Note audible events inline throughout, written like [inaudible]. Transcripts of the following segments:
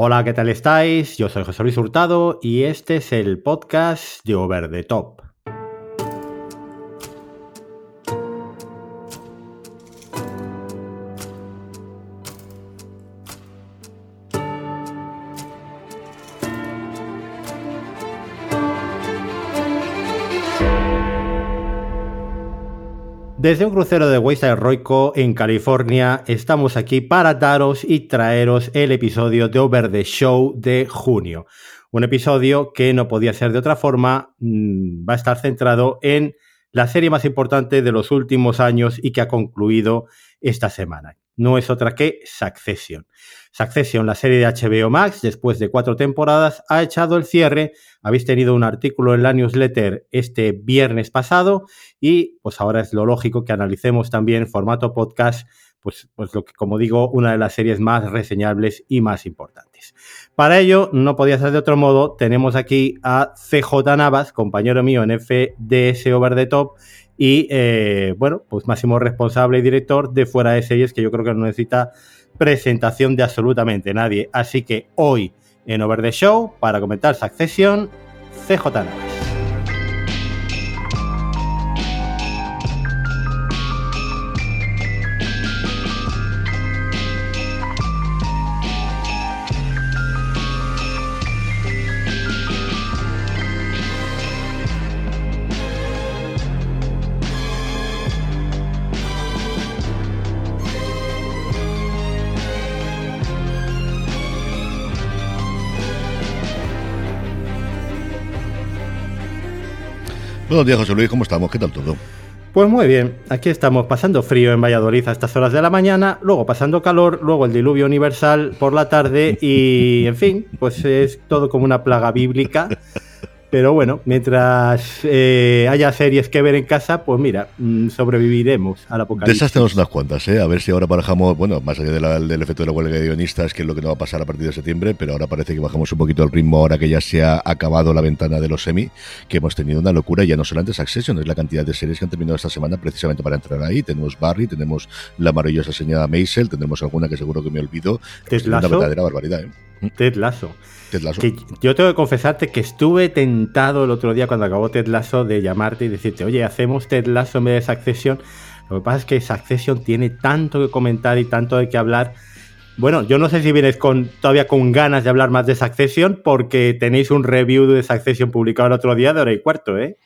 Hola, ¿qué tal estáis? Yo soy José Luis Hurtado y este es el podcast de Over the Top. Desde un crucero de Wayside Roico en California, estamos aquí para daros y traeros el episodio de Over the Show de junio. Un episodio que no podía ser de otra forma, mm, va a estar centrado en la serie más importante de los últimos años y que ha concluido esta semana. No es otra que Succession. Succession, la serie de HBO Max, después de cuatro temporadas, ha echado el cierre. Habéis tenido un artículo en la newsletter este viernes pasado y pues ahora es lo lógico que analicemos también en formato podcast, pues, pues lo que, como digo, una de las series más reseñables y más importantes. Para ello, no podía ser de otro modo, tenemos aquí a CJ Navas, compañero mío en FDS Over the Top, y eh, bueno, pues máximo responsable y director de Fuera de Series, que yo creo que no necesita presentación de absolutamente nadie. Así que hoy en Over the Show, para comentar Succession, CJ. Buenos días, José Luis, ¿cómo estamos? ¿Qué tal todo? Pues muy bien, aquí estamos pasando frío en Valladolid a estas horas de la mañana, luego pasando calor, luego el diluvio universal por la tarde y, en fin, pues es todo como una plaga bíblica. Pero bueno, mientras eh, haya series que ver en casa, pues mira, mm, sobreviviremos al apocalipsis. De esas tenemos unas cuantas, ¿eh? A ver si ahora bajamos, bueno, más allá del efecto de la huelga de guionistas, que es lo que no va a pasar a partir de septiembre, pero ahora parece que bajamos un poquito el ritmo ahora que ya se ha acabado la ventana de los semi, que hemos tenido una locura, ya no solamente Succession, es la cantidad de series que han terminado esta semana precisamente para entrar ahí. Tenemos Barry, tenemos la maravillosa señora Maisel, tenemos alguna que seguro que me olvido. Es una verdadera barbaridad, ¿eh? Ted Lasso. yo tengo que confesarte que estuve tentado el otro día cuando acabó Ted Lasso de llamarte y decirte, oye, hacemos Ted Lasso en vez de Succession. Lo que pasa es que Succession tiene tanto que comentar y tanto de qué hablar. Bueno, yo no sé si vienes con, todavía con ganas de hablar más de Succession porque tenéis un review de Succession publicado el otro día de hora y cuarto, ¿eh?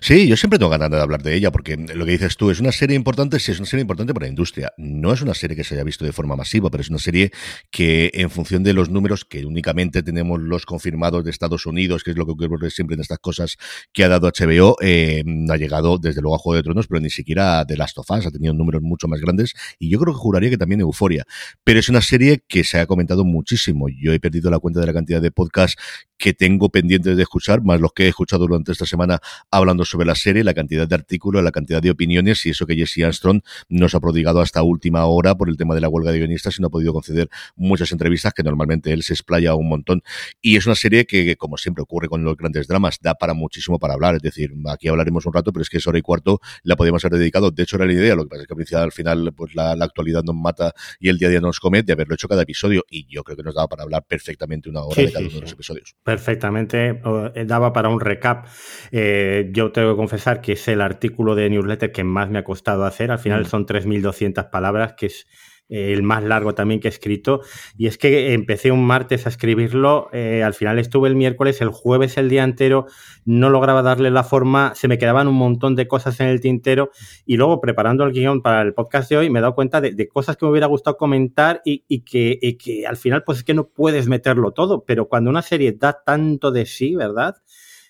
Sí, yo siempre tengo ganas de hablar de ella, porque lo que dices tú es una serie importante, sí es una serie importante para la industria. No es una serie que se haya visto de forma masiva, pero es una serie que, en función de los números que únicamente tenemos los confirmados de Estados Unidos, que es lo que ocurre siempre en estas cosas que ha dado HBO, eh, ha llegado desde luego a Juego de Tronos, pero ni siquiera de Last of Us, ha tenido números mucho más grandes, y yo creo que juraría que también Euforia. Pero es una serie que se ha comentado muchísimo. Yo he perdido la cuenta de la cantidad de podcasts que tengo pendientes de escuchar, más los que he escuchado durante esta semana hablando sobre la serie, la cantidad de artículos, la cantidad de opiniones y eso que Jesse Armstrong nos ha prodigado hasta última hora por el tema de la huelga de guionistas y no ha podido conceder muchas entrevistas que normalmente él se explaya un montón. Y es una serie que, como siempre ocurre con los grandes dramas, da para muchísimo para hablar. Es decir, aquí hablaremos un rato, pero es que es hora y cuarto la podemos haber dedicado. De hecho, era la idea, lo que pasa es que al final pues la, actualidad nos mata y el día a día nos come de haberlo hecho cada episodio. Y yo creo que nos daba para hablar perfectamente una hora de cada uno de los episodios perfectamente, eh, daba para un recap. Eh, yo tengo que confesar que es el artículo de newsletter que más me ha costado hacer. Al final mm. son 3.200 palabras, que es el más largo también que he escrito. Y es que empecé un martes a escribirlo, eh, al final estuve el miércoles, el jueves el día entero, no lograba darle la forma, se me quedaban un montón de cosas en el tintero y luego preparando el guion para el podcast de hoy me he dado cuenta de, cosas que me hubiera gustado comentar y, que, y que al final pues es que no puedes meterlo todo, pero cuando una serie da tanto de sí, ¿verdad?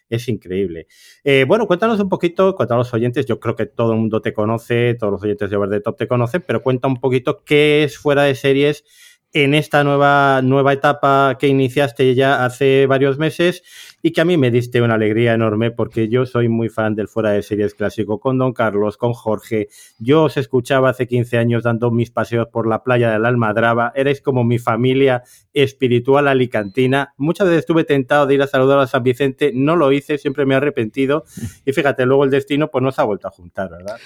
Es increíble. Eh, bueno, cuéntanos un poquito, cuéntanos a los oyentes, yo creo que todo el mundo te conoce, todos los oyentes de Over the Top te conocen, pero cuenta un poquito qué es fuera de series en esta nueva, nueva etapa que iniciaste ya hace varios meses y que a mí me diste una alegría enorme porque yo soy muy fan del fuera de series clásico con Don Carlos, con Jorge. Yo os escuchaba hace 15 años dando mis paseos por la playa del Almadraba. Erais como mi familia espiritual alicantina. Muchas veces estuve tentado de ir a saludar a San Vicente, no lo hice, siempre me he arrepentido y fíjate, luego el destino pues nos ha vuelto a juntar, ¿verdad?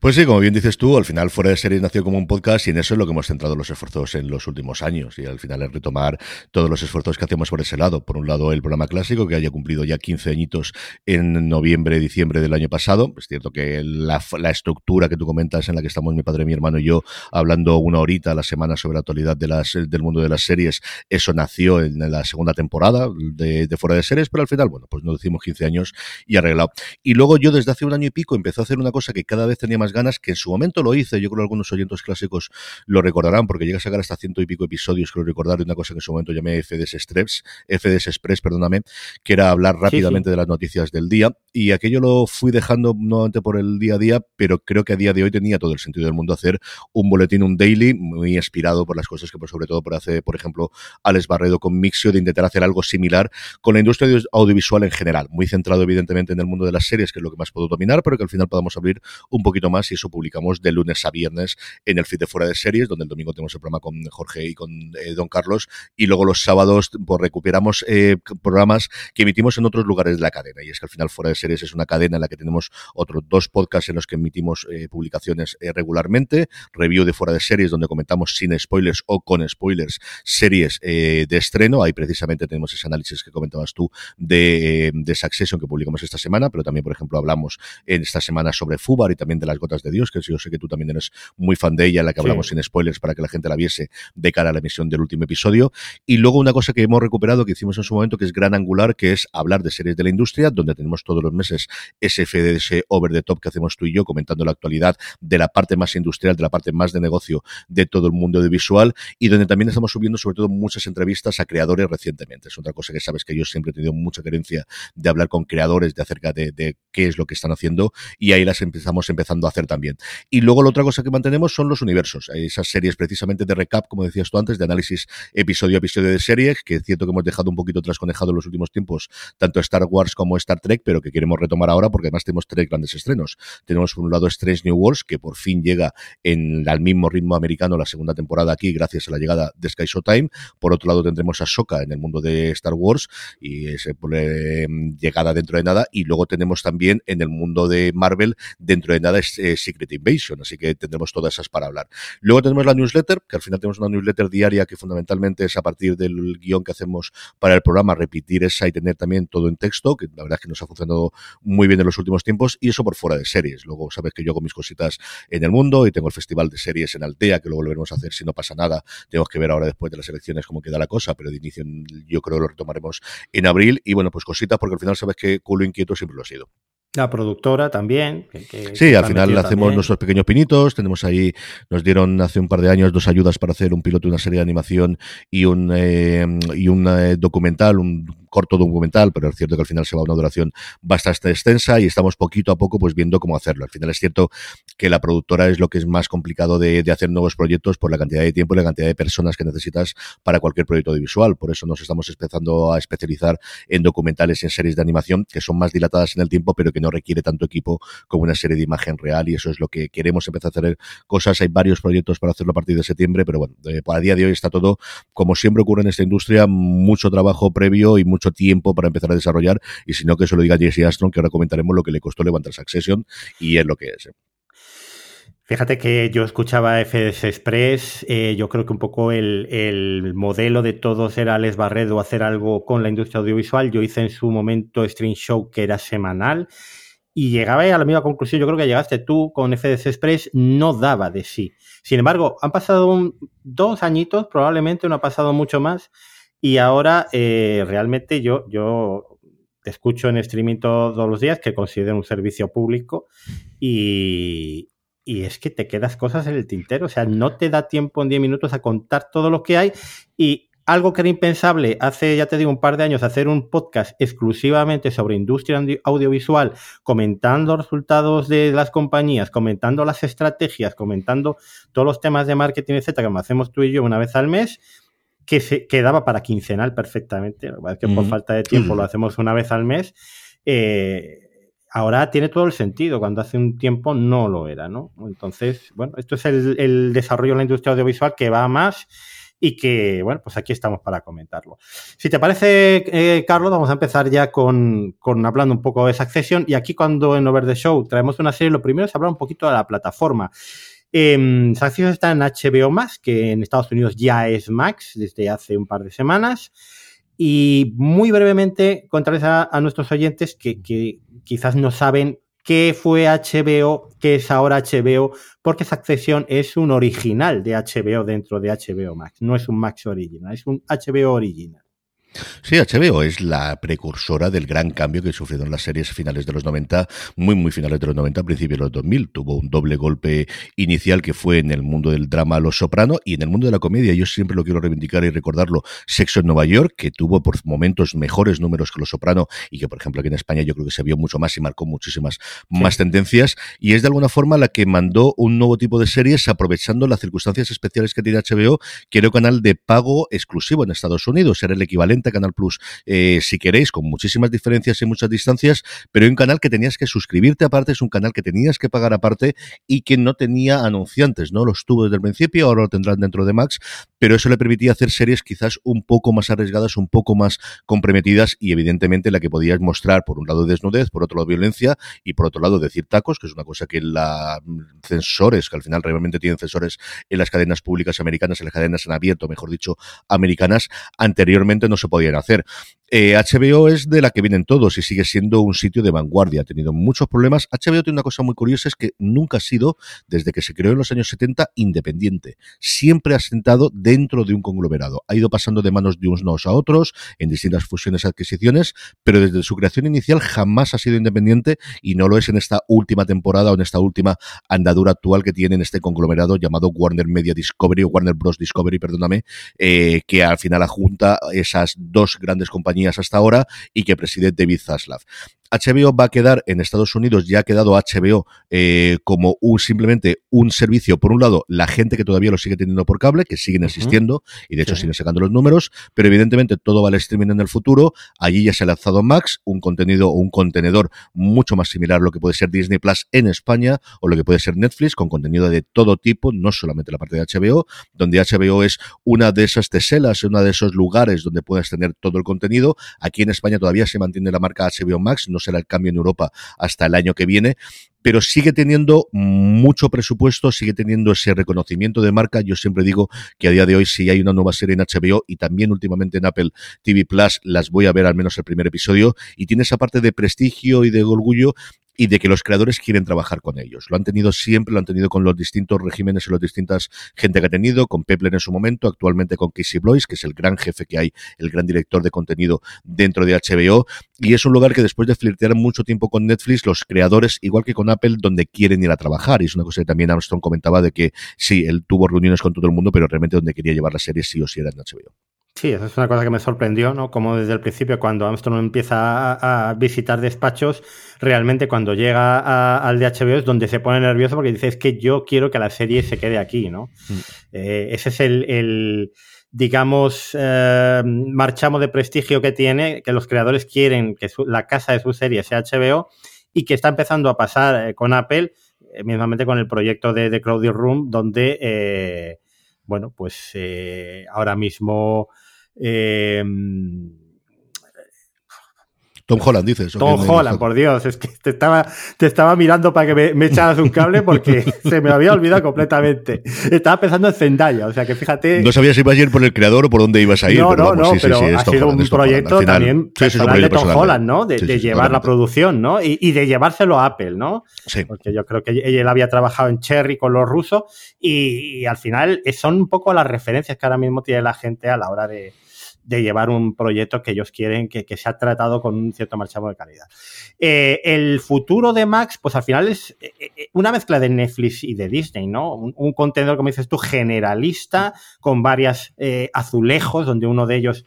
Pues sí, como bien dices tú, al final Fuera de Series nació como un podcast y en eso es lo que hemos centrado los esfuerzos en los últimos años y al final es retomar todos los esfuerzos que hacemos por ese lado. Por un lado, el programa clásico que haya cumplido ya 15 añitos en noviembre, diciembre del año pasado. Es cierto que la, estructura que tú comentas en la que estamos mi padre, mi hermano y yo hablando una horita a la semana sobre la actualidad de las, del mundo de las series, eso nació en la segunda temporada de, de Fuera de Series, pero al final, bueno, pues nos decimos 15 años y arreglado. Y luego yo desde hace un año y pico empecé a hacer una cosa que cada vez tenía más ganas, que en su momento lo hice, yo creo que algunos oyentes clásicos lo recordarán, porque llega a sacar hasta ciento y pico episodios, creo recordar, de una cosa que en su momento llamé FDS Express, FDS Express, perdóname, que era hablar rápidamente de las noticias del día, y aquello lo fui dejando nuevamente por el día a día, pero creo que a día de hoy tenía todo el sentido del mundo hacer un boletín, un daily, muy inspirado por las cosas que, pues, sobre todo, por hacer, por ejemplo, Alex Barredo con Mixio, de intentar hacer algo similar con la industria audiovisual en general, muy centrado evidentemente en el mundo de las series, que es lo que más puedo dominar, pero que al final podamos abrir un poquito más y eso publicamos de lunes a viernes en el feed de fuera de series, donde el domingo tenemos el programa con Jorge y con eh, Don Carlos, y luego los sábados pues, recuperamos eh, programas que emitimos en otros lugares de la cadena. Y es que al final fuera de series es una cadena en la que tenemos otros dos podcasts en los que emitimos eh, publicaciones regularmente, review de fuera de series donde comentamos sin spoilers o con spoilers series de estreno. Ahí precisamente tenemos ese análisis que comentabas tú de, de Succession que publicamos esta semana, pero también, por ejemplo, hablamos en esta semana sobre Fubar y también de las gotas de Dios, que yo sé que tú también eres muy fan de ella, en la que hablamos sin spoilers para que la gente la viese de cara a la emisión del último episodio. Y luego una cosa que hemos recuperado, que hicimos en su momento, que es gran angular, que es hablar de series de la industria, donde tenemos todos los meses ese FDS over the top que hacemos tú y yo, comentando la actualidad de la parte más industrial, de la parte más de negocio de todo el mundo audiovisual, y donde también estamos subiendo sobre todo muchas entrevistas a creadores recientemente. Es otra cosa que sabes que yo siempre he tenido mucha querencia de hablar con creadores de acerca de, de qué es lo que están haciendo, y ahí las empezamos empezando a hacer también. Y luego la otra cosa que mantenemos son los universos, esas series precisamente de recap, como decías tú antes, de análisis episodio a episodio de series, que es cierto que hemos dejado un poquito trasconejado en los últimos tiempos, tanto Star Wars como Star Trek, pero que queremos retomar ahora porque además tenemos tres grandes estrenos. Tenemos por un lado Strange New Worlds, que por fin llega en al mismo ritmo americano la segunda temporada aquí, gracias a la llegada de Sky Showtime. Por otro lado tendremos a Soka en el mundo de Star Wars y esa eh, llegada dentro de nada. Y luego tenemos también en el mundo de Marvel, dentro de nada, es eh, Secret Invasion. Así que tendremos todas esas para hablar. Luego tenemos la newsletter, que al final tenemos una newsletter diaria que fundamentalmente es a partir del guion que hacemos para el programa, repetir esa y tener también todo en texto, que la verdad es que nos ha funcionado muy bien en los últimos tiempos, y eso por fuera de series. Luego sabes que yo hago mis cositas en el mundo y tengo el festival de series en Altea, que lo volveremos a hacer si no pasa nada. Tenemos que ver ahora después de las elecciones cómo queda la cosa, pero de inicio yo creo que lo retomaremos en abril. Y bueno, pues cositas, porque al final sabes que culo inquieto siempre lo ha sido. La productora también. sí, al final hacemos nuestros pequeños pinitos. Tenemos ahí, nos dieron hace un par de años dos ayudas para hacer un piloto una serie de animación y un, eh, y un eh, documental, un corto documental, pero es cierto que al final se va a una duración bastante extensa y estamos poquito a poco pues viendo cómo hacerlo. Al final es cierto que la productora es lo que es más complicado de, hacer nuevos proyectos por la cantidad de tiempo y la cantidad de personas que necesitas para cualquier proyecto audiovisual. Por eso nos estamos empezando a especializar en documentales y en series de animación que son más dilatadas en el tiempo, pero que no requiere tanto equipo como una serie de imagen real y eso es lo que queremos empezar a hacer cosas. Hay varios proyectos para hacerlo a partir de septiembre, pero bueno, eh, a día de hoy está todo, como siempre ocurre en esta industria, mucho trabajo previo y mucho tiempo para empezar a desarrollar y si no que eso lo diga Jesse Astron, que ahora comentaremos lo que le costó levantar Succession y es lo que es. Fíjate que yo escuchaba FDS Express, eh, yo creo que un poco el, modelo de todos era Alex Barredo hacer algo con la industria audiovisual. Yo hice en su momento Stream Show que era semanal y llegaba a la misma conclusión. Yo creo que llegaste tú con FDS Express, no daba de sí. Sin embargo, han pasado dos añitos, probablemente no ha pasado mucho más y ahora eh, realmente yo, yo te escucho en streaming todos los días, que considero un servicio público, y, y es que te quedas cosas en el tintero. O sea, no te da tiempo en 10 minutos a contar todo lo que hay. Y algo que era impensable hace, ya te digo, un par de años, hacer un podcast exclusivamente sobre industria audiovisual, comentando resultados de las compañías, comentando las estrategias, comentando todos los temas de marketing, etcétera, como hacemos tú y yo una vez al mes, que se quedaba para quincenal perfectamente. Es que por falta de tiempo lo hacemos una vez al mes. Eh, ahora tiene todo el sentido, cuando hace un tiempo no lo era, ¿no? Entonces, bueno, esto es el, desarrollo de la industria audiovisual que va más y que, bueno, pues aquí estamos para comentarlo. Si te parece, eh, Carlos, vamos a empezar ya con, con, hablando un poco de Succession y aquí cuando en Over the Show traemos una serie, lo primero es hablar un poquito de la plataforma. Eh, Succession está en HBO Max, que en Estados Unidos ya es Max desde hace un par de semanas. Y muy brevemente contarles a, nuestros oyentes que, que, quizás no saben qué fue HBO, qué es ahora HBO, porque Succession es un original de HBO dentro de HBO Max. No es un Max original, es un HBO original. Sí, HBO es la precursora del gran cambio que sufrieron las series finales de los 90, muy, muy finales de los 90, principios de los 2000. Tuvo un doble golpe inicial que fue en el mundo del drama Los Soprano y en el mundo de la comedia. Yo siempre lo quiero reivindicar y recordarlo. Sexo en Nueva York, que tuvo por momentos mejores números que Los Soprano y que, por ejemplo, aquí en España yo creo que se vio mucho más y marcó muchísimas más tendencias. Y es de alguna forma la que mandó un nuevo tipo de series aprovechando las circunstancias especiales que tiene HBO, que era un canal de pago exclusivo en Estados Unidos. Era el equivalente Canal Plus, eh, si queréis, con muchísimas diferencias y muchas distancias, pero un canal que tenías que suscribirte aparte, es un canal que tenías que pagar aparte y que no tenía anunciantes, ¿no? Los tuvo desde el principio, ahora lo tendrán dentro de Max, pero eso le permitía hacer series quizás un poco más arriesgadas, un poco más comprometidas y evidentemente la que podías mostrar por un lado desnudez, por otro lado violencia y por otro lado decir tacos, que es una cosa que la censores, que al final realmente tienen censores en las cadenas públicas americanas, en las cadenas en abierto, mejor dicho, americanas, anteriormente no se podían hacer. HBO eh, es de la que vienen todos y sigue siendo un sitio de vanguardia. Ha tenido muchos problemas. HBO tiene una cosa muy curiosa, es que nunca ha sido, desde que se creó en los años 70, independiente. Siempre ha sentado dentro de un conglomerado. Ha ido pasando de manos de unos a otros en distintas fusiones y adquisiciones, pero desde su creación inicial jamás ha sido independiente y no lo es en esta última temporada o en esta última andadura actual que tiene en este conglomerado llamado Warner Media Discovery o Warner Bros. Discovery, perdóname, eh, que al final adjunta esas dos grandes compañías hasta ahora y que preside David Zaslav. HBO va a quedar en Estados Unidos, ya ha quedado HBO eh, como un simplemente un servicio, por un lado, la gente que todavía lo sigue teniendo por cable, que siguen existiendo y de hecho siguen sacando los números, pero evidentemente todo va al streaming en el futuro. Allí ya se ha lanzado Max, un contenido o un contenedor mucho más similar a lo que puede ser Disney Plus en España o lo que puede ser Netflix, con contenido de todo tipo, no solamente la parte de HBO, donde HBO es una de esas teselas, una de esos lugares donde puedes tener todo el contenido. Aquí en España todavía se mantiene la marca HBO Max, será el cambio en Europa hasta el año que viene, pero sigue teniendo mucho presupuesto, sigue teniendo ese reconocimiento de marca. Yo siempre digo que a día de hoy, si hay una nueva serie en HBO y también últimamente en Apple TV Plus, las voy a ver al menos el primer episodio y tiene esa parte de prestigio y de orgullo y de que los creadores quieren trabajar con ellos. Lo han tenido siempre, lo han tenido con los distintos regímenes y los distintas gente que ha tenido, con Pepler en su momento, actualmente con Casey Blois, que es el gran jefe que hay, el gran director de contenido dentro de HBO, y es un lugar que después de flirtear mucho tiempo con Netflix, los creadores, igual que con Apple, donde quieren ir a trabajar, y es una cosa que también Armstrong comentaba de que sí, él tuvo reuniones con todo el mundo, pero realmente donde quería llevar la serie sí o sí era en HBO. Sí, eso es una cosa que me sorprendió, ¿no? Como desde el principio, cuando Armstrong empieza a, visitar despachos, realmente cuando llega al de HBO es donde se pone nervioso porque dice, es que yo quiero que la serie se quede aquí, ¿no? Mm. Eh, ese es el, digamos, eh, marchamo de prestigio que tiene, que los creadores quieren que la casa de su serie sea HBO y que está empezando a pasar eh, con Apple, mismamente con el proyecto de, The Crowded Room, donde, bueno, pues ahora mismo eh, Tom Holland, dices. Tom Holland, por Dios, es que te estaba, te estaba mirando para que me, echaras un cable porque [laughs] se me había olvidado completamente. Estaba pensando en Zendaya, o sea que fíjate. No sabía si ibas a ir por el creador o por dónde ibas a ir. No, no, no, pero ha sido un proyecto también de Tom Holland, ¿no? De, llevar la producción, ¿no? Y, de llevárselo a Apple, ¿no? Sí. Porque yo creo que él había trabajado en Cherry con los rusos y al final son un poco las referencias que ahora mismo tiene la gente a la hora de de llevar un proyecto que ellos quieren que, que sea tratado con un cierto marchamo de calidad. Eh, el futuro de Max, pues al final es eh, eh, una mezcla de Netflix y de Disney, ¿no? Un, contenedor, como dices tú, generalista, con varias azulejos, donde uno de ellos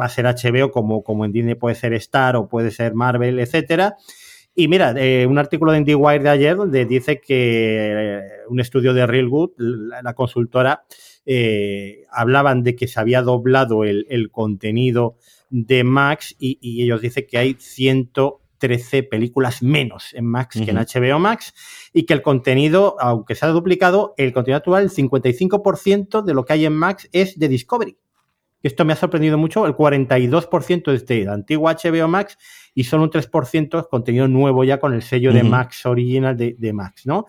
va a ser HBO, como, como en Disney puede ser Star o puede ser Marvel, etcétera. Y mira, un artículo de IndieWire de ayer donde dice que un estudio de Real Good, la consultora, eh, hablaban de que se había doblado el, contenido de Max y, ellos dicen que hay 13 películas menos en Max que en HBO Max y que el contenido, aunque se ha duplicado, el contenido actual, el 55% de lo que hay en Max es de Discovery. Esto me ha sorprendido mucho, el 42% es de antiguo HBO Max y solo un 3% es contenido nuevo ya con el sello de Max original de, de Max, ¿no?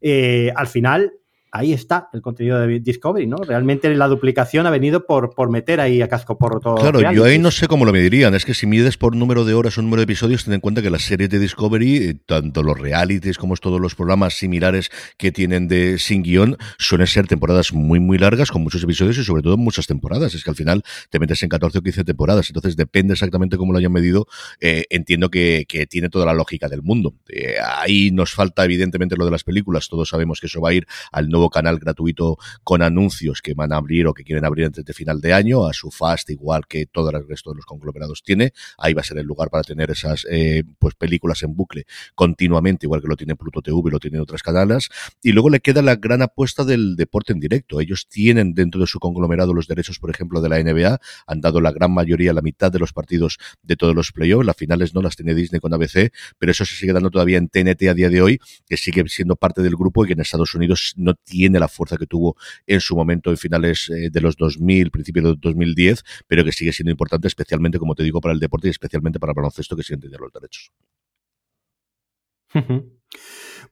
Eh, al final, ahí está el contenido de Discovery, ¿no? Realmente la duplicación ha venido por, por meter ahí a casco porro todo. Claro, yo ahí no sé cómo lo medirían. Es que si mides por número de horas o número de episodios, ten en cuenta que las series de Discovery, eh, tanto los realities como todos los programas similares que tienen de sin guion, suelen ser temporadas muy, muy largas, con muchos episodios y sobre todo muchas temporadas. Es que al final te metes en 14 o 15 temporadas. Entonces depende exactamente cómo lo hayan medido. Eh, entiendo que, que, tiene toda la lógica del mundo. Eh, ahí nos falta evidentemente lo de las películas. Todos sabemos que eso va a ir al nuevo canal gratuito con anuncios que van a abrir o que quieren abrir antes de final de año, a su Fast, igual que todo el resto de los conglomerados tiene. Ahí va a ser el lugar para tener esas eh, pues películas en bucle continuamente, igual que lo tiene Pluto TV, lo tienen otras canales. Y luego le queda la gran apuesta del deporte en directo. Ellos tienen dentro de su conglomerado los derechos, por ejemplo, de la NBA, han dado la gran mayoría, la mitad de los partidos de todos los playoffs. Las finales no las tiene Disney con ABC, pero eso se sigue dando todavía en TNT a día de hoy, que sigue siendo parte del grupo y que en Estados Unidos no tiene la fuerza que tuvo en su momento en finales eh, de los 2000, principios de 2010, pero que sigue siendo importante especialmente, como te digo, para el deporte y especialmente para el baloncesto que siguen teniendo los derechos.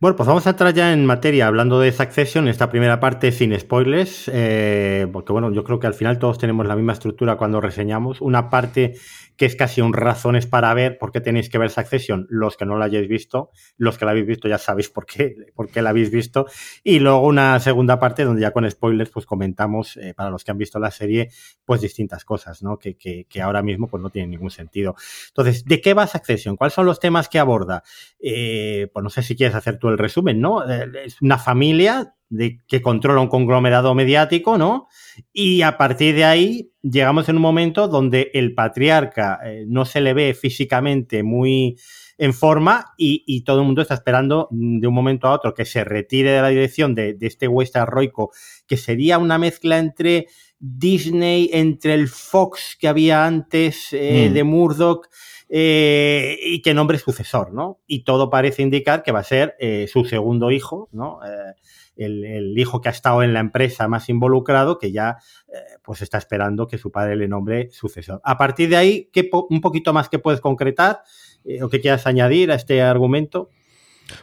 Bueno, pues vamos a entrar ya en materia, hablando de Succession, esta primera parte sin spoilers, eh, porque bueno, yo creo que al final todos tenemos la misma estructura cuando reseñamos. Una parte que es casi un razones para ver por qué tenéis que ver Succession, los que no la hayáis visto, los que la habéis visto ya sabéis por qué, por qué la habéis visto, y luego una segunda parte donde ya con spoilers pues comentamos, eh, para los que han visto la serie, pues distintas cosas, ¿no? Que, que, ahora mismo pues no tienen ningún sentido. Entonces, ¿de qué va Succession? ¿Cuáles son los temas que aborda? Eh, pues no sé si quieres hacer tú el resumen, ¿no? Eh, es una familia de, que controla un conglomerado mediático, ¿no? Y a partir de ahí llegamos en un momento donde el patriarca eh, no se le ve físicamente muy en forma y, y, todo el mundo está esperando de un momento a otro que se retire de la dirección de, de este Western Roico, que sería una mezcla entre Disney, entre el Fox que había antes eh, mm. de Murdoch eh, y que nombre sucesor, ¿no? Y todo parece indicar que va a ser eh, su segundo hijo, ¿no? Eh, el, hijo que ha estado en la empresa más involucrado, que ya pues está esperando que su padre le nombre sucesor. A partir de ahí, ¿qué un poquito más que puedes concretar o que quieras añadir a este argumento?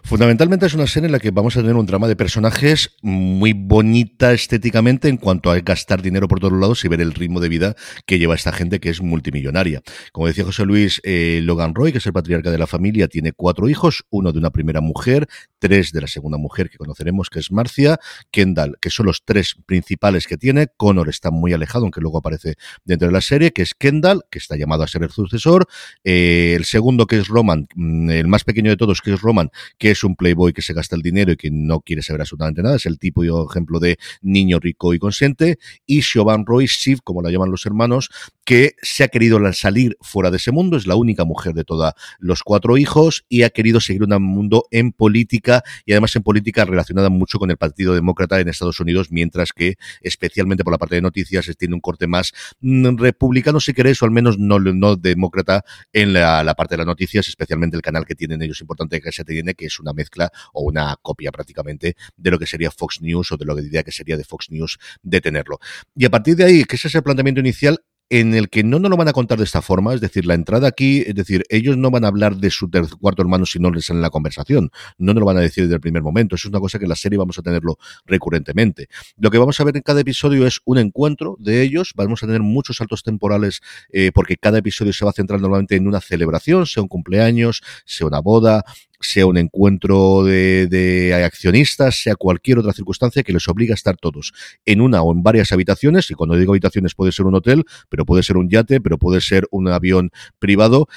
Fundamentalmente es una serie en la que vamos a tener un drama de personajes muy bonita estéticamente en cuanto a gastar dinero por todos lados y ver el ritmo de vida que lleva esta gente que es multimillonaria. Como decía José Luis, eh, Logan Roy, que es el patriarca de la familia, tiene cuatro hijos, uno de una primera mujer, tres de la segunda mujer que conoceremos, que es Marcia, Kendall, que son los tres principales que tiene. Connor está muy alejado, aunque luego aparece dentro de la serie, que es Kendall, que está llamado a ser el sucesor. Eh, el segundo, que es Roman, mm, el más pequeño de todos, que es Roman, que es un playboy que se gasta el dinero y que no quiere saber absolutamente nada, es el tipo y ejemplo de niño rico y consciente, y Siobhan Roy Shiv, como la llaman los hermanos, que se ha querido salir fuera de ese mundo, es la única mujer de todos los cuatro hijos y ha querido seguir un mundo en política y además en política relacionada mucho con el Partido Demócrata en Estados Unidos, mientras que especialmente por la parte de noticias tiene un corte más mm, republicano si queréis o al menos no, no demócrata en la, parte de las noticias, especialmente el canal que tienen ellos importante que se tiene, que es una mezcla o una copia prácticamente de lo que sería Fox News o de lo que diría que sería de Fox News de tenerlo. Y a partir de ahí, que ese es el planteamiento inicial, en el que no nos lo van a contar de esta forma, es decir, la entrada aquí, es decir, ellos no van a hablar de su cuarto hermano si no les en la conversación, no nos lo van a decir desde el primer momento, eso es una cosa que en la serie vamos a tenerlo recurrentemente. Lo que vamos a ver en cada episodio es un encuentro de ellos, vamos a tener muchos saltos temporales eh, porque cada episodio se va a centrar normalmente en una celebración, sea un cumpleaños, sea una boda, sea un encuentro de, accionistas, sea cualquier otra circunstancia que les obliga a estar todos en una o en varias habitaciones, y cuando digo habitaciones puede ser un hotel, pero puede ser un yate, pero puede ser un avión privado,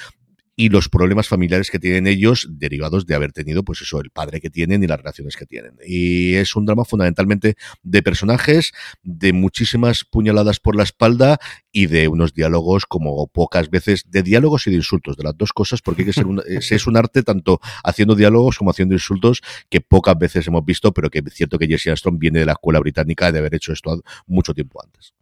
y los problemas familiares que tienen ellos derivados de haber tenido, pues eso, el padre que tienen y las relaciones que tienen. Y es un drama fundamentalmente de personajes, de muchísimas puñaladas por la espalda y de unos diálogos como pocas veces, de diálogos y de insultos, de las dos cosas, porque hay que ser un, [laughs] es un arte tanto haciendo diálogos como haciendo insultos que pocas veces hemos visto, pero que es cierto que Jesse Armstrong viene de la escuela británica de haber hecho esto mucho tiempo antes.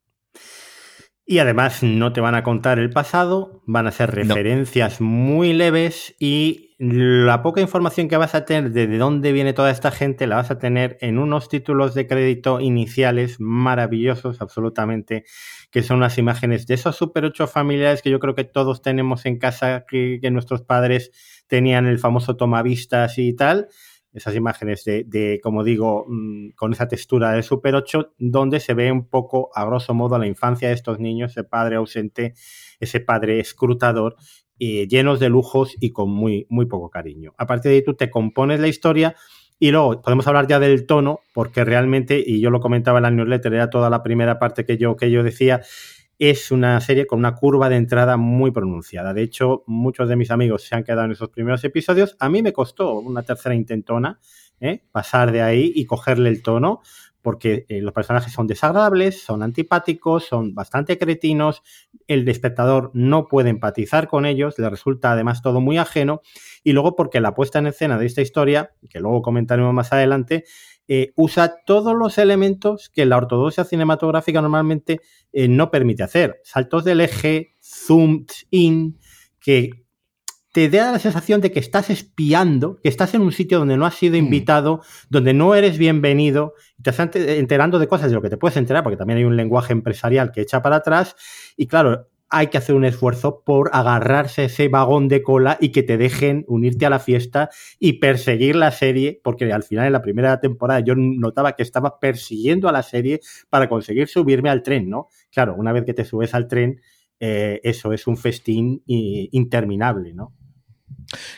Y además no te van a contar el pasado, van a hacer referencias muy leves y la poca información que vas a tener de dónde viene toda esta gente la vas a tener en unos títulos de crédito iniciales maravillosos, absolutamente, que son unas imágenes de esos Super 8 familiares que yo creo que todos tenemos en casa, que, que nuestros padres tenían el famoso tomavistas y tal esas imágenes de, como digo, mm, con esa textura de Super 8, donde se ve un poco, a grosso modo, la infancia de estos niños, ese padre ausente, ese padre escrutador, eh, llenos de lujos y con muy, muy poco cariño. A partir de ahí tú te compones la historia y luego podemos hablar ya del tono, porque realmente, y yo lo comentaba en la newsletter, era toda la primera parte que yo, que yo decía, es una serie con una curva de entrada muy pronunciada. De hecho, muchos de mis amigos se han quedado en esos primeros episodios. A mí me costó una tercera intentona ¿eh? pasar de ahí y cogerle el tono, porque eh, los personajes son desagradables, son antipáticos, son bastante cretinos, el espectador no puede empatizar con ellos, le resulta además todo muy ajeno, y luego porque la puesta en escena de esta historia, que luego comentaremos más adelante, eh, usa todos los elementos que la ortodoxia cinematográfica normalmente eh, no permite hacer. Saltos del eje, zoom in, que te da la sensación de que estás espiando, que estás en un sitio donde no has sido mm. invitado, donde no eres bienvenido, y te estás enterando de cosas de lo que te puedes enterar, porque también hay un lenguaje empresarial que echa para atrás. Y claro, hay que hacer un esfuerzo por agarrarse ese vagón de cola y que te dejen unirte a la fiesta y perseguir la serie, porque al final en la primera temporada yo notaba que estaba persiguiendo a la serie para conseguir subirme al tren, ¿no? Claro, una vez que te subes al tren, eh, eso es un festín interminable, ¿no?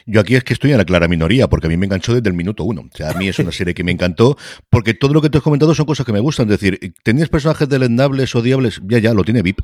Yo aquí es que estoy en la clara minoría, porque a mí me enganchó desde el minuto uno. O sea, a mí es una serie que me encantó, porque todo lo que te has comentado son cosas que me gustan. Es decir, ¿tenías personajes delendables, odiables? Ya, ya, lo tiene VIP.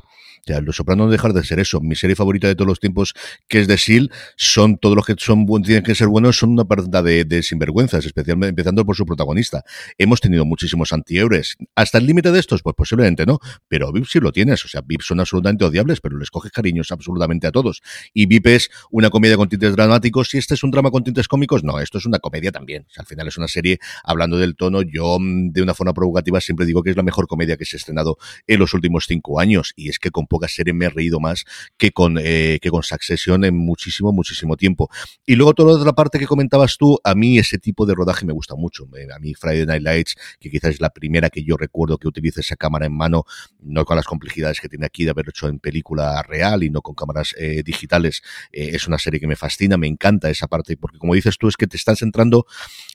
Ya, Los Sopranos no dejar de ser eso. Mi serie favorita de todos los tiempos, que es de Seal, son todos los que son tienen que ser buenos, son una partida de, sinvergüenzas, especialmente empezando por su protagonista. Hemos tenido muchísimos antihéroes. ¿Hasta el límite de estos? Pues posiblemente no. Pero VIP sí lo tienes. O sea, VIP son absolutamente odiables, pero les coges cariños absolutamente a todos. Y VIP es una comedia con tintes dramáticos. Si este es un drama con tintes cómicos, no, esto es una comedia también. al final es una serie, hablando del tono, yo mm, de una forma provocativa siempre digo que es la mejor comedia que se ha estrenado en los últimos cinco años. Y es que con pocas series me he reído más que con, eh, que con Succession en muchísimo, muchísimo tiempo. Y luego toda la otra parte que comentabas tú, a mí ese tipo de rodaje me gusta mucho. Eh, a mí Friday Night Lights, que quizás es la primera que yo recuerdo que utilice esa cámara en mano, no con las complejidades que tiene aquí de haber hecho en película real y no con cámaras eh, digitales, es una serie que me fascina, me encanta esa parte, porque como dices tú, es que te estás entrando,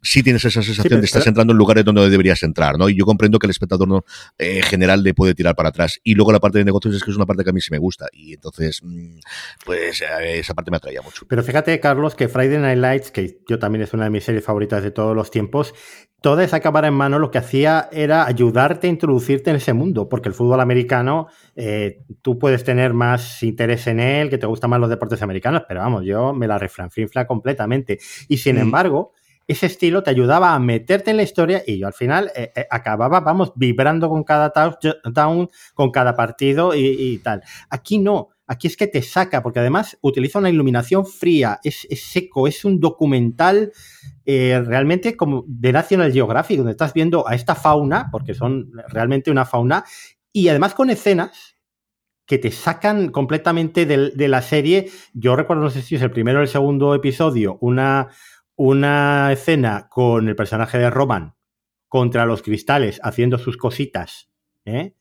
sí tienes esa sensación de estás entrando en lugares donde deberías entrar, ¿no? Y yo comprendo que el espectador no, general le puede tirar para atrás. Y luego la parte de negocios es que es una parte que a mí sí me gusta. Y entonces, mm, pues eh, esa parte me atraía mucho. Pero fíjate, Carlos, que Friday Night Lights, que yo también es una de mis series favoritas de todos los tiempos, toda esa cámara en mano lo que hacía era ayudarte a introducirte en ese mundo, porque el fútbol americano, eh, tú puedes tener más interés en él, que te gustan más los deportes americanos, pero vamos, yo me la refranfrinfla completamente. Y sin mm. Ese estilo te ayudaba a meterte en la historia y yo al final eh, eh, acababa, vamos, vibrando con cada touchdown, con cada partido y, tal. Aquí no, aquí es que te saca, porque además utiliza una iluminación fría, es, seco, es un documental eh, realmente como de National Geographic, donde estás viendo a esta fauna, porque son realmente una fauna, y además con escenas que te sacan completamente de, de la serie. Yo recuerdo, no sé si es el primero o el segundo episodio, una una escena con el personaje de Roman contra los cristales haciendo sus cositas. ¿eh?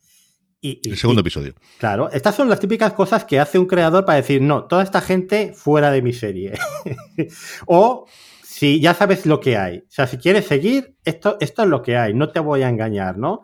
Y, el segundo episodio. Claro, estas son las típicas cosas que hace un creador para decir, no, toda esta gente fuera de mi serie. [laughs] o si ya sabes lo que hay. O sea, si quieres seguir, esto, esto es lo que hay, no te voy a engañar, ¿no?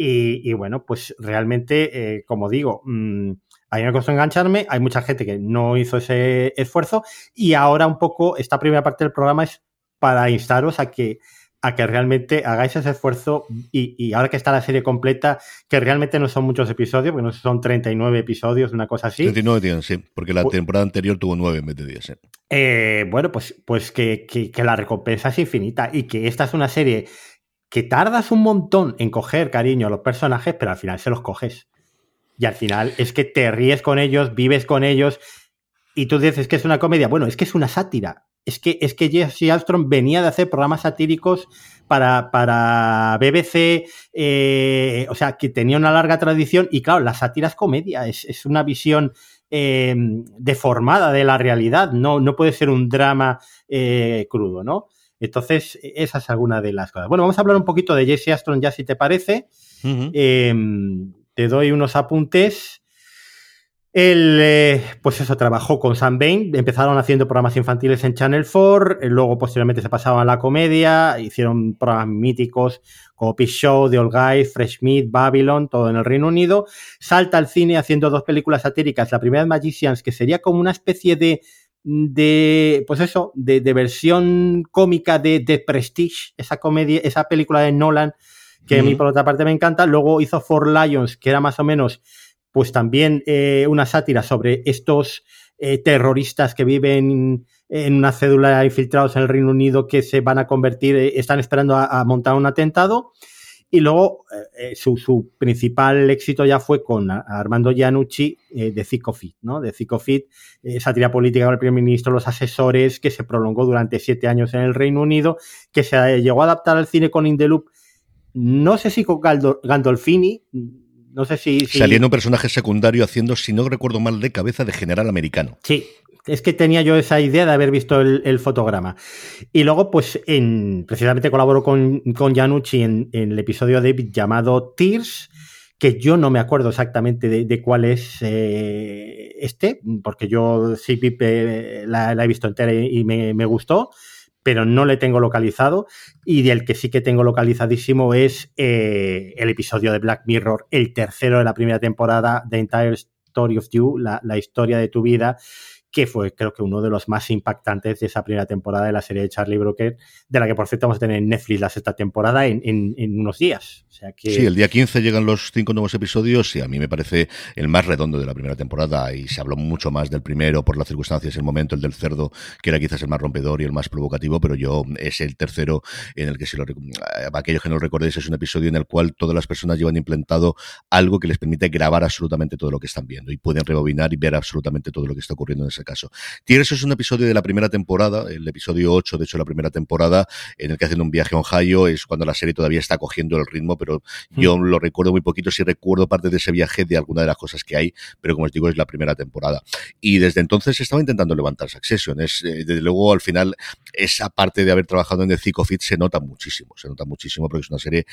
Y, bueno, pues realmente, eh, como digo, mm, a mí me costó engancharme, hay mucha gente que no hizo ese esfuerzo y ahora un poco esta primera parte del programa es para instaros a que a que realmente hagáis ese esfuerzo y, ahora que está la serie completa, que realmente no son muchos episodios, porque no son 39 episodios, una cosa así. 39 tienen, sí, porque la temporada anterior tuvo 9 en vez de 10. Eh, bueno, pues, pues que, que, la recompensa es infinita y que esta es una serie que tardas un montón en coger cariño a los personajes, pero al final se los coges. Y al final es que te ríes con ellos, vives con ellos y tú dices que es una comedia. Bueno, es que es una sátira. es que, es que Jesse Armstrong venía de hacer programas satíricos para, para BBC, eh, o sea, que tenía una larga tradición y claro, la sátira es comedia, es, una visión eh, deformada de la realidad, no, no puede ser un drama eh, crudo, ¿no? Entonces, esa es alguna de las cosas. Bueno, vamos a hablar un poquito de Jesse Armstrong ya si te parece. Te doy unos apuntes. Él, eh, pues eso, trabajó con Sam Bain, empezaron haciendo programas infantiles en Channel 4, eh, luego posteriormente se pasaban a la comedia, hicieron programas míticos como Peace Show, The Old Guy, Fresh Meat, Babylon, todo en el Reino Unido. Salta al cine haciendo dos películas satíricas, la primera de Magicians, que sería como una especie de, de pues eso, de, versión cómica de, de Prestige, esa comedia, esa película de Nolan, que a mí por otra parte me encanta. Luego hizo Four Lions, que era más o menos pues también eh, una sátira sobre estos eh, terroristas que viven en una cédula infiltrados en el Reino Unido que se van a convertir, eh, están esperando a, montar un atentado. Y luego su, principal éxito ya fue con Armando Giannucci de Zicofit, ¿no? De Zicofit, sátira política con el primer ministro, los asesores, que se prolongó durante siete años en el Reino Unido, que se llegó a adaptar al cine con Indeloop, no sé si con Gandolfini, no sé si, Saliendo un personaje secundario haciendo, si no recuerdo mal, de cabeza de general americano. Sí, es que tenía yo esa idea de haber visto el, fotograma. Y luego, pues, en, precisamente colaboró con, con Janucci en, el episodio de llamado Tears, que yo no me acuerdo exactamente de, cuál es eh, este, porque yo sí, Pipe, la, he visto entera y, me, me, gustó pero no le tengo localizado. Y del que sí que tengo localizadísimo es eh, el episodio de Black Mirror, el tercero de la primera temporada, The Entire Story of You, la, la historia de tu vida, que fue creo que uno de los más impactantes de esa primera temporada de la serie de Charlie Brooker, de la que por cierto vamos a tener en Netflix la sexta temporada en, en, unos días. Sí, el día 15 llegan los cinco nuevos episodios y a mí me parece el más redondo de la primera temporada y se habló mucho más del primero por las circunstancias, el momento, el del cerdo, que era quizás el más rompedor y el más provocativo, pero yo es el tercero en el que si lo aquellos que no lo recordéis es un episodio en el cual todas las personas llevan implantado algo que les permite grabar absolutamente todo lo que están viendo y pueden rebobinar y ver absolutamente todo lo que está ocurriendo en ese caso. Tigres es un episodio de la primera temporada, el episodio 8, de hecho, la primera temporada, en el que hacen un viaje a Ohio, es cuando la serie todavía está cogiendo el ritmo, pero mm. yo lo recuerdo muy poquito, sí recuerdo parte de ese viaje de alguna de las cosas que hay, pero como os digo, es la primera temporada. Y desde entonces estaba intentando levantar Succession. Es, eh, desde luego, al final, esa parte de haber trabajado en The Thick of It se nota muchísimo, se nota muchísimo porque es una serie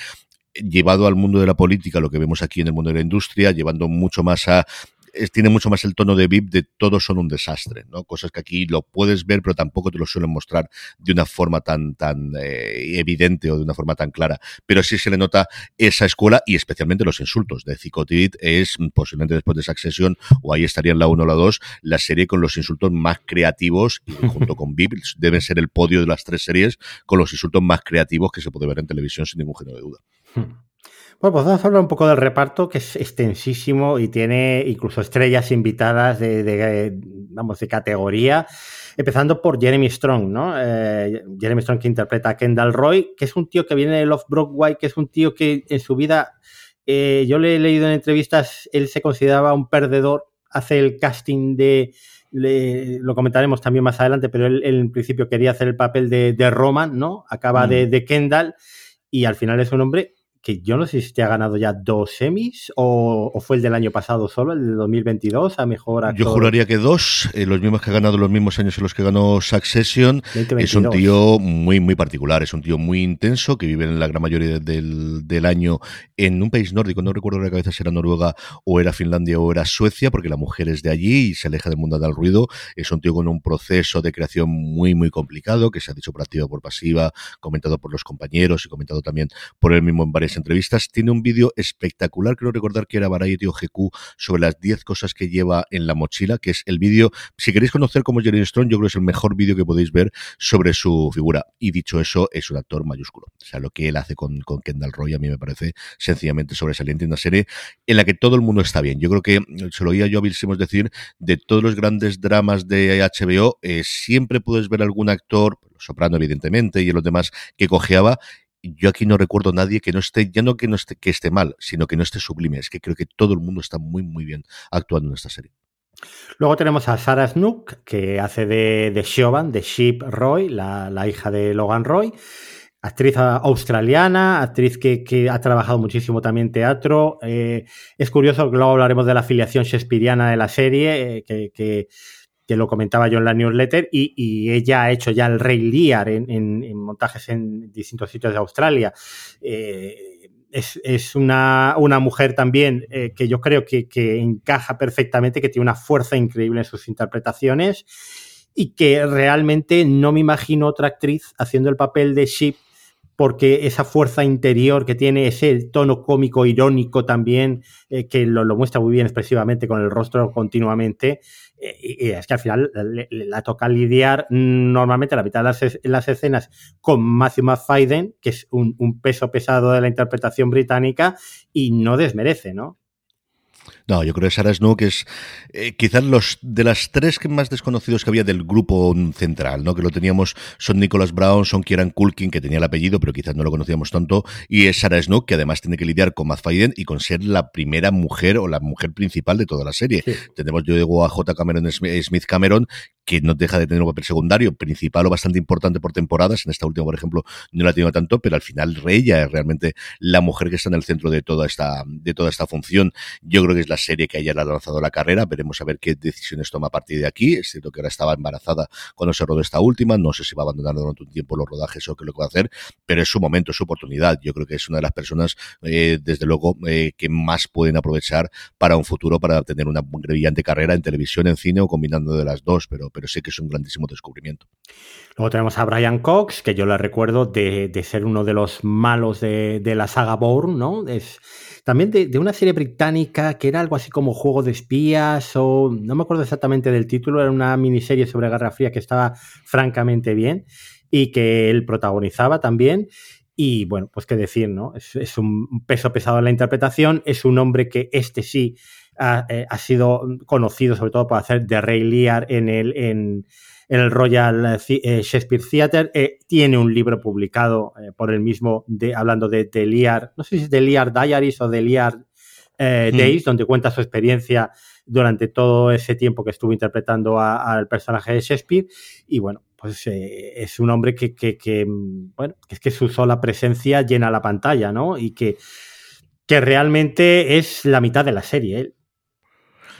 llevado al mundo de la política, lo que vemos aquí en el mundo de la industria, llevando mucho más a tiene mucho más el tono de VIP de todos son un desastre, ¿no? Cosas que aquí lo puedes ver, pero tampoco te lo suelen mostrar de una forma tan, tan eh, evidente o de una forma tan clara. Pero sí se le nota esa escuela y especialmente los insultos. De Cicotit es posiblemente después de esa accesión, o ahí estaría en la 1 o la 2, la serie con los insultos más creativos y [laughs] junto con VIP deben ser el podio de las tres series con los insultos más creativos que se puede ver en televisión sin ningún género de duda. Hmm. Bueno, pues vamos a hablar un poco del reparto, que es extensísimo y tiene incluso estrellas invitadas de, vamos, de categoría, empezando por Jeremy Strong, ¿no? Eh, Jeremy Strong que interpreta a Kendall Roy, que es un tío que viene de Love Broadway, que es un tío que en su vida, eh, yo le he leído en entrevistas, él se consideraba un perdedor, hace el casting de, lo comentaremos también más adelante, pero él, en principio quería hacer el papel de, Roman, ¿no? Acaba de, mm. de Kendall y al final es un hombre que yo no sé si te ha ganado ya dos semis o, fue el del año pasado solo, el de 2022, a mejor Yo juraría que dos, eh, los mismos que ha ganado los mismos años en los que ganó Succession. Es un tío muy, muy particular, es un tío muy intenso que vive en la gran mayoría del, del año en un país nórdico, no recuerdo la cabeza si era Noruega o era Finlandia o era Suecia, porque la mujer es de allí y se aleja del mundo del ruido. Es un tío con un proceso de creación muy, muy complicado, que se ha dicho por activa o por pasiva, comentado por los compañeros y comentado también por él mismo en varias entrevistas. Tiene un vídeo espectacular, creo recordar que era Variety o GQ, sobre las 10 cosas que lleva en la mochila, que es el vídeo, si queréis conocer cómo es Jeremy Strong, yo creo que es el mejor vídeo que podéis ver sobre su figura. Y dicho eso, es un actor mayúsculo. O sea, lo que él hace con, con Kendall Roy a mí me parece sencillamente sobresaliente en una serie en la que todo el mundo está bien. Yo creo que, se lo oía yo a Bill decir, de todos los grandes dramas de HBO, eh, siempre puedes ver algún actor, Soprano evidentemente, y los demás, que cojeaba, yo aquí no recuerdo a nadie que no esté, ya no que no esté, que esté mal, sino que no esté sublime. Es que creo que todo el mundo está muy, muy bien actuando en esta serie. Luego tenemos a Sarah Snook, que hace de, de Siobhan, de Sheep Roy, la, la hija de Logan Roy actriz australiana, actriz que, ha trabajado muchísimo también teatro. Eh, es curioso que luego hablaremos de la afiliación shakespeariana de la serie, eh, que, lo comentaba yo en la newsletter, y, ella ha hecho ya el Rey Lear en, montajes en distintos sitios de Australia. Eh, es, una, mujer también que yo creo que, que encaja perfectamente, que tiene una fuerza increíble en sus interpretaciones y que realmente no me imagino otra actriz haciendo el papel de Sheep porque esa fuerza interior que tiene, ese tono cómico, irónico también, eh, que lo, muestra muy bien expresivamente con el rostro continuamente, eh, y es que al final la toca lidiar normalmente la mitad de las, escenas con Matthew McFadden, que es un peso pesado de la interpretación británica, y no desmerece, ¿no? No, yo creo que Sarah Snook es eh, quizás los de las tres que más desconocidos que había del grupo central, ¿no? Que lo teníamos son Nicholas Brown, son Kieran Culkin, que tenía el apellido, pero quizás no lo conocíamos tanto, y es Sarah Snook, que además tiene que lidiar con Matt Faden y con ser la primera mujer o la mujer principal de toda la serie. Tenemos, yo digo, a J. Cameron Smith Cameron, que no deja de tener un papel secundario, principal o bastante importante por temporadas. En esta última, por ejemplo, no la ha tenido tanto, pero al final ella es realmente la mujer que está en el centro de toda esta, de toda esta función. Yo creo que es la serie que ella le ha lanzado la carrera. Veremos a ver qué decisiones toma a partir de aquí. Es cierto que ahora estaba embarazada cuando se rodó esta última. No sé si va a abandonar durante un tiempo los rodajes o qué lo que va a hacer, pero es su momento, es su oportunidad. Yo creo que es una de las personas, eh, desde luego, eh, que más pueden aprovechar para un futuro, para tener una brillante carrera en televisión, en cine o combinando de las dos. Pero pero sé que es un grandísimo descubrimiento. Luego tenemos a Brian Cox, que yo le recuerdo de, ser uno de los malos de, la saga Bourne, ¿no? Es también de, una serie británica que era algo así como Juego de Espías o no me acuerdo exactamente del título, era una miniserie sobre Guerra Fría que estaba francamente bien y que él protagonizaba también. Y bueno, pues qué decir, ¿no? Es, es un peso pesado en la interpretación, es un hombre que este sí eh, ha, sido conocido sobre todo por hacer de Ray Lear en el, en, el Royal eh, Shakespeare Theatre. Eh, tiene un libro publicado por el mismo de, hablando de, de, Lear, no sé si es de Lear Diaries o de Lear mm. Days, donde cuenta su experiencia durante todo ese tiempo que estuvo interpretando al personaje de Shakespeare. Y bueno, pues es un hombre que, que, que, bueno, es que su sola presencia llena la pantalla, ¿no? Y que, que realmente es la mitad de la serie.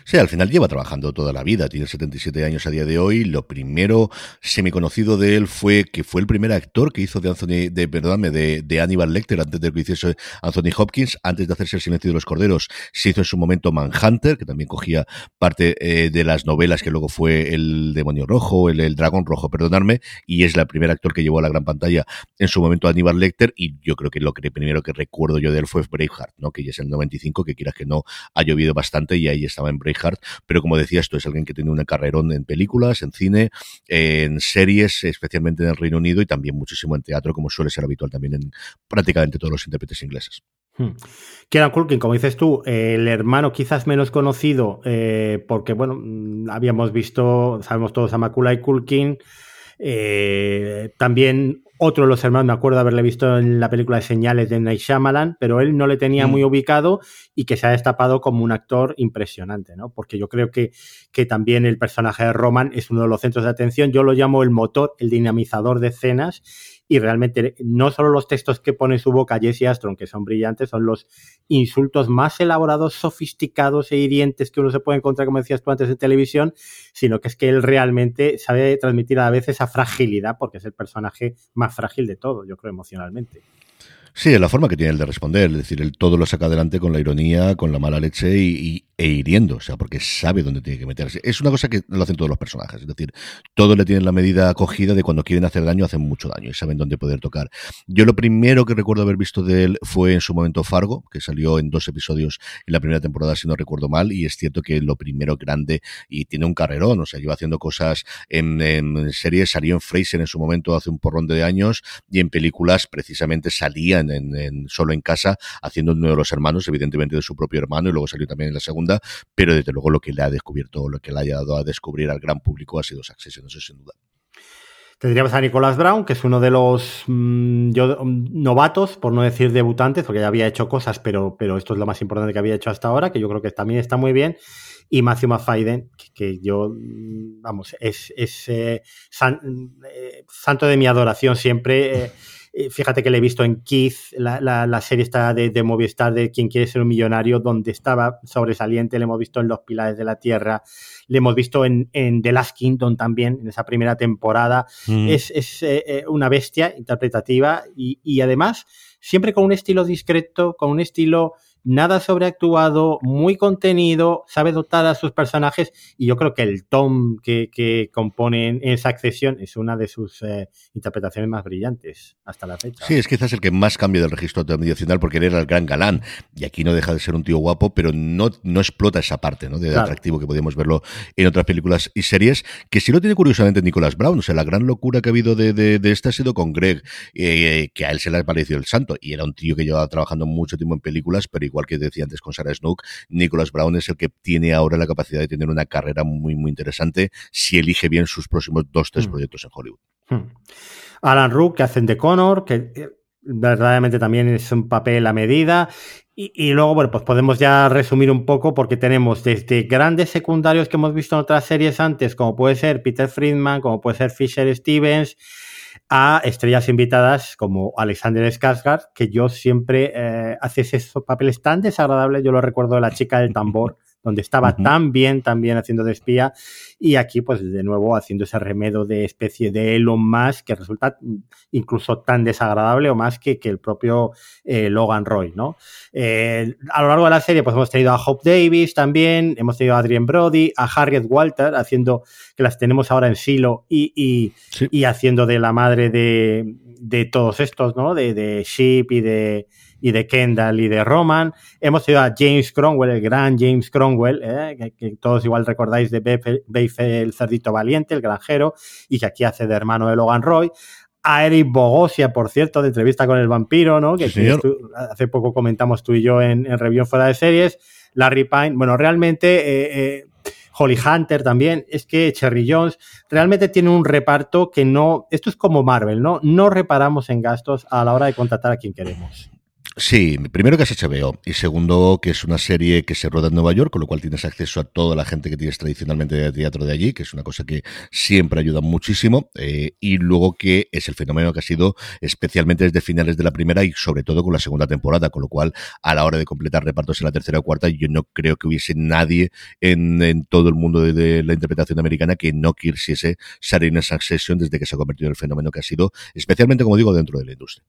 Sí, al final lleva trabajando toda la vida, tiene 77 años a día de hoy. Lo primero semi-conocido de él fue que fue el primer actor que hizo de Anthony, de, perdóname, de, de Hannibal Lecter antes de que hiciese Anthony Hopkins, antes de hacerse El silencio de los corderos. Se hizo en su momento Manhunter, que también cogía parte eh, de las novelas que luego fue El demonio rojo, el, el dragón rojo, perdonarme, y es el primer actor que llevó a la gran pantalla en su momento Hannibal Lecter, y yo creo que lo que primero que recuerdo yo de él fue Braveheart, ¿no? que ya es el 95, que quieras que no, ha llovido bastante y ahí estaba en Braveheart pero como decía, esto es alguien que tiene una carrerón en películas, en cine, en series, especialmente en el Reino Unido y también muchísimo en teatro, como suele ser habitual también en prácticamente todos los intérpretes ingleses. Hmm. Kieran Culkin, como dices tú, el hermano quizás menos conocido, eh, porque bueno, mm, habíamos visto, sabemos todos a Macaulay Culkin, eh, también otro de los hermanos, me acuerdo haberle visto en la película de Señales de Night Shyamalan, pero él no le tenía mm. muy ubicado y que se ha destapado como un actor impresionante, ¿no? Porque yo creo que, que también el personaje de Roman es uno de los centros de atención. Yo lo llamo el motor, el dinamizador de escenas y realmente no solo los textos que pone su boca Jesse Astron, que son brillantes, son los insultos más elaborados, sofisticados e hirientes que uno se puede encontrar, como decías tú antes, en televisión, sino que es que él realmente sabe transmitir a veces esa fragilidad, porque es el personaje más frágil de todo, yo creo, emocionalmente. Sí, es la forma que tiene el de responder, es decir, él todo lo saca adelante con la ironía, con la mala leche y, e hiriendo, o sea, porque sabe dónde tiene que meterse. Es una cosa que lo hacen todos los personajes, es decir, todos le tienen la medida acogida de cuando quieren hacer daño, hacen mucho daño y saben dónde poder tocar. Yo lo primero que recuerdo haber visto de él fue en su momento Fargo, que salió en dos episodios en la primera temporada, si no recuerdo mal, y es cierto que lo primero grande y tiene un carrerón, o sea, lleva haciendo cosas en, en series, salió en Fraser en su momento hace un porrón de años y en películas precisamente salían en, solo en casa, haciendo uno de los hermanos, evidentemente de su propio hermano, y luego salió también en la segunda, pero desde luego lo que le ha descubierto, lo que le ha dado a descubrir al gran público ha sido Succession, eso sin duda. Tendríamos a Nicolás Brown, que es uno de los mm, novatos, por no decir debutantes, porque ya había hecho cosas, pero, pero esto es lo más importante que había hecho hasta ahora, que yo creo que también está muy bien. Y Matthew McFadden, que, yo, mm, vamos, es, es eh, eh, santo de mi adoración siempre. Eh, fíjate que le he visto en Keith, la, serie está de, Movistar de Quien quiere ser un millonario, donde estaba sobresaliente, le hemos visto en Los Pilares de la Tierra, le hemos visto en, The Last Kingdom también, en esa primera temporada. Mm. Es, eh, eh, una bestia interpretativa y, y además siempre con un estilo discreto, con un estilo nada sobreactuado, muy contenido, sabe dotar a sus personajes y yo creo que el Tom que, que compone en, esa accesión es una de sus eh, interpretaciones más brillantes hasta la fecha. Sí, es quizás el que más cambia del registro tradicional porque él era el gran galán y aquí no deja de ser un tío guapo, pero no, no explota esa parte ¿no? de atractivo que podíamos verlo en otras películas y series, que si lo tiene curiosamente Nicolas Brown, o sea, la gran locura que ha habido de, de, de esta ha sido con Greg, eh, que a él se le ha parecido el santo y era un tío que llevaba trabajando mucho tiempo en películas, pero igual que decía antes con Sarah Snook, Nicholas Brown es el que tiene ahora la capacidad de tener una carrera muy, muy interesante si elige bien sus próximos dos, tres hmm. proyectos en Hollywood. Hmm. Alan Rook, que hacen de Connor, que eh, verdaderamente también es un papel a medida. Y, luego, bueno, pues podemos ya resumir un poco porque tenemos desde grandes secundarios que hemos visto en otras series antes, como puede ser Peter Friedman, como puede ser Fisher Stevens, a estrellas invitadas como Alexander Skarsgård, que yo siempre eh, esos papeles tan desagradables, yo lo recuerdo de la chica del tambor, donde estaba tan bien, tan bien haciendo de espía, y aquí, pues de nuevo, haciendo ese remedo de especie de Elon Musk que resulta incluso tan desagradable o más que, que el propio eh, Logan Roy, ¿no? Eh, a lo largo de la serie, pues hemos tenido a Hope Davis también, hemos tenido a Adrian Brody, a Harriet Walter, haciendo, que las tenemos ahora en Silo, y, y, haciendo de la madre de, de todos estos, ¿no? De, de Sheep y de y de Kendall y de Roman. Hemos tenido a James Cromwell, el gran James Cromwell, ¿eh? que, todos igual recordáis de Beife, el cerdito valiente, el granjero, y que aquí hace de hermano de Logan Roy. A Eric Bogosia, por cierto, de entrevista con el vampiro, ¿no? Que hace poco comentamos tú y yo en, en Review Fuera de Series. Larry Pine, bueno, realmente eh, eh, Holly Hunter también, es que Cherry Jones realmente tiene un reparto que no, esto es como Marvel, ¿no? No reparamos en gastos a la hora de contratar a quien queremos. Sí, primero que es HBO y segundo que es una serie que se roda en Nueva York, con lo cual tienes acceso a toda la gente que tienes tradicionalmente de teatro de allí, que es una cosa que siempre ayuda muchísimo, eh, y luego que es el fenómeno que ha sido especialmente desde finales de la primera y sobre todo con la segunda temporada, con lo cual a la hora de completar repartos en la tercera o cuarta, yo no creo que hubiese nadie en, todo el mundo de, la interpretación americana que no quisiese salir en esa sesión desde que se ha convertido en el fenómeno que ha sido, especialmente, como digo, dentro de la industria.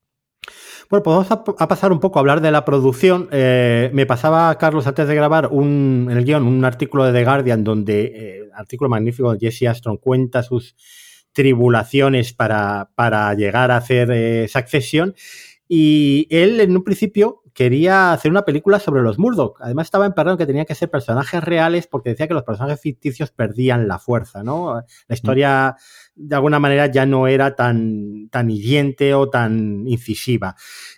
Bueno, pues vamos a, pasar un poco a hablar de la producción. Eh, me pasaba, Carlos, antes de grabar un, en el guion un artículo de The Guardian donde, eh, artículo magnífico, Jesse Astron cuenta sus tribulaciones para, para llegar a hacer eh, Succession. Y él en un principio quería hacer una película sobre los Murdoch. Además estaba emperrado que tenía que ser personajes reales porque decía que los personajes ficticios perdían la fuerza, ¿no? La mm. De alguna manera ya no era tan, tan hiriente o tan incisiva.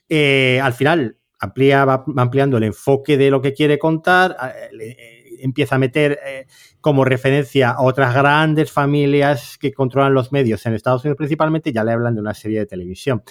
Eh, al final amplía, va ampliando el enfoque de lo que quiere contar, eh, empieza a meter eh, como referencia a otras grandes familias que controlan los medios en Estados Unidos principalmente, ya le hablan de una serie de televisión.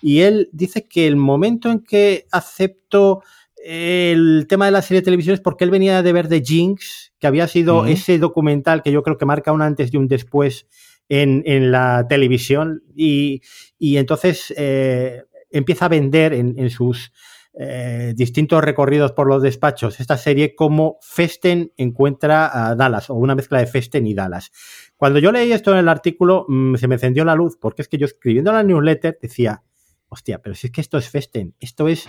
Y él dice que el momento en que aceptó el tema de la serie de televisión es porque él venía de ver The Jinx, que había sido ese documental que yo creo que marca un antes y un después en, la televisión y, entonces eh, empieza a vender en, sus eh, distintos recorridos por los despachos esta serie como Festen encuentra a Dallas o una mezcla de Festen y Dallas. Cuando yo leí esto en el artículo mm, se me encendió la luz porque es que yo escribiendo la newsletter decía, hostia, pero si es que esto es Festen, esto es...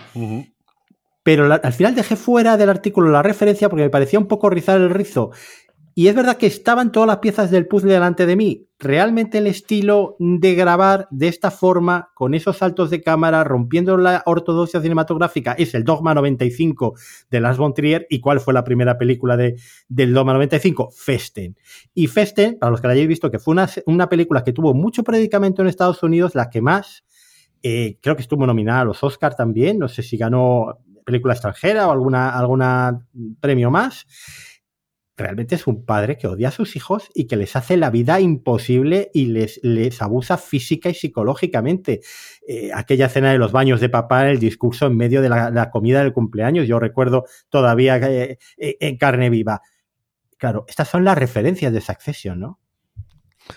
Pero al final dejé fuera del artículo la referencia porque me parecía un poco rizar el rizo y es verdad que estaban todas las piezas del puzzle delante de mí. Realmente el estilo de grabar de esta forma, con esos saltos de cámara, rompiendo la ortodoxia cinematográfica, es el Dogma 95 de Lars von Trier. ¿Y cuál fue la primera película de, del Dogma 95? Festen. Y Festen, para los que la hayáis visto, que fue una, una película que tuvo mucho predicamento en Estados Unidos, la que más, eh, creo que estuvo nominada a los Oscars también, no sé si ganó película extranjera o alguna, alguna premio más realmente es un padre que odia a sus hijos y que les hace la vida imposible y les, les abusa física y psicológicamente. Eh, aquella cena de los baños de papá, el discurso en medio de la, comida del cumpleaños, yo recuerdo todavía eh, eh, en carne viva. Claro, estas son las referencias de Succession, ¿no?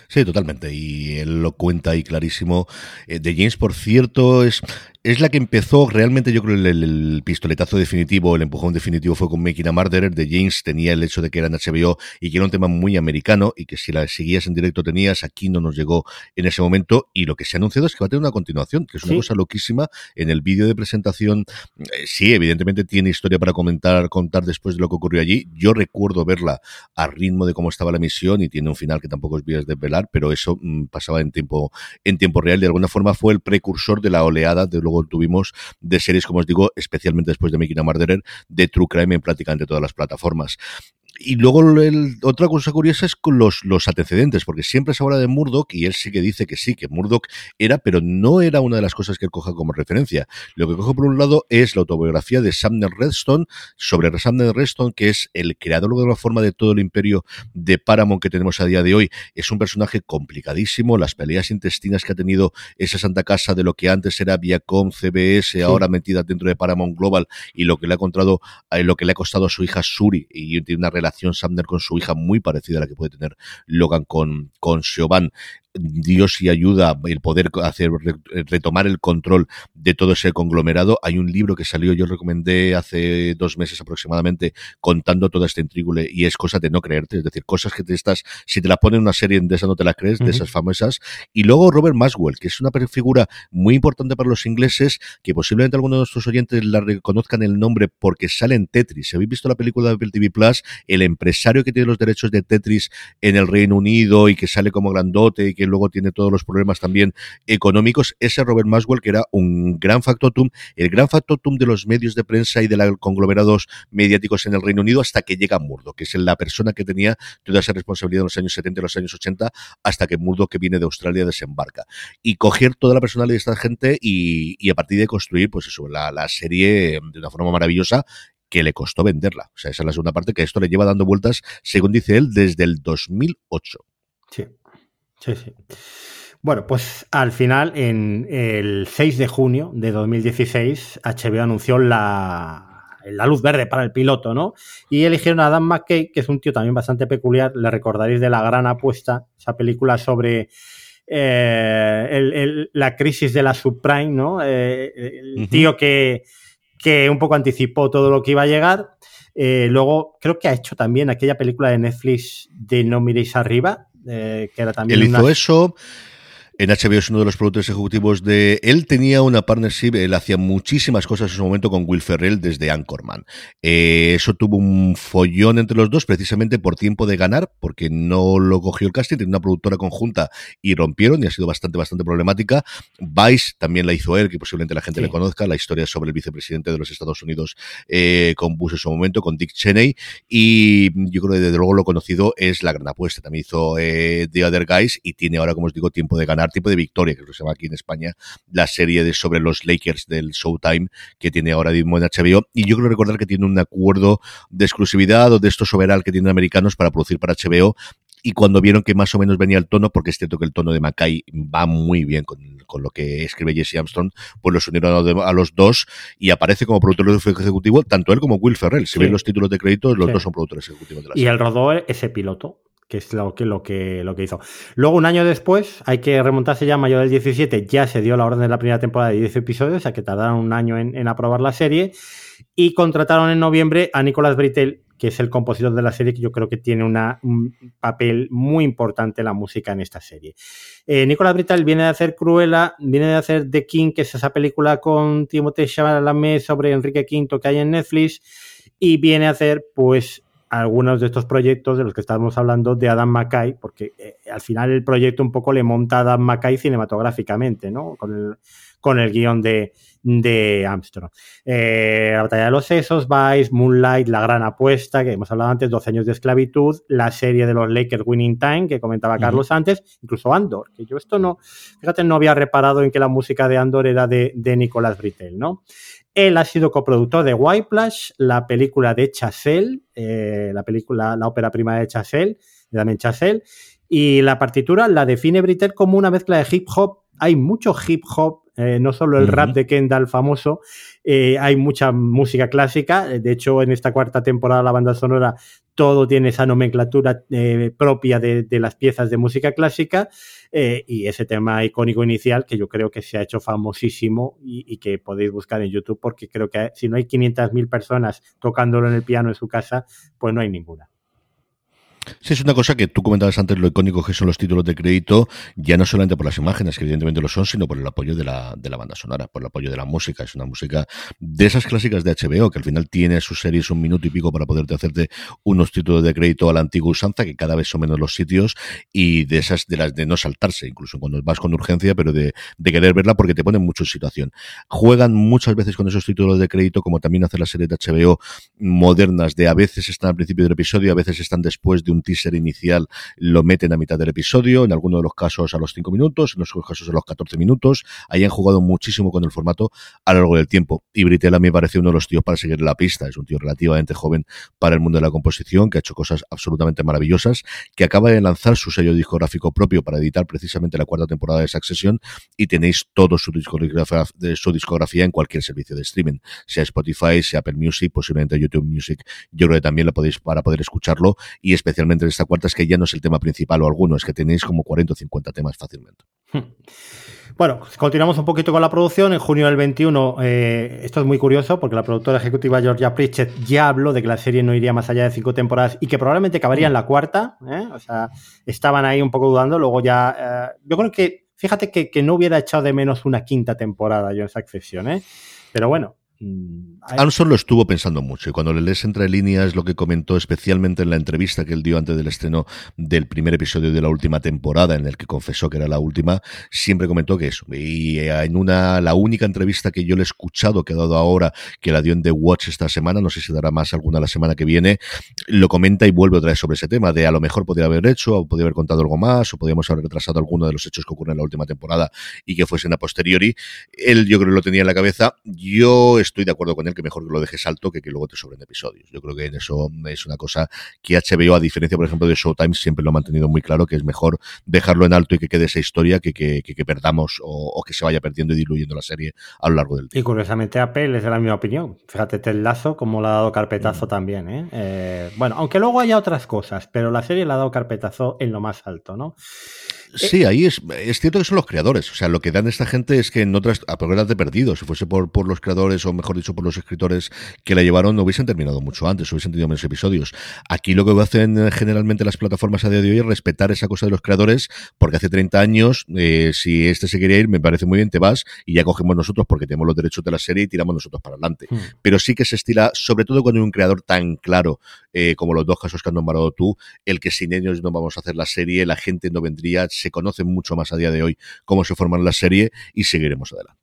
Sí, totalmente. Y él lo cuenta ahí clarísimo. de James, por cierto, es, es la que empezó realmente, yo creo, el, pistoletazo definitivo, el empujón definitivo fue con Making a Murderer. De James tenía el hecho de que era en HBO y que era un tema muy americano y que si la seguías en directo tenías, aquí no nos llegó en ese momento. Y lo que se ha anunciado es que va a tener una continuación, que es una cosa loquísima. En el vídeo de presentación, eh, sí, evidentemente tiene historia para comentar, contar después de lo que ocurrió allí. Yo recuerdo verla a ritmo de cómo estaba la misión y tiene un final que tampoco es vías de velar, pero eso mm, pasaba en tiempo, en tiempo real. De alguna forma fue el precursor de la oleada de luego tuvimos de series, como os digo, especialmente después de Making a Murderer, de True Crime en prácticamente todas las plataformas y luego otra cosa curiosa es con los, los antecedentes, porque siempre se habla de Murdoch y él sí que dice que sí, que Murdoch era, pero no era una de las cosas que él coja como referencia. Lo que coge por un lado es la autobiografía de Sumner Redstone sobre Sumner Redstone, que es el creador de alguna forma de todo el imperio de Paramount que tenemos a día de hoy. Es un personaje complicadísimo, las peleas intestinas que ha tenido esa Santa Casa de lo que antes era Viacom, CBS, ahora metida dentro de Paramount Global y lo que le ha encontrado, eh, lo que le ha costado a su hija Suri y tiene una relación relación Sumner con su hija muy parecida a la que puede tener Logan con, con Siobhan. Dios y ayuda el poder hacer retomar el control de todo ese conglomerado. Hay un libro que salió, yo recomendé hace dos meses aproximadamente, contando toda esta intrígule y es cosa de no creerte, es decir, cosas que te estás, si te la ponen en una serie de esa no te la crees, de esas famosas. Y luego Robert Maswell, que es una figura muy importante para los ingleses, que posiblemente algunos de nuestros oyentes la reconozcan el nombre porque sale en Tetris. Si habéis visto la película de Apple TV Plus, el empresario que tiene los derechos de Tetris en el Reino Unido y que sale como grandote y que luego tiene todos los problemas también económicos, ese Robert Maswell, que era un gran factotum, el gran factotum de los medios de prensa y de los conglomerados mediáticos en el Reino Unido hasta que llega Murdo, que es la persona que tenía toda esa responsabilidad en los años 70 y los años 80, hasta que Murdo, que viene de Australia, desembarca. Y coger toda la personalidad de esta gente y, a partir de construir, pues eso, la, la serie de una forma maravillosa que le costó venderla. O sea, esa es la segunda parte que esto le lleva dando vueltas, según dice él, desde el 2008. Sí. Sí, sí. Bueno, pues al final, en el 6 de junio de 2016, HBO anunció la, la luz verde para el piloto, ¿no? Y eligieron a Dan McKay, que es un tío también bastante peculiar, le recordaréis de La Gran Apuesta, esa película sobre eh, la crisis de la subprime, ¿no? Eh, el tío que, que un poco anticipó todo lo que iba a llegar. Eh, luego, creo que ha hecho también aquella película de Netflix de No miréis arriba, eh, que era también. Él hizo eso. En HBO es uno de los productores ejecutivos de... Él tenía una partnership, él hacía muchísimas cosas en su momento con Will Ferrell desde Anchorman. Eh, eso tuvo un follón entre los dos precisamente por tiempo de ganar, porque no lo cogió el casting, tenía una productora conjunta y rompieron y ha sido bastante, bastante problemática. Vice también la hizo él, que posiblemente la gente le conozca, la historia sobre el vicepresidente de los Estados Unidos eh, con Bush en su momento, con Dick Cheney. Y yo creo que desde luego lo conocido es La Gran Apuesta. También hizo eh, The Other Guys y tiene ahora, como os digo, tiempo de ganar tipo de victoria, que se llama aquí en España, la serie de sobre los Lakers del Showtime que tiene ahora mismo en HBO. Y yo creo recordar que tiene un acuerdo de exclusividad o de esto soberal que tienen americanos para producir para HBO y cuando vieron que más o menos venía el tono, porque es cierto que el tono de Mackay va muy bien con, lo que escribe Jesse Armstrong, pues los unieron a, los dos y aparece como productor ejecutivo tanto él como Will Ferrell. Si ven los títulos de crédito, los dos son productores ejecutivos de la serie. Y el rodó ese piloto que es lo que, lo, que, lo que hizo. Luego, un año después, hay que remontarse ya a mayo del 17, ya se dio la orden de la primera temporada de 10 episodios, o sea que tardaron un año en, aprobar la serie, y contrataron en noviembre a Nicolas Britell, que es el compositor de la serie, que yo creo que tiene un papel muy importante en la música en esta serie. Eh, Nicolas Britell viene de hacer Cruella, viene de hacer The King, que es esa película con Timothée Chalamet sobre Enrique V que hay en Netflix, y viene a hacer, pues, algunos de estos proyectos de los que estábamos hablando de Adam McKay, porque eh, al final el proyecto un poco le monta a Dan Mackay cinematográficamente, ¿no? Con el, con el guion de, de Armstrong. Eh, la batalla de los sesos, Vice, Moonlight, La Gran Apuesta, que hemos hablado antes, 12 años de esclavitud, la serie de los Lakers Winning Time, que comentaba Carlos antes, incluso Andor, que yo esto no, fíjate, no había reparado en que la música de Andor era de, de Nicolás Britell, ¿no? Él ha sido coproductor de Whiplash, la película de Chazelle, eh, la película, la ópera prima de Chazelle, de Damien Chazelle, y la partitura la define Britell como una mezcla de hip hop. Hay mucho hip hop eh, no solo el rap de Kendall famoso, eh, hay mucha música clásica. De hecho, en esta cuarta temporada la banda sonora todo tiene esa nomenclatura eh, propia de, las piezas de música clásica y ese tema icónico inicial que yo creo que se ha hecho famosísimo y, y que podéis buscar en YouTube porque creo que si no hay 500.000 personas tocándolo en el piano en su casa, pues no hay ninguna. Sí, es una cosa que tú comentabas antes, lo icónico que son los títulos de crédito, ya no solamente por las imágenes, que evidentemente lo son, sino por el apoyo de la, de la banda sonora, por el apoyo de la música. Es una música de esas clásicas de HBO, que al final tiene sus series un minuto y pico para poderte hacerte unos títulos de crédito a la antigua usanza, que cada vez son menos los sitios, y de esas, de las de no saltarse, incluso cuando vas con urgencia, pero de, de querer verla porque te ponen mucho en situación. Juegan muchas veces con esos títulos de crédito, como también hace las series de HBO modernas, de a veces están al principio del episodio, a veces están después de un teaser inicial lo meten a mitad del episodio, en algunos de los casos a los 5 minutos, en otros casos a los 14 minutos. Ahí han jugado muchísimo con el formato a lo largo del tiempo. Y Britel a mí me parece uno de los tíos para seguir la pista. Es un tío relativamente joven para el mundo de la composición, que ha hecho cosas absolutamente maravillosas, que acaba de lanzar su sello discográfico propio para editar precisamente la cuarta temporada de Succession y tenéis todo su discografía, su discografía en cualquier servicio de streaming, sea Spotify, sea Apple Music, posiblemente YouTube Music. Yo creo que también lo podéis para poder escucharlo y especialmente en esta cuarta es que ya no es el tema principal o alguno, es que tenéis como 40 o 50 temas fácilmente. Hmm. Bueno, continuamos un poquito con la producción. En junio del 21, eh, esto es muy curioso porque la productora ejecutiva Georgia Pritchett ya habló de que la serie no iría más allá de cinco temporadas y que probablemente acabaría en la cuarta. ¿eh? O sea, estaban ahí un poco dudando. Luego ya, eh, yo creo que, fíjate que, que, no hubiera echado de menos una quinta temporada yo en esa accesión, ¿eh? Pero bueno, Mm, Armstrong lo estuvo pensando mucho y cuando le lees entre líneas lo que comentó especialmente en la entrevista que él dio antes del estreno del primer episodio de la última temporada en el que confesó que era la última, siempre comentó que eso. Y eh, en una, la única entrevista que yo le he escuchado que ha dado ahora, que la dio en The Watch esta semana, no sé si dará más alguna la semana que viene, lo comenta y vuelve otra vez sobre ese tema de a lo mejor podría haber hecho, o podría haber contado algo más, o podríamos haber retrasado alguno de los hechos que ocurren en la última temporada y que fuesen a posteriori. Él yo creo que lo tenía en la cabeza. Yo estoy de acuerdo con él que mejor que lo dejes alto que que luego te sobren episodios. Yo creo que en eso es una cosa que HBO, a diferencia, por ejemplo, de Showtime, siempre lo ha mantenido muy claro, que es mejor dejarlo en alto y que quede esa historia que que, que, perdamos o, que se vaya perdiendo y diluyendo la serie a lo largo del tiempo. Y curiosamente Apple es de la misma opinión. Fíjate, Ted Lazo como le ha dado carpetazo mm. también. ¿eh? ¿eh? bueno, aunque luego haya otras cosas, pero la serie le ha dado carpetazo en lo más alto, ¿no? Sí, ahí es, es cierto que son los creadores. O sea, lo que dan esta gente es que en otras, a programas de perdido, si fuese por, por los creadores o mejor dicho por los escritores que la llevaron, no hubiesen terminado mucho antes, hubiesen tenido menos episodios. Aquí lo que hacen eh, generalmente las plataformas a día de hoy es respetar esa cosa de los creadores, porque hace 30 años, eh, si este se quería ir, me parece muy bien, te vas y ya cogemos nosotros porque tenemos los derechos de la serie y tiramos nosotros para adelante. Hmm. Pero sí que se estila, sobre todo cuando hay un creador tan claro eh, como los dos casos que has nombrado tú, el que sin ellos no vamos a hacer la serie, la gente no vendría, se conoce mucho más a día de hoy cómo se forman la serie y seguiremos adelante.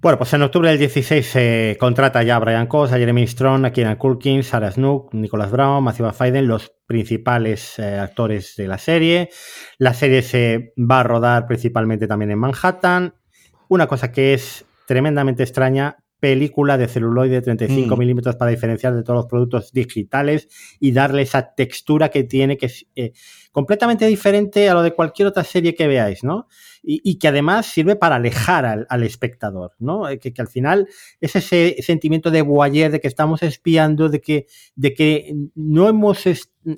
Bueno, pues en octubre del 16 se contrata ya a Brian Cox, a Jeremy Strong, a Kieran Culkin, Sarah Snook, Nicholas Brown, Matthew Faiden, los principales eh, actores de la serie. La serie se va a rodar principalmente también en Manhattan. Una cosa que es tremendamente extraña, película de celuloide de 35 mm. milímetros para diferenciar de todos los productos digitales y darle esa textura que tiene, que es eh, completamente diferente a lo de cualquier otra serie que veáis, ¿no? Y, que además sirve para alejar al, espectador, ¿no? Eh, que, al final es ese sentimiento de voyeur, de que estamos espiando, de que, de que no hemos,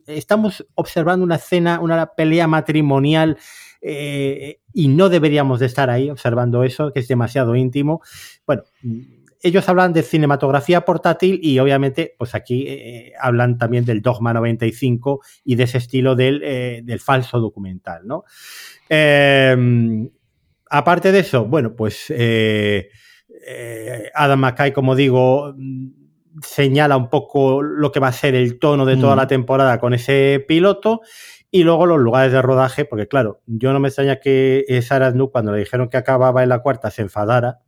estamos observando una escena, una pelea matrimonial eh, y no deberíamos de estar ahí observando eso, que es demasiado íntimo. Bueno, ellos hablan de cinematografía portátil y obviamente, pues aquí eh, hablan también del Dogma 95 y de ese estilo del, eh, del falso documental, ¿no? Em, aparte de eso, bueno, pues eh, Adam McKay, como digo, señala un poco lo que va a ser el tono de toda mm. la temporada con ese piloto Y luego los lugares de rodaje, porque claro, yo no me extraña que Sarah Snook, cuando le dijeron que acababa en la cuarta, se enfadara,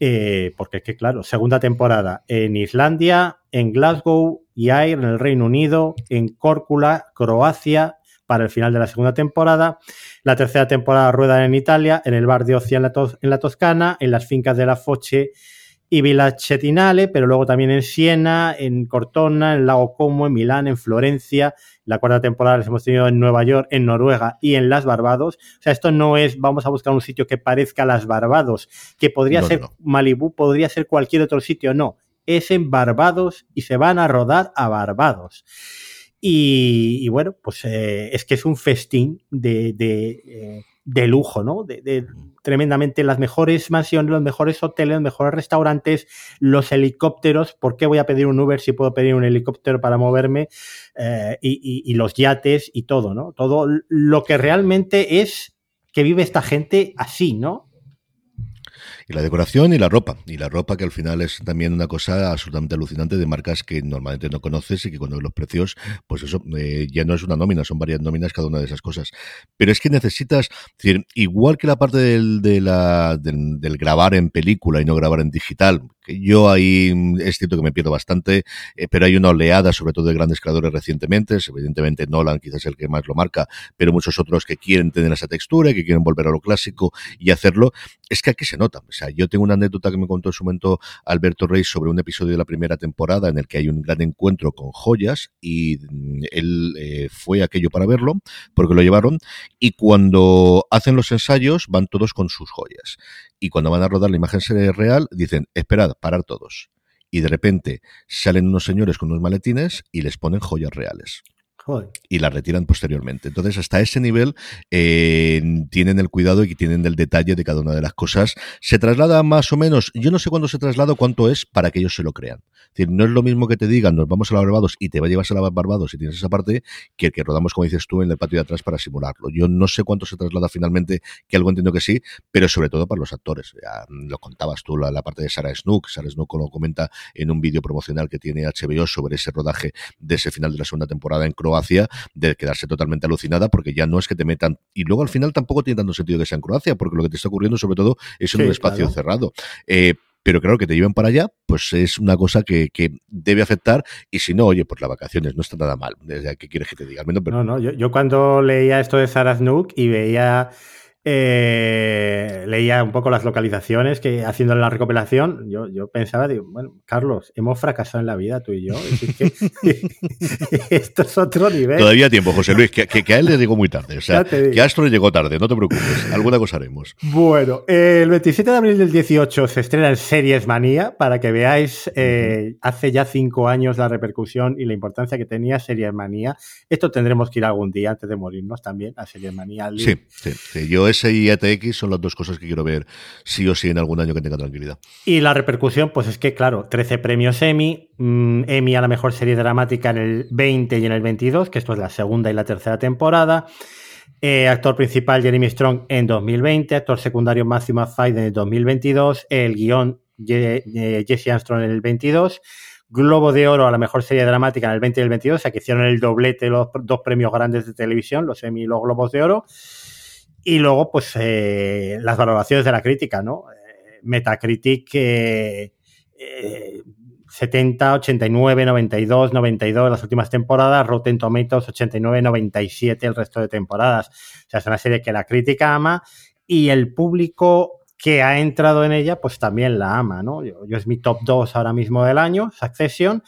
eh, porque es que, claro, segunda temporada en Islandia, en Glasgow y Ayr, en el Reino Unido, en Córcula, Croacia, para el final de la segunda temporada. La tercera temporada rueda en Italia, en el bar de Ocia en la, en la Toscana, en las fincas de la Foche y Villacetinale, pero luego también en Siena, en Cortona, en Lago Como, en Milán, en Florencia. La cuarta temporada les hemos tenido en Nueva York, en Noruega y en las Barbados. O sea, esto no es vamos a buscar un sitio que parezca las Barbados, que podría ser Malibú, podría ser cualquier otro sitio. No, es en Barbados y se van a rodar a Barbados. Y, bueno, pues eh, es que es un festín de, de, eh, lujo, ¿no? De, tremendamente las mejores mansiones, los mejores hoteles, los mejores restaurantes, los helicópteros. ¿Por qué voy a pedir un Uber si puedo pedir un helicóptero para moverme? Eh, y, y los yates y todo, ¿no? Todo lo que realmente es que vive esta gente así, ¿no? Y la decoración y la ropa. Y la ropa que al final es también una cosa absolutamente alucinante de marcas que normalmente no conoces y que cuando los precios, pues eso eh, ya no es una nómina, son varias nóminas cada una de esas cosas. Pero es que necesitas, decir, igual que la parte del, de la, del, grabar en película y no grabar en digital, yo ahí mm, es cierto que me pierdo bastante, eh, pero hay una oleada, sobre todo de grandes creadores recientemente, evidentemente Nolan quizás el que más lo marca, pero muchos otros que quieren tener esa textura, que quieren volver a lo clásico y hacerlo, es que aquí se nota. O sea, yo tengo una anécdota que me contó en su momento Alberto Rey sobre un episodio de la primera temporada en el que hay un gran encuentro con joyas y mm, él eh, fue aquello para verlo porque lo llevaron y cuando hacen los ensayos van todos con sus joyas y cuando van a rodar la imagen real dicen, esperad, parar todos. Y de repente salen unos señores con unos maletines y les ponen joyas reales y la retiran posteriormente. Entonces, hasta ese nivel eh, tienen el cuidado y tienen el detalle de cada una de las cosas. Se traslada más o menos, yo no sé cuándo se traslada, cuánto es para que ellos se lo crean. No es lo mismo que te digan, nos vamos a la Barbados y te va a llevar a la Barbados y tienes esa parte, que el que rodamos, como dices tú, en el patio de atrás para simularlo. Yo no sé cuánto se traslada finalmente, que algo entiendo que sí, pero sobre todo para los actores. Ya lo contabas tú, la, parte de Sarah Snook. Sarah Snook lo comenta en un vídeo promocional que tiene HBO sobre ese rodaje de ese final de la segunda temporada en Croacia Croacia, de quedarse totalmente alucinada, porque ya no es que te metan. Y luego al final tampoco tiene tanto sentido que sea en Croacia, porque lo que te está ocurriendo, sobre todo, es en un espacio cerrado. Eh, pero claro, que te lleven para allá, pues es una cosa que, debe afectar. Y si no, oye, pues las vacaciones no está nada mal. ¿Qué quieres que te diga? No, no, yo, yo, cuando leía esto de Snook y veía eh, leía un poco las localizaciones que haciendo la recopilación, yo, yo pensaba, digo, bueno, Carlos, hemos fracasado en la vida tú y yo. [laughs] esto es otro nivel. Todavía tiempo, José Luis, que, que, a él le llegó muy tarde. O sea, [laughs] que Astro le llegó tarde, no te preocupes. Alguna cosa haremos. Bueno, el 27 de abril del 18 se estrena en Series Manía, para que veáis, eh, hace ya cinco años la repercusión y la importancia que tenía Series Manía. Esto tendremos que ir algún día antes de morirnos también a Series Manía. Sí, sí, sí, yo y ATX son las dos cosas que quiero ver sí o sí en algún año que tenga tranquilidad. Y la repercusión, pues es que, claro, 13 premios Emmy, mm, Emmy a la mejor serie dramática en el 20 y en el 22, que esto es la segunda y la tercera temporada. Eh, actor principal Jeremy Strong en 2020, actor secundario Matthew Fight en el 2022, el guion Jesse Armstrong en el 22. Globo de Oro a la mejor serie dramática en el 20 y el 22, o sea que hicieron el doblete los dos premios grandes de televisión, los Emmy y los Globos de Oro. Y luego, pues, eh, las valoraciones de la crítica, ¿no? Eh, Metacritic 70, 89, 92, 92 las últimas temporadas, Rotten Tomatoes 89, 97 el resto de temporadas. O sea, es una serie que la crítica ama y el público que ha entrado en ella, pues también la ama, ¿no? Yo, es mi top 2 ahora mismo del año, Succession.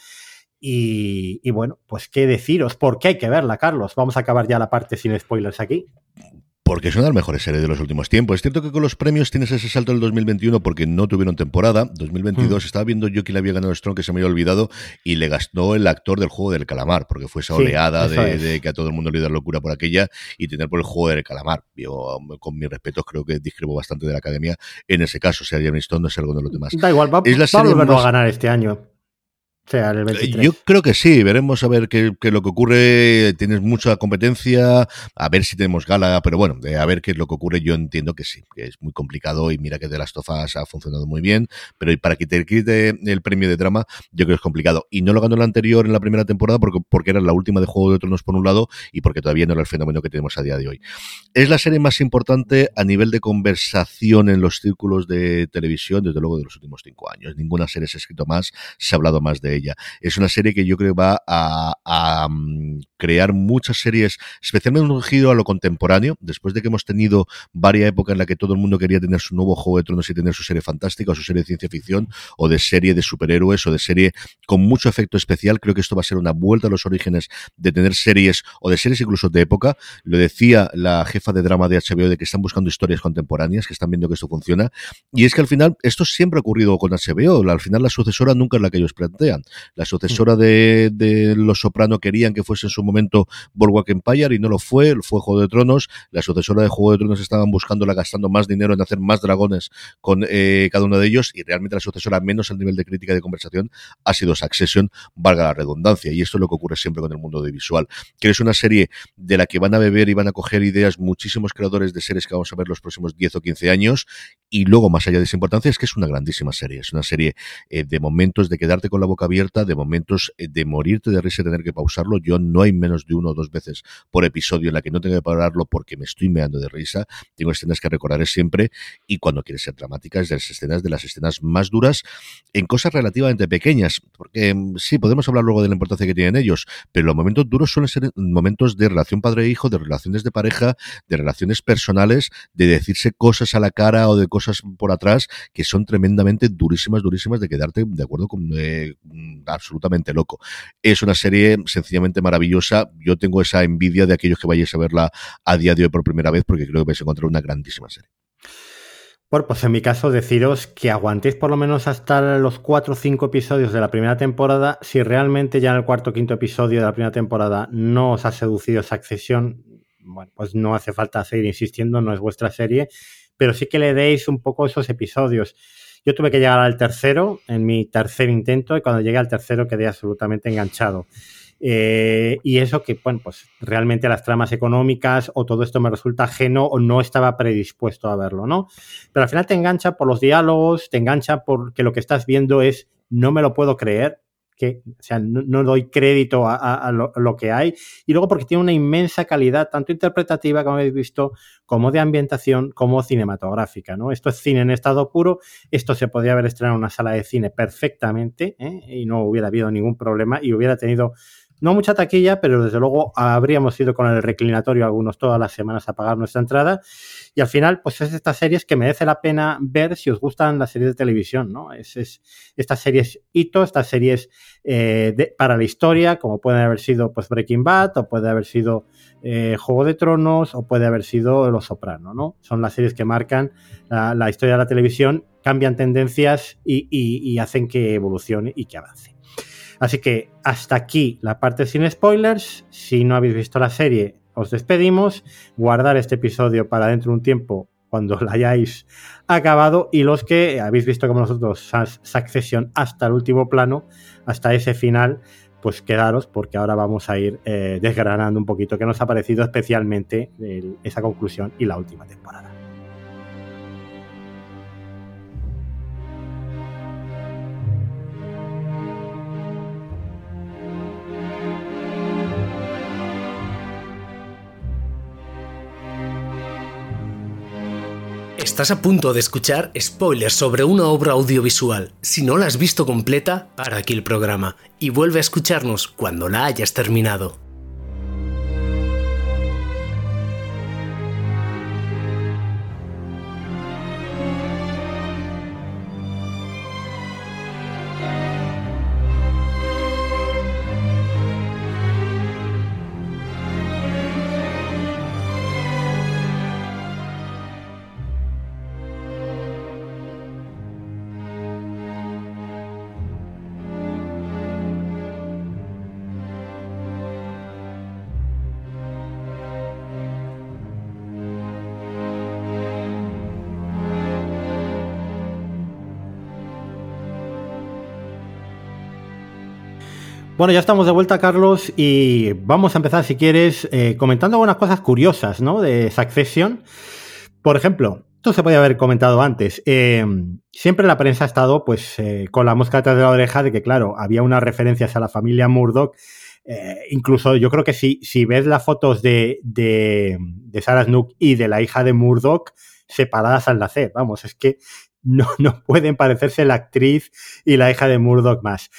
Y, y, bueno, pues qué deciros, ¿por qué hay que verla, Carlos? Vamos a acabar ya la parte sin spoilers aquí. Porque es una de las mejores series de los últimos tiempos. Es cierto que con los premios tienes ese salto del 2021 porque no tuvieron temporada. 2022 hmm. estaba viendo yo que le había ganado Strong que se me había olvidado y le gastó el actor del juego del calamar porque fue esa oleada de, que a todo el mundo le dio locura por aquella y tener por el juego del calamar. Yo, con mis respetos, creo que discrepo bastante de la academia en ese caso. O sea, Jeremy Stone no es algo de los demás. Da igual, va, es la a ganar este año. Sea el 23. Yo creo que sí, veremos a ver qué, qué, es lo que ocurre. Tienes mucha competencia, a ver si tenemos gala, pero bueno, a ver qué es lo que ocurre. Yo entiendo que sí, que es muy complicado y mira que de las tofas ha funcionado muy bien, pero para que te quite el premio de drama, yo creo que es complicado. Y no lo ganó el anterior en la primera temporada porque, porque era la última de Juego de Tronos por un lado y porque todavía no era el fenómeno que tenemos a día de hoy. Es la serie más importante a nivel de conversación en los círculos de televisión, desde luego de los últimos cinco años. Ninguna serie se ha escrito más, se ha hablado más de Es una serie que yo creo va a, um, crear muchas series, especialmente un giro a lo contemporáneo, después de que hemos tenido varias épocas en la que todo el mundo quería tener su nuevo Juego de Tronos y tener su serie fantástica o su serie de ciencia ficción o de serie de superhéroes o de serie con mucho efecto especial. Creo que esto va a ser una vuelta a los orígenes de tener series o de series incluso de época. Lo decía la jefa de drama de HBO de que están buscando historias contemporáneas, que están viendo que esto funciona. Y es que al final, esto siempre ha ocurrido con HBO. Al final la sucesora nunca es la que ellos plantean. La sucesora de, de Los Soprano querían que fuese en su momento Boardwalk Empire y no lo fue, fue Juego de Tronos. La sucesora de Juego de Tronos estaban buscándola gastando más dinero en hacer más dragones con eh, cada uno de ellos y realmente la sucesora menos al nivel de crítica y de conversación ha sido Succession, valga la redundancia. Y esto es lo que ocurre siempre con el mundo de visual. Que es una serie de la que van a beber y van a coger ideas muchísimos creadores de series que vamos a ver los próximos 10 o 15 años y luego, más allá de esa importancia, es que es una grandísima serie. Es una serie eh, de momentos de quedarte con la boca abierta, de momentos eh, de morirte de risa y tener que pausarlo. Yo no hay menos de uno o dos veces por episodio en la que no tengo que pararlo porque me estoy meando de risa. Tengo escenas que recordaré siempre y cuando quieres ser dramática es de las escenas de las escenas más duras en cosas relativamente pequeñas. Porque mm, sí, podemos hablar luego de la importancia que tienen ellos, pero los momentos duros suelen ser momentos de relación padre-hijo, de relaciones de pareja, de relaciones personales, de decirse cosas a la cara o de cosas por atrás que son tremendamente durísimas, durísimas de quedarte de acuerdo con eh, absolutamente loco. Es una serie sencillamente maravillosa. Yo tengo esa envidia de aquellos que vayáis a verla a día de hoy por primera vez porque creo que vais a encontrar una grandísima serie. Bueno, pues en mi caso deciros que aguantéis por lo menos hasta los cuatro o cinco episodios de la primera temporada. Si realmente ya en el cuarto o quinto episodio de la primera temporada no os ha seducido esa accesión, bueno, pues no hace falta seguir insistiendo, no es vuestra serie pero sí que le deis un poco esos episodios. Yo tuve que llegar al tercero, en mi tercer intento, y cuando llegué al tercero quedé absolutamente enganchado. Eh, y eso que, bueno, pues realmente las tramas económicas o todo esto me resulta ajeno o no estaba predispuesto a verlo, ¿no? Pero al final te engancha por los diálogos, te engancha porque lo que estás viendo es, no me lo puedo creer, que, o sea, no, doy crédito a, lo, que hay. Y luego porque tiene una inmensa calidad, tanto interpretativa, como habéis visto, como de ambientación, como cinematográfica, ¿no? Esto es cine en estado puro, esto se podría haber estrenado en una sala de cine perfectamente, ¿eh? y no hubiera habido ningún problema, y hubiera tenido no mucha taquilla, pero desde luego habríamos ido con el reclinatorio algunos todas las semanas a pagar nuestra entrada. Y al final, pues es estas series que merece la pena ver si os gustan las series de televisión, ¿no? Es, es estas series hito, estas series eh, para la historia, como pueden haber sido pues Breaking Bad, o puede haber sido eh, Juego de Tronos, o puede haber sido Los Soprano, ¿no? Son las series que marcan la, historia de la televisión, cambian tendencias y hacen que evolucione y que avance. Así que hasta aquí la parte sin spoilers. Si no habéis visto la serie, os despedimos. Guardar este episodio para dentro de un tiempo cuando [laughs] la hayáis acabado. Y los que habéis visto como nosotros Succession hasta el último plano, hasta ese final, pues quedaros porque ahora vamos a ir eh, desgranando un poquito qué nos ha parecido especialmente esa conclusión y la última temporada. Estás a punto de escuchar spoilers sobre una obra audiovisual. Si no la has visto completa, para aquí el programa y vuelve a escucharnos cuando la hayas terminado. Bueno, ya estamos de vuelta, Carlos, y vamos a empezar, si quieres, eh, comentando algunas cosas curiosas, ¿no? De Succession. Por ejemplo, esto se podía haber comentado antes. Eh, siempre la prensa ha estado, pues, eh, con la mosca de la oreja de que, claro, había unas referencias a la familia Murdoch. incluso yo creo que si, si ves las fotos de, de, de Sarah Snook y de la hija de Murdoch separadas al nacer, vamos, es que no, no pueden parecerse la actriz y la hija de Murdoch más.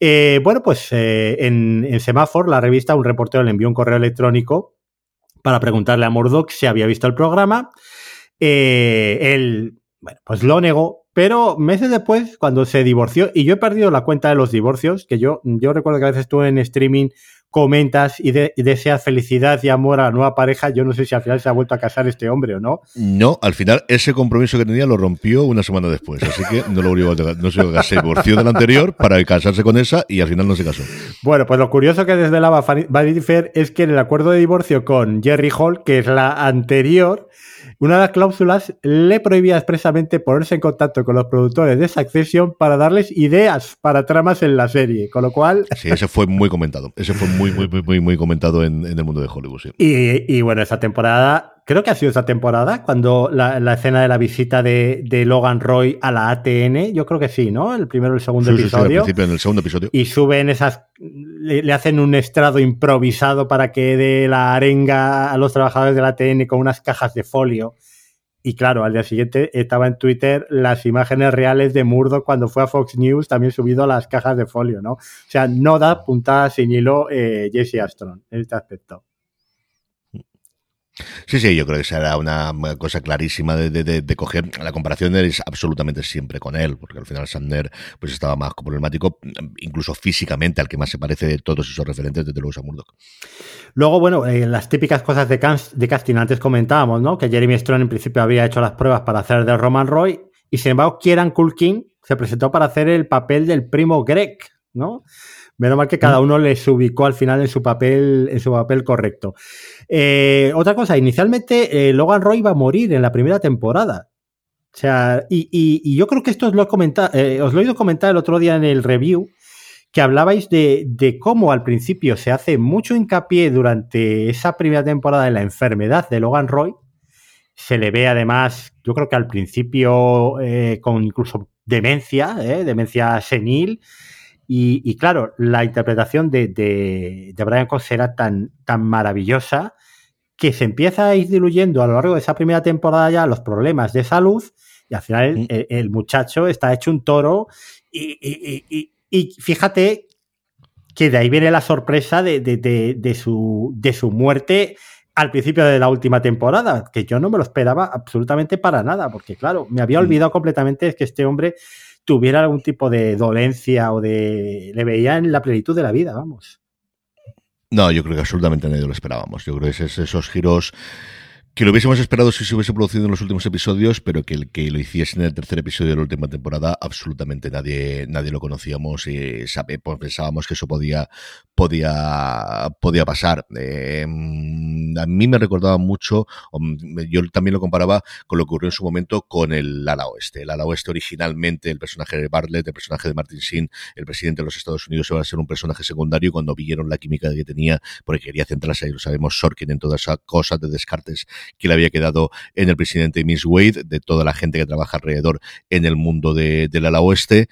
Eh, bueno, pues eh, en, en la revista, un reportero le envió un correo electrónico para preguntarle a Murdoch si había visto el programa. Eh, él, bueno, pues lo negó, pero meses después, cuando se divorció, y yo he perdido la cuenta de los divorcios, que yo, yo recuerdo que a veces tú en streaming comentas y, de, deseas felicidad y amor a la nueva pareja, yo no sé si al final se ha vuelto a casar este hombre o no. No, al final ese compromiso que tenía lo rompió una semana después, así que no lo volvió a no se divorció del anterior para casarse con esa y al final no se casó. Bueno, pues lo curioso que desvelaba Vanity Fair es que en el acuerdo de divorcio con Jerry Hall, que es la anterior, una de las cláusulas le prohibía expresamente ponerse en contacto con los productores de Succession para darles ideas para tramas en la serie, con lo cual... Sí, ese fue muy comentado, ese fue muy, muy, muy, muy comentado en, el mundo de Hollywood. Sí. Y, y, bueno, esa temporada creo que ha sido esa temporada, cuando la, escena de la visita de, Logan Roy a la ATN, yo creo que sí, ¿no? El primero o el segundo episodio. Sí, en el segundo episodio. Y suben esas, le, hacen un estrado improvisado para que dé la arenga a los trabajadores de la ATN con unas cajas de folio. Y claro, al día siguiente estaba en Twitter las imágenes reales de Murdo cuando fue a Fox News, también subido a las cajas de folio, ¿no? O sea, no da puntada sin hilo eh, Jesse Astron en este aspecto. Sí, sí, yo creo que será una cosa clarísima de, de, de, coger. La comparación es absolutamente siempre con él, porque al final Sandner pues estaba más problemático, incluso físicamente, al que más se parece de todos esos referentes, desde luego a Murdoch. Luego, bueno, eh, las típicas cosas de, de casting antes comentábamos, ¿no? Que Jeremy Strong en principio había hecho las pruebas para hacer de Roman Roy, y sin embargo, Kieran Culkin se presentó para hacer el papel del primo Greg, ¿no? Menos mal que cada mm. uno les ubicó al final en su papel, en su papel correcto. Eh, otra cosa, inicialmente eh, Logan Roy iba a morir en la primera temporada. O sea, y, yo creo que esto os lo, he eh, os lo he oído comentar el otro día en el review, que hablabais de, de, cómo al principio se hace mucho hincapié durante esa primera temporada de la enfermedad de Logan Roy. Se le ve además, yo creo que al principio con incluso demencia, demencia senil. Y, claro, la interpretación de, de, Brian Cox era tan, tan maravillosa que se empieza a ir diluyendo a lo largo de esa primera temporada ya los problemas de salud y al final el, muchacho está hecho un toro y, fíjate que de ahí viene la sorpresa de, de, su, de su muerte al principio de la última temporada, que yo no me lo esperaba absolutamente para nada, porque claro, me había mm. olvidado completamente que este hombre tuviera algún tipo de dolencia o de... le veía en la plenitud de la vida, vamos. No, yo creo que absolutamente nadie lo esperábamos. Yo creo que es esos giros que lo hubiésemos esperado si se hubiese producido en los últimos episodios, pero que el que lo hiciese en el tercer episodio de la última temporada, absolutamente nadie, nadie lo conocíamos y pues pensábamos que eso podía, podía, podía pasar. Eh, a mí me recordaba mucho, yo también lo comparaba con lo que ocurrió en su momento con el ala oeste. El ala oeste originalmente, el personaje de Bartlett, el personaje de Martin Sheen, el presidente de los Estados Unidos iba a ser un personaje secundario cuando vieron la química que tenía, porque quería centrarse, ahí lo sabemos, Sorkin en todas esas cosas de descartes que le había quedado en el presidente Miss Wade, de toda la gente que trabaja alrededor en el mundo de, del ala oeste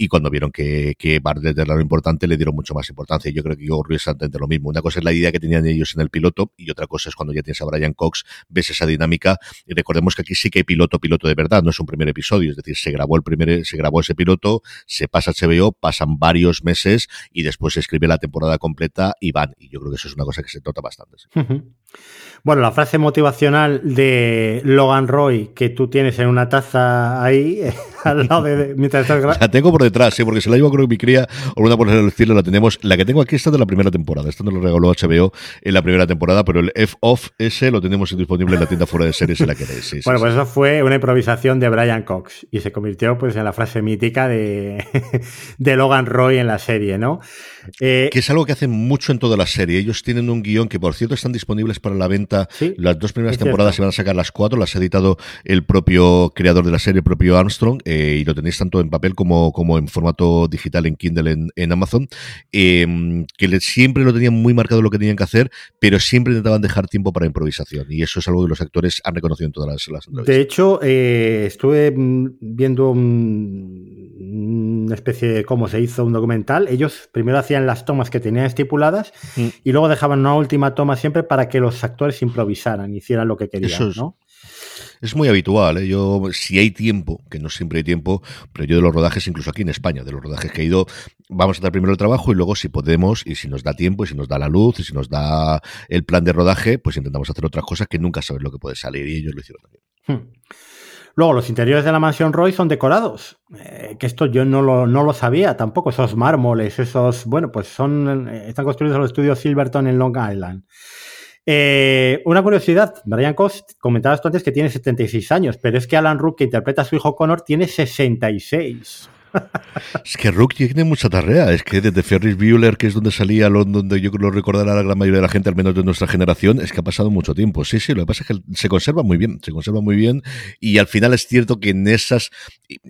y cuando vieron que, que Bartlett era lo importante, le dieron mucho más importancia. Yo creo que ocurrió exactamente lo mismo. Una cosa es la idea que tenían ellos en el piloto y otra cosa es cuando ya tienes a Brian Cox, ves esa dinámica y recordemos que aquí sí que hay piloto, piloto de verdad, no es un primer episodio, es decir, se grabó el primer, se grabó ese piloto, se pasa HBO, pasan varios meses y después se escribe la temporada completa y van. Y yo creo que eso es una cosa que se nota bastante. Bueno, la frase motivacional de Logan Roy que tú tienes en una taza ahí, [laughs] al lado de, mientras estás grabando. [laughs] La tengo por detrás, porque se la llevo creo que mi cría, o una por el cielo la tenemos. La que tengo aquí está de la primera temporada. Esto nos lo regaló HBO en la primera temporada, pero el F-Off ese lo tenemos disponible en la tienda fuera de series si la queréis. bueno, pues eso fue una improvisación de Brian Cox y se convirtió pues en la frase mítica de, [laughs] de Logan Roy en la serie, ¿no? Eh, que es algo que hacen mucho en toda la serie. Ellos tienen un guion que, por cierto, están disponibles para la venta. Las dos primeras temporadas se van a sacar las cuatro. Las ha editado el propio creador de la serie, el propio Armstrong, eh, y lo tenéis tanto en papel como, como en formato digital en Kindle en, Amazon. Em, que siempre lo tenían muy marcado lo que tenían que hacer, pero siempre intentaban dejar tiempo para improvisación. Y eso es algo que los actores han reconocido en todas las, las entrevistas. De hecho, eh, estuve mm, viendo una especie de cómo se hizo un documental. Ellos primero hacían las tomas que tenían estipuladas mm. y luego dejaban una última toma siempre para que los actores improvisaran, hicieran lo que querían. ¿no? Es muy habitual, ¿eh? yo si hay tiempo, que no siempre hay tiempo, pero yo de los rodajes, incluso aquí en España, de los rodajes que he ido, vamos a dar primero el trabajo y luego si podemos y si nos da tiempo y si nos da la luz y si nos da el plan de rodaje, pues intentamos hacer otras cosas que nunca sabes lo que puede salir y ellos lo hicieron también. Hmm. Luego, los interiores de la mansión Roy son decorados, eh, que esto yo no lo, no lo, sabía tampoco, esos mármoles, esos, bueno, pues son, eh, están construidos en los estudios Silverton en Long Island. Eh, una curiosidad, Brian Cost, comentabas tú antes que tiene 76 años, pero es que Alan Rook, que interpreta a su hijo Connor, tiene 66. Es que Rook tiene mucha tarea. Es que desde Ferris Bueller, que es donde salía, donde yo lo recordará la gran mayoría de la gente, al menos de nuestra generación, es que ha pasado mucho tiempo. Sí, sí, lo que pasa es que se conserva muy bien, se conserva muy bien. Y al final es cierto que en esas,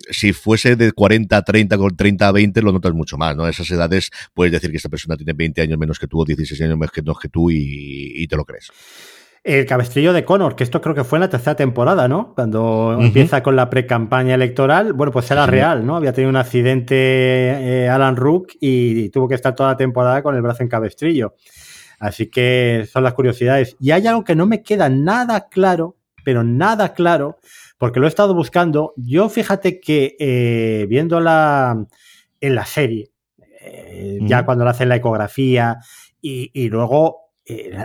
si fuese de 40 a 30, con 30 a 20, lo notas mucho más, ¿no? Esas edades, puedes decir que esta persona tiene 20 años menos que tú o 16 años menos que, tú y te lo crees. El cabestrillo de Connor, que esto creo que fue en la tercera temporada, ¿no? Cuando empieza con la pre-campaña electoral, bueno, pues era real, ¿no? Había tenido un accidente eh, Alan Rook y, tuvo que estar toda la temporada con el brazo en cabestrillo. Así que son las curiosidades. Y hay algo que no me queda nada claro, pero nada claro, porque lo he estado buscando. Yo fíjate que eh, viéndola en la serie, eh, ya cuando le hacen la ecografía y, y luego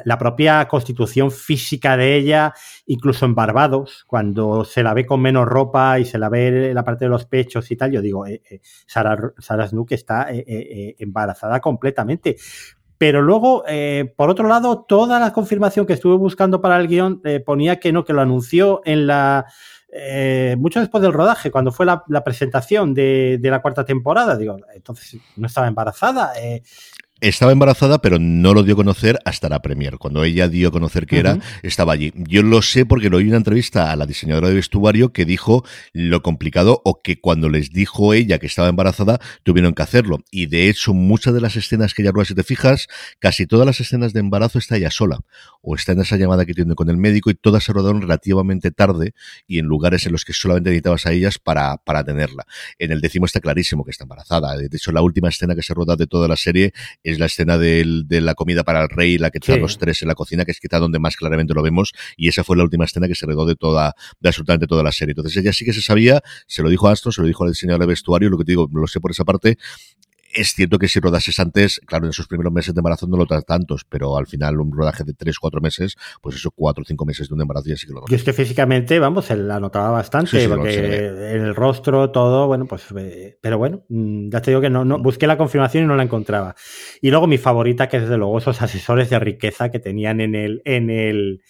la propia constitución física de ella, incluso en Barbados, cuando se la ve con menos ropa y se la ve la parte de los pechos y tal, yo digo, eh, eh Sarah, Snook está eh, embarazada completamente. Pero luego, por otro lado, toda la confirmación que estuve buscando para el guion ponía que no, que lo anunció en la... mucho después del rodaje, cuando fue la, presentación de, de, la cuarta temporada, digo, entonces no estaba embarazada. Estaba embarazada, pero no lo dio a conocer hasta la premier. Cuando ella dio a conocer que era, estaba allí. Yo lo sé porque lo oí en una entrevista a la diseñadora de vestuario que dijo lo complicado o que cuando les dijo ella que estaba embarazada, tuvieron que hacerlo. Y de hecho, muchas de las escenas que ella rueda, si te fijas, casi todas las escenas de embarazo está ella sola. O está en esa llamada que tiene con el médico y todas se rodaron relativamente tarde y en lugares en los que solamente necesitabas a ellas para, para tenerla. En el décimo está clarísimo que está embarazada. De hecho, la última escena que se roda de toda la serie es la escena de la comida para el rey, la que están los tres en la cocina, que es quizá donde más claramente lo vemos, y esa fue la última escena que se redó de toda, de absolutamente toda la serie. Entonces ella sí que se sabía, se lo dijo a Astro, se lo dijo al diseñador de vestuario, lo que te digo, lo sé por esa parte, es cierto que si rodases antes, claro, en esos primeros meses de embarazo no lo tratas tantos, pero al final un rodaje de 3, 4 meses, pues eso, 4 o 5 meses de un embarazo ya sí que lo Yo es que físicamente, vamos, se la notaba bastante, porque en el rostro, todo, bueno, pues, eh, pero bueno, mm, ya te digo que no, no, busqué la confirmación y no la encontraba. Y luego mi favorita, que desde luego esos asesores de riqueza que tenían en el, en el,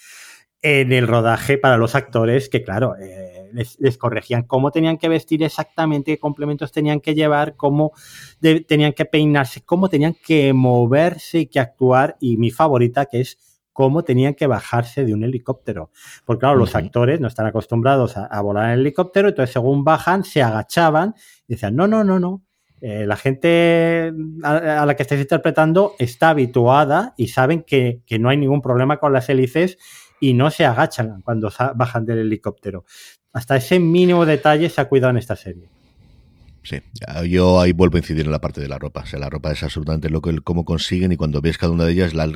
en el rodaje para los actores, que claro, eh, les, corregían cómo tenían que vestir exactamente, qué complementos tenían que llevar, cómo tenían que peinarse, cómo tenían que moverse y que actuar. Y mi favorita, que es cómo tenían que bajarse de un helicóptero. Porque claro, los actores no están acostumbrados a, volar en helicóptero, entonces según bajan, se agachaban y decían, no, no, no, no. Eh, la gente a, la que estáis interpretando está habituada y saben que, que, no hay ningún problema con las hélices y no se agachan cuando bajan del helicóptero. Hasta ese mínimo detalle se ha cuidado en esta serie. Sí, yo ahí vuelvo a incidir en la parte de la ropa. O sea, la ropa es absolutamente lo que cómo consiguen y cuando ves cada una de ellas, la,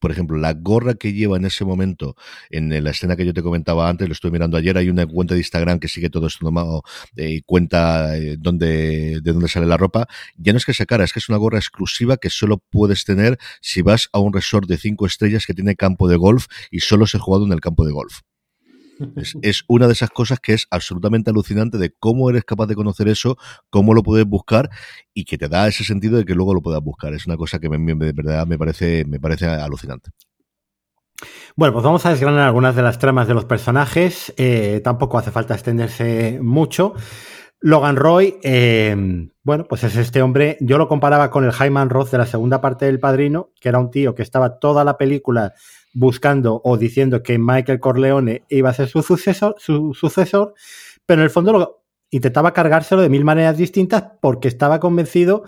por ejemplo, la gorra que lleva en ese momento, en la escena que yo te comentaba antes, lo estoy mirando ayer, hay una cuenta de Instagram que sigue todo esto nomado eh, y cuenta eh, dónde, de dónde sale la ropa. Ya no es que sea cara, es que es una gorra exclusiva que solo puedes tener si vas a un resort de cinco estrellas que tiene campo de golf y solo se ha jugado en el campo de golf. Es, una de esas cosas que es absolutamente alucinante de cómo eres capaz de conocer eso, cómo lo puedes buscar y que te da ese sentido de que luego lo puedas buscar. Es una cosa que me, de verdad me parece, me parece alucinante. Bueno, pues vamos a desgranar algunas de las tramas de los personajes. Eh, tampoco hace falta extenderse mucho. Logan Roy, eh, bueno, pues es este hombre, yo lo comparaba con el Hyman Roth de la segunda parte del Padrino, que era un tío que estaba toda la película buscando o diciendo que Michael Corleone iba a ser su sucesor, su sucesor pero en el fondo lo, intentaba cargárselo de mil maneras distintas porque estaba convencido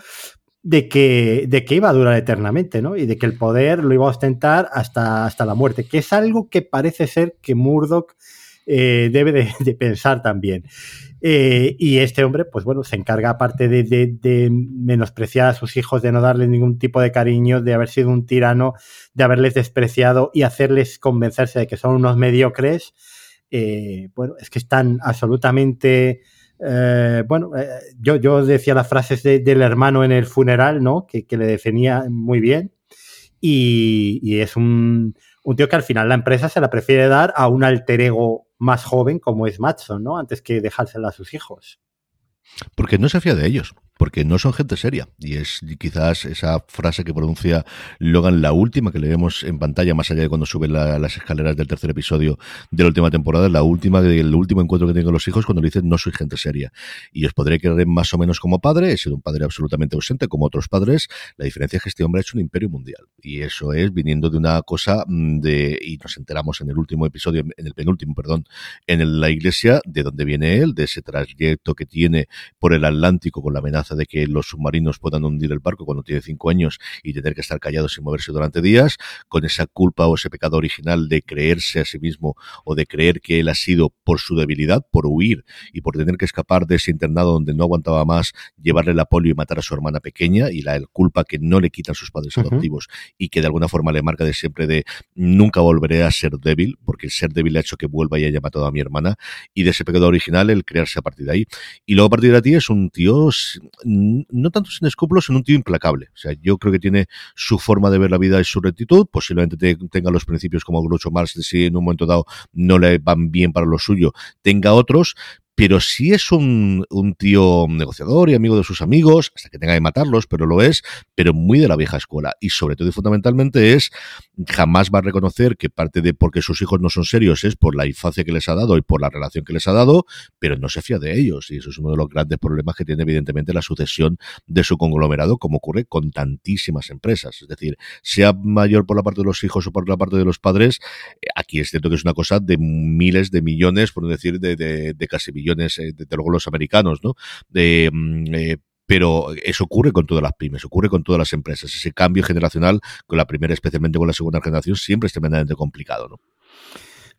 de que, de que iba a durar eternamente, ¿no? Y de que el poder lo iba a ostentar hasta, hasta la muerte, que es algo que parece ser que Murdoch eh, debe de, pensar también. Eh, y este hombre, pues bueno, se encarga aparte de, menospreciar a sus hijos, de no darles ningún tipo de cariño, de haber sido un tirano, de haberles despreciado y hacerles convencerse de que son unos mediocres. Eh, bueno, es que están absolutamente... bueno, yo, yo decía las frases del hermano en el funeral, ¿no? Que, le definía muy bien. y es un, un tío que al final la empresa se la prefiere dar a un alter ego más joven como es Matson, ¿no? Antes que dejársela a sus hijos. Porque no se fía de ellos porque no son gente seria. Y es quizás esa frase que pronuncia Logan, la última que le vemos en pantalla, más allá de cuando sube las escaleras del tercer episodio de la última temporada, la última, el último encuentro que tengo con los hijos, cuando le dicen no soy gente seria. Y os podré querer más o menos como padre, he sido un padre absolutamente ausente, como otros padres. La diferencia es que este hombre ha hecho un imperio mundial. Y eso es viniendo de una cosa mm, de, y nos enteramos en el último episodio, en el penúltimo, perdón, en la iglesia, de dónde viene él, de ese trayecto que tiene por el Atlántico con la amenaza de que los submarinos puedan hundir el barco cuando tiene cinco años y tener que estar callado sin moverse durante días, con esa culpa o ese pecado original de creerse a sí mismo o de creer que él ha sido por su debilidad, por huir y por tener que escapar de ese internado donde no aguantaba más, llevarle la polio y matar a su hermana pequeña y la culpa que no le quitan sus padres adoptivos y que de alguna forma le marca de siempre de nunca volveré a ser débil, porque el ser débil ha hecho que vuelva y haya matado a mi hermana, y de ese pecado original el crearse a partir de ahí. Y luego a partir de ti es un tío no tanto sin escrúpulos, sino un tío implacable. O sea, yo creo que tiene su forma de ver la vida y su rectitud, posiblemente tenga los principios como Groucho Marx si en un momento dado no le van bien para lo suyo, tenga otros, pero sí es un, tío negociador y amigo de sus amigos, hasta que tenga que matarlos, pero lo es, pero muy de la vieja escuela. Y sobre todo y fundamentalmente es, jamás va a reconocer que parte de porque sus hijos no son serios es por la infancia que les ha dado y por la relación que les ha dado, pero no se fía de ellos. Y eso es uno de los grandes problemas que tiene evidentemente la sucesión de su conglomerado, como ocurre con tantísimas empresas. Es decir, sea mayor por la parte de los hijos o por la parte de los padres, eh, aquí es cierto que es una cosa de miles de millones, por decir de, de, de casi millones eh, de, los americanos, ¿no? De, mm, eh, pero eso ocurre con todas las pymes, ocurre con todas las empresas. Ese cambio generacional con la primera, especialmente con la segunda generación, siempre es tremendamente complicado, ¿no?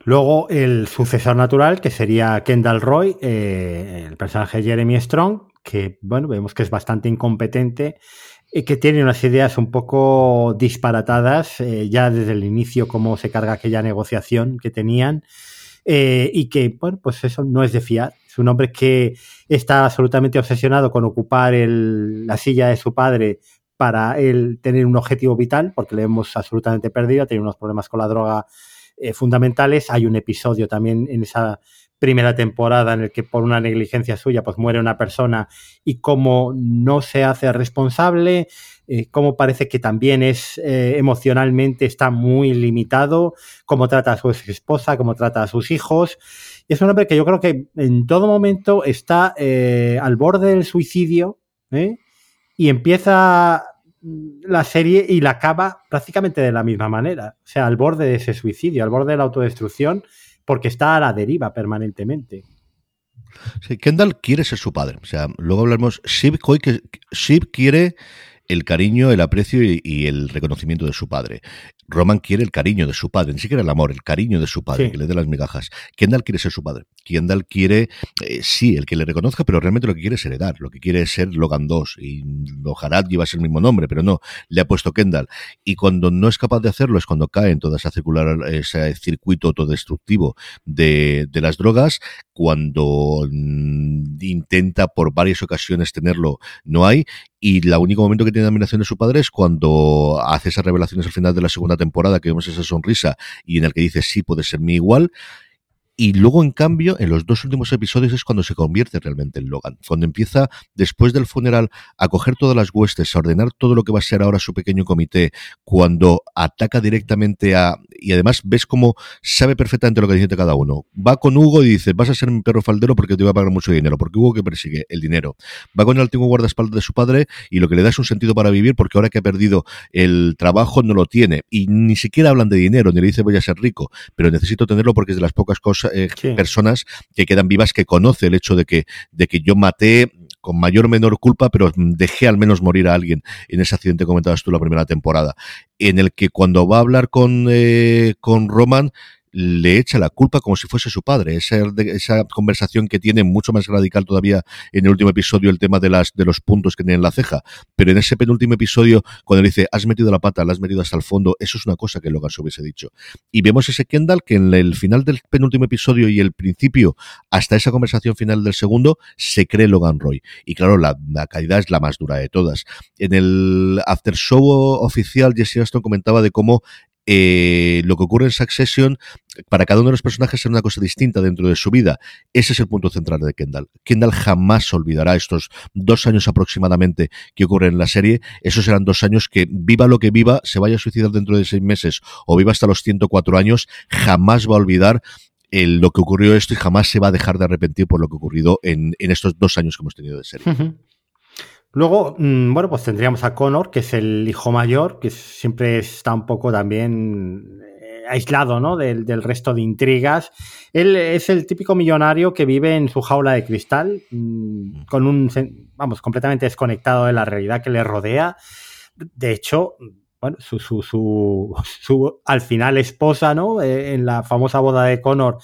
Luego el sucesor natural, que sería Kendall Roy, eh, el personaje Jeremy Strong, que bueno, vemos que es bastante incompetente y que tiene unas ideas un poco disparatadas, ya desde el inicio, cómo se carga aquella negociación que tenían. Eh, y que, bueno, pues eso no es de fiar. Es un hombre que está absolutamente obsesionado con ocupar la silla de su padre para él tener un objetivo vital, porque le hemos absolutamente perdido, tenido unos problemas con la droga eh, fundamentales. Hay un episodio también en esa primera temporada en el que por una negligencia suya pues muere una persona y como no se hace responsable, eh, cómo parece que también es eh, emocionalmente está muy limitado, cómo trata a su esposa, cómo trata a sus hijos. es un hombre que yo creo que en todo momento está eh, al borde del suicidio y empieza la serie y la acaba prácticamente de la misma manera. O sea, al borde de ese suicidio, al borde de la autodestrucción, porque está a la deriva permanentemente. Kendall quiere ser su padre. O sea, luego hablamos. Shiv, quiere el cariño, el aprecio y, el reconocimiento de su padre. Roman quiere el cariño de su padre, ni siquiera el amor, el cariño de su padre, que le dé las migajas. Kendall quiere ser su padre. Kendall quiere, eh, sí, el que le reconozca, pero realmente lo que quiere es heredar, lo que quiere es ser Logan 2. Y Harad lleva el mismo nombre, pero no, le ha puesto Kendall. Y cuando no es capaz de hacerlo es cuando cae en toda esa circular, ese circuito autodestructivo de, de las drogas, cuando mm, intenta por varias ocasiones tenerlo, no hay, y el único momento que tiene admiración de su padre es cuando hace esas revelaciones al final de la segunda temporada, que vemos esa sonrisa y en el que dice sí puede ser mi igual. Y luego, en cambio, en los dos últimos episodios es cuando se convierte realmente en Logan. Cuando empieza, después del funeral, a coger todas las huestes, a ordenar todo lo que va a ser ahora su pequeño comité, cuando ataca directamente a... Y además ves cómo sabe perfectamente lo que dice cada uno. Va con Hugo y dice, vas a ser mi perro faldero porque te voy a pagar mucho dinero. Porque Hugo que persigue el dinero. Va con el antiguo guardaespaldas de su padre y lo que le da es un sentido para vivir porque ahora que ha perdido el trabajo no lo tiene. Y ni siquiera hablan de dinero, ni le dice voy a ser rico, pero necesito tenerlo porque es de las pocas cosas eh, personas que quedan vivas que conoce el hecho de que, de que yo maté con mayor o menor culpa, pero dejé al menos morir a alguien en ese accidente que comentabas tú la primera temporada, en el que cuando va a hablar con, eh, con Roman, le echa la culpa como si fuese su padre. Esa, esa conversación que tiene mucho más radical todavía en el último episodio, el tema de, las, de los puntos que tiene en la ceja. Pero en ese penúltimo episodio, cuando le dice, has metido la pata, la has metido hasta el fondo, eso es una cosa que Logan se hubiese dicho. Y vemos ese Kendall que en el final del penúltimo episodio y el principio, hasta esa conversación final del segundo, se cree Logan Roy. Y claro, la, la calidad es la más dura de todas. En el after show oficial, Jesse Aston comentaba de cómo eh, lo que ocurre en Succession, para cada uno de los personajes es una cosa distinta dentro de su vida. Ese es el punto central de Kendall. Kendall jamás olvidará estos dos años aproximadamente que ocurren en la serie. Esos serán dos años que, viva lo que viva, se vaya a suicidar dentro de seis meses o viva hasta los 104 años, jamás va a olvidar lo que ocurrió esto y jamás se va a dejar de arrepentir por lo que ocurrido en, en estos dos años que hemos tenido de serie. Luego, mm, bueno, pues tendríamos a Connor, que es el hijo mayor, que siempre está un poco también eh, aislado ¿no? del, resto de intrigas. Él es el típico millonario que vive en su jaula de cristal, mm, con un, vamos, completamente desconectado de la realidad que le rodea. De hecho, bueno, su, su, su, [laughs] su al final esposa, ¿no? Eh, en la famosa boda de Connor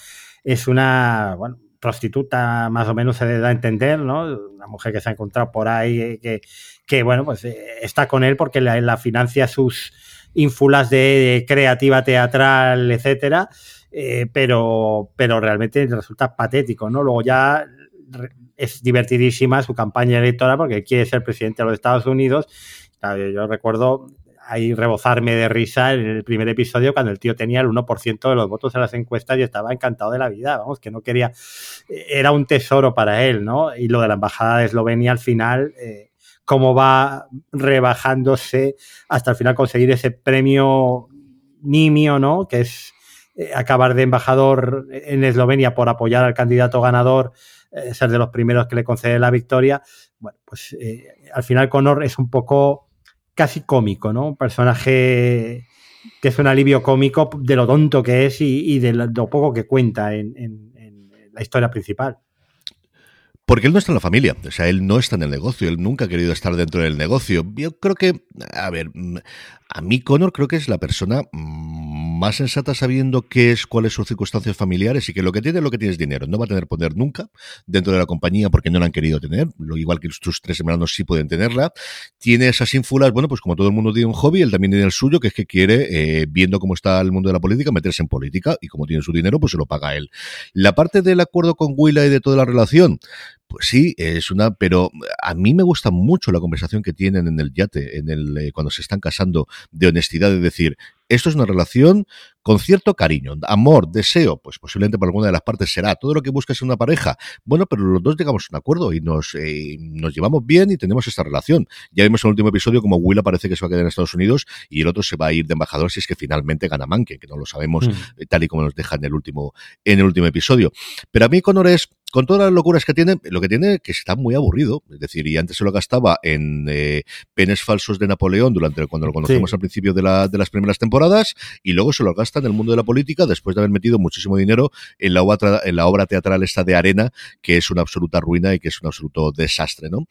es una, bueno, prostituta más o menos se da a entender, ¿no? Una mujer que se ha encontrado por ahí eh, que, que bueno, pues eh, está con él porque la, financia sus ínfulas de creativa teatral, etcétera, eh, pero, pero realmente resulta patético, ¿no? Luego ya es divertidísima su campaña electoral porque quiere ser presidente de los Estados Unidos. Yo recuerdo ahí rebozarme de risa en el primer episodio cuando el tío tenía el 1% de los votos en las encuestas y estaba encantado de la vida, vamos, que no quería, era un tesoro para él, ¿no? Y lo de la embajada de Eslovenia al final, eh, cómo va rebajándose hasta al final conseguir ese premio nimio, ¿no? Que es eh, acabar de embajador en Eslovenia por apoyar al candidato ganador, eh, ser de los primeros que le concede la victoria. Bueno, pues al final Conor es un poco casi cómico, ¿no? Un personaje que es un alivio cómico de lo tonto que es y, de lo, poco que cuenta en, en la historia principal. Porque él no está en la familia, o sea, él no está en el negocio, él nunca ha querido estar dentro del negocio. Yo creo que, a ver, a mí Connor creo que es la persona más sensata sabiendo qué es, cuáles son sus circunstancias familiares y que lo que tiene, lo que tiene es dinero. No va a tener poder nunca dentro de la compañía porque no la han querido tener, lo igual que sus tres hermanos sí pueden tenerla. Tiene esas ínfulas, bueno, pues como todo el mundo tiene un hobby, él también tiene el suyo, que es que quiere, eh, viendo cómo está el mundo de la política, meterse en política y como tiene su dinero, pues se lo paga él. La parte del acuerdo con Willa y de toda la relación, pues sí, es una, pero a mí me gusta mucho la conversación que tienen en el yate, en el eh, cuando se están casando, de honestidad, de decir, esto es una relación con cierto cariño, amor, deseo, pues posiblemente por alguna de las partes será todo lo que buscas en una pareja. Bueno, pero los dos llegamos a un acuerdo y nos, eh, nos llevamos bien y tenemos esta relación. Ya vimos en el último episodio como Willa parece que se va a quedar en Estados Unidos y el otro se va a ir de embajador si es que finalmente gana Manke, que no lo sabemos mm. eh, tal y como nos deja en el último, en el último episodio. Pero a mí Conor es con todas las locuras que tiene, lo que tiene es que está muy aburrido. Es decir, y antes se lo gastaba en eh, penes falsos de Napoleón durante cuando lo conocemos al principio de, la, de las primeras temporadas, y luego se lo gasta en el mundo de la política después de haber metido muchísimo dinero en la obra, en la obra teatral esta de Arena, que es una absoluta ruina y que es un absoluto desastre, ¿no?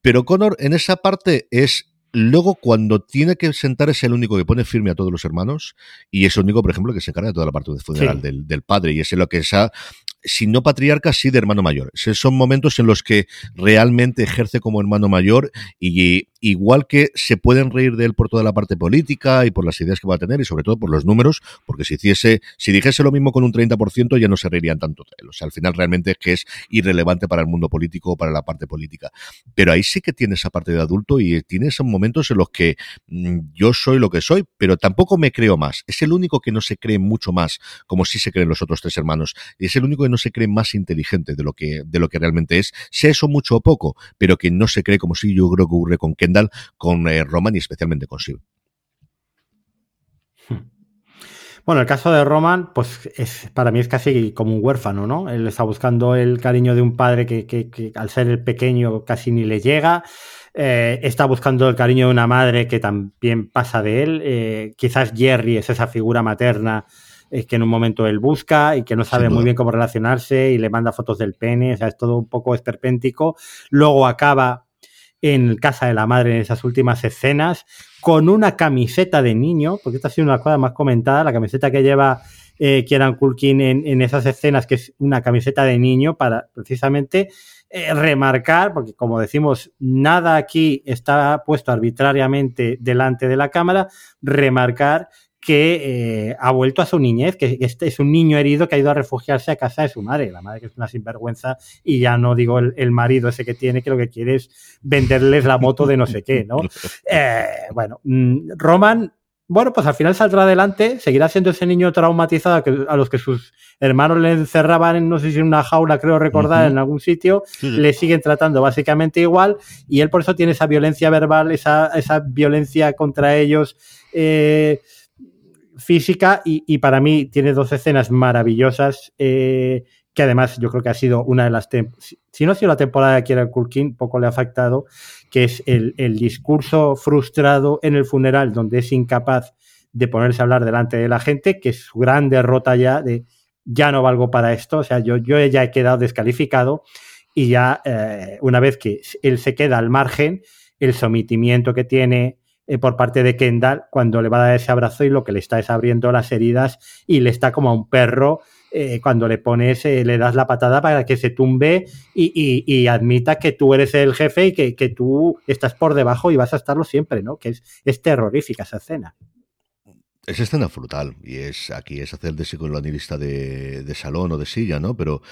Pero Connor en esa parte es Luego, cuando tiene que sentar, es el único que pone firme a todos los hermanos y es el único, por ejemplo, que se encarga de toda la parte funeral del, del, padre y es lo que esa si no patriarca, sí de hermano mayor. son momentos en los que realmente ejerce como hermano mayor y, igual que se pueden reír de él por toda la parte política y por las ideas que va a tener y sobre todo por los números, porque si hiciese, si dijese lo mismo con un 30% ya no se reirían tanto de él. O sea, al final realmente es que es irrelevante para el mundo político o para la parte política. Pero ahí sí que tiene esa parte de adulto y tiene esos momentos en los que mm, yo soy lo que soy, pero tampoco me creo más. Es el único que no se cree mucho más, como si se creen los otros tres hermanos. Es el único que no se cree más inteligente de lo que, de lo que realmente es, sea eso mucho o poco, pero que no se cree como si yo creo que ocurre con Kendall, con eh, Roman y especialmente con Siv. Bueno, el caso de Roman, pues es, para mí es casi como un huérfano, ¿no? Él está buscando el cariño de un padre que, al ser el pequeño casi ni le llega. Eh, está buscando el cariño de una madre que también pasa de él. Eh, quizás Jerry es esa figura materna es que en un momento él busca y que no sabe muy bien cómo relacionarse y le manda fotos del pene, o sea, es todo un poco esperpéntico. Luego acaba en casa de la madre en esas últimas escenas con una camiseta de niño, porque esta ha sido una cosa más comentada, la camiseta que lleva eh, Kieran Culkin en, esas escenas, que es una camiseta de niño para precisamente eh, remarcar, porque como decimos, nada aquí está puesto arbitrariamente delante de la cámara, remarcar que eh, ha vuelto a su niñez, que este es un niño herido que ha ido a refugiarse a casa de su madre, la madre que es una sinvergüenza y ya no digo el, marido ese que tiene que lo que quiere es venderles la moto de no sé qué, ¿no? [laughs] Eh, bueno, mm, Roman, bueno, pues al final saldrá adelante, seguirá siendo ese niño traumatizado a los que sus hermanos le encerraban, en, no sé si en una jaula, creo recordar, en algún sitio, le siguen tratando básicamente igual y él por eso tiene esa violencia verbal, esa, esa violencia contra ellos. Eh, física y, para mí tiene dos escenas maravillosas eh, que además yo creo que ha sido una de las, si no ha sido la temporada de Kieran Culkin, poco le ha afectado, que es el, discurso frustrado en el funeral donde es incapaz de ponerse a hablar delante de la gente, que es su gran derrota ya de ya no valgo para esto, o sea, yo, yo ya he quedado descalificado y ya eh, una vez que él se queda al margen, el sometimiento que tiene eh, por parte de Kendall cuando le va a dar ese abrazo y lo que le está es abriendo las heridas y le está como a un perro eh, cuando le pones, eh, le das la patada para que se tumbe y, admita que tú eres el jefe y que, tú estás por debajo y vas a estarlo siempre, ¿no? Que es, es terrorífica esa escena. Es escena brutal y es aquí es hacer de psicoanalista de, de salón o de silla, ¿no? Pero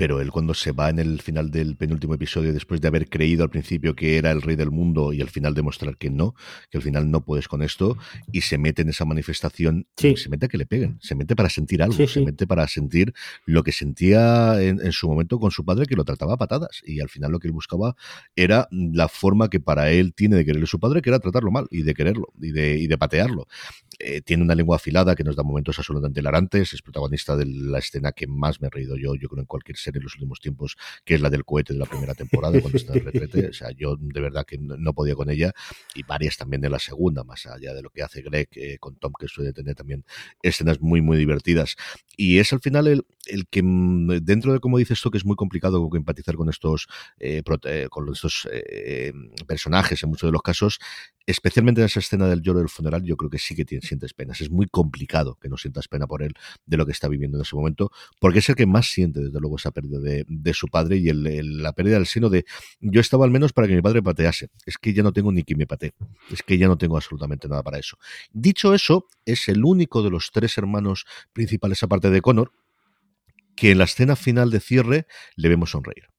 pero él cuando se va en el final del penúltimo episodio, después de haber creído al principio que era el rey del mundo y al final demostrar que no, que al final no puedes con esto, y se mete en esa manifestación, se mete a que le peguen, se mete para sentir algo, se mete para sentir lo que sentía en, su momento con su padre que lo trataba a patadas, y al final lo que él buscaba era la forma que para él tiene de quererle su padre, que era tratarlo mal y de quererlo y de, y de patearlo. Eh, tiene una lengua afilada que nos da momentos absolutamente hilarantes, es protagonista de la escena que más me he reído yo, yo creo en cualquier serie en los últimos tiempos, que es la del cohete de la primera temporada, cuando está en retrete. [laughs] O sea, yo de verdad que no, podía con ella, y varias también de la segunda, más allá de lo que hace Greg eh, con Tom, que suele tener también escenas muy, muy divertidas. Y es al final el, el que, mm, dentro de como dices esto, que es muy complicado empatizar con estos, eh, eh, con estos personajes en muchos de los casos, especialmente en esa escena del lloro del funeral, yo creo que sí que sientes penas. Es muy complicado que no sientas pena por él de lo que está viviendo en ese momento, porque es el que más siente, desde luego, esa pérdida de, su padre y la pérdida del seno de yo estaba al menos para que mi padre patease. Es que ya no tengo ni que me patee. Es que ya no tengo absolutamente nada para eso. Dicho eso, es el único de los tres hermanos principales, aparte de Connor, que en la escena final de cierre le vemos sonreír.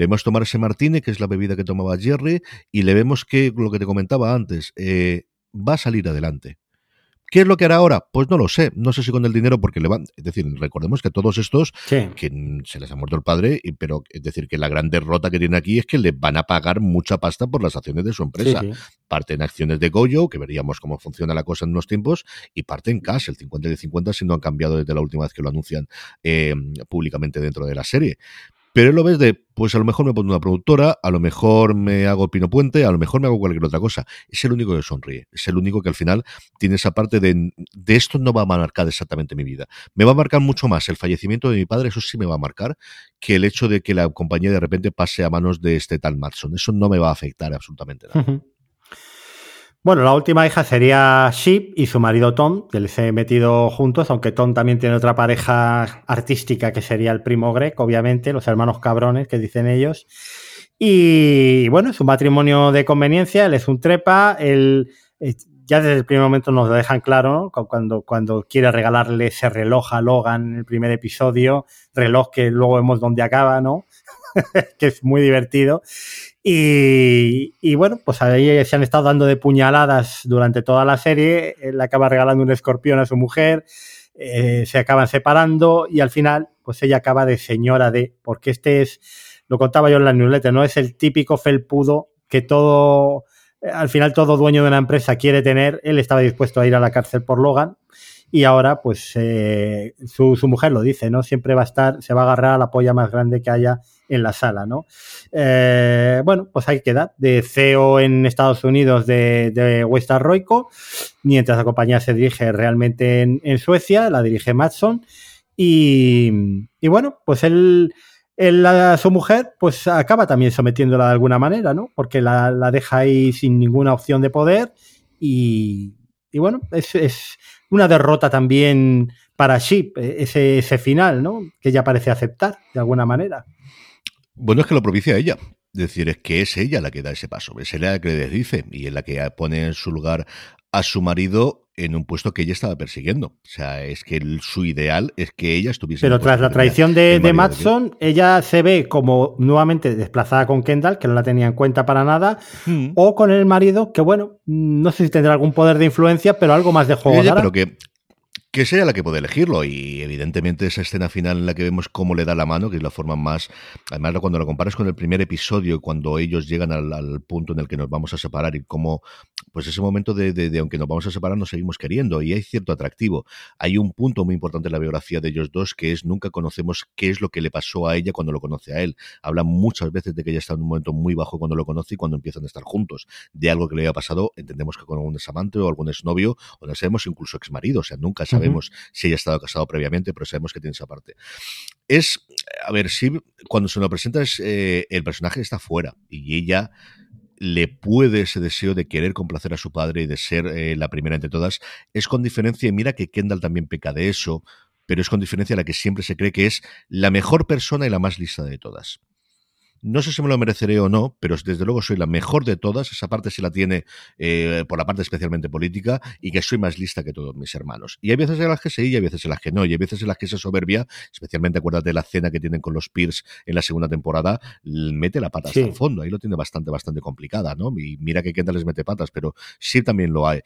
Le vemos tomar ese martini, que es la bebida que tomaba Jerry, y le vemos que, lo que te comentaba antes, eh, va a salir adelante. ¿Qué es lo que hará ahora? Pues no lo sé. No sé si con el dinero, porque le van. Es decir, recordemos que todos estos, que se les ha muerto el padre, pero es decir, que la gran derrota que tiene aquí es que le van a pagar mucha pasta por las acciones de su empresa. Parte en acciones de Goyo, que veríamos cómo funciona la cosa en unos tiempos, y parte en cash, el 50 y el 50, si no han cambiado desde la última vez que lo anuncian eh, públicamente dentro de la serie. Pero lo ves de, pues a lo mejor me pongo una productora, a lo mejor me hago Pino Puente, a lo mejor me hago cualquier otra cosa. Es el único que sonríe, es el único que al final tiene esa parte de, de esto no va a marcar exactamente mi vida. Me va a marcar mucho más el fallecimiento de mi padre, eso sí me va a marcar, que el hecho de que la compañía de repente pase a manos de este tal Matson. Eso no me va a afectar absolutamente nada. Bueno, la última hija sería Sheep y su marido Tom, que les he metido juntos, aunque Tom también tiene otra pareja artística que sería el primo Greg, obviamente, los hermanos cabrones que dicen ellos. Y bueno, es un matrimonio de conveniencia, él es un trepa, él eh, ya desde el primer momento nos lo dejan claro, cuando, cuando quiere regalarle ese reloj a Logan en el primer episodio, reloj que luego vemos dónde acaba, ¿no? [laughs] que es muy divertido. Y, bueno, pues ahí se han estado dando de puñaladas durante toda la serie. Él acaba regalando un escorpión a su mujer, eh, se acaban separando y al final, pues ella acaba de señora de, porque este es lo contaba yo en la newsletter, no es el típico felpudo que todo, al final todo dueño de una empresa quiere tener. Él estaba dispuesto a ir a la cárcel por Logan y ahora pues eh, su, mujer lo dice, ¿no? Siempre va a estar, se va a agarrar a la polla más grande que haya en la sala, ¿no? Eh, bueno, pues ahí queda, de CEO en Estados Unidos de, de West Roico, mientras la compañía se dirige realmente en, Suecia, la dirige Matson, y, y bueno, pues él su mujer, pues acaba también sometiéndola de alguna manera, ¿no? Porque la, deja ahí sin ninguna opción de poder y, bueno, es, una derrota también para Sheep, ese, ese final, ¿no? Que ella parece aceptar de alguna manera. Bueno, es que lo propicia ella. Es decir, es que es ella la que da ese paso, es ella la que le dice y es la que pone en su lugar a su marido en un puesto que ella estaba persiguiendo. O sea, es que su ideal es que ella estuviese. Pero tras la traición de, de Matson, ella se ve como nuevamente desplazada con Kendall, que no la tenía en cuenta para nada, hmm. o con el marido, que bueno, no sé si tendrá algún poder de influencia, pero algo más de juego. Ella, pero que que sea la que puede elegirlo y evidentemente esa escena final en la que vemos cómo le da la mano, que es la forma más, además cuando lo comparas con el primer episodio, cuando ellos llegan al, punto en el que nos vamos a separar y cómo, pues ese momento de, aunque nos vamos a separar nos seguimos queriendo y hay cierto atractivo. Hay un punto muy importante en la biografía de ellos dos que es nunca conocemos qué es lo que le pasó a ella cuando lo conoce a él. Habla muchas veces de que ella está en un momento muy bajo cuando lo conoce y cuando empiezan a estar juntos. De algo que le haya pasado, entendemos que con algún examante o algún exnovio o no sabemos incluso exmarido, o sea, nunca sabemos sabemos si haya estado casado previamente, pero sabemos que tiene esa parte. Es, a ver, si cuando se lo presenta es, eh, el personaje está fuera y ella le puede ese deseo de querer complacer a su padre y de ser eh, la primera entre todas, es con diferencia, y mira que Kendall también peca de eso, pero es con diferencia la que siempre se cree que es la mejor persona y la más lista de todas. No sé si me lo mereceré o no, pero desde luego soy la mejor de todas. Esa parte sí la tiene eh, por la parte especialmente política y que soy más lista que todos mis hermanos. Y hay veces en las que sí y hay veces en las que no. Y hay veces en las que esa soberbia, especialmente acuérdate de la cena que tienen con los Peers en la segunda temporada, mete la pata hasta el fondo. Ahí lo tiene bastante, bastante complicada, ¿no? Y mira que Kendall les mete patas, pero sí también lo hay.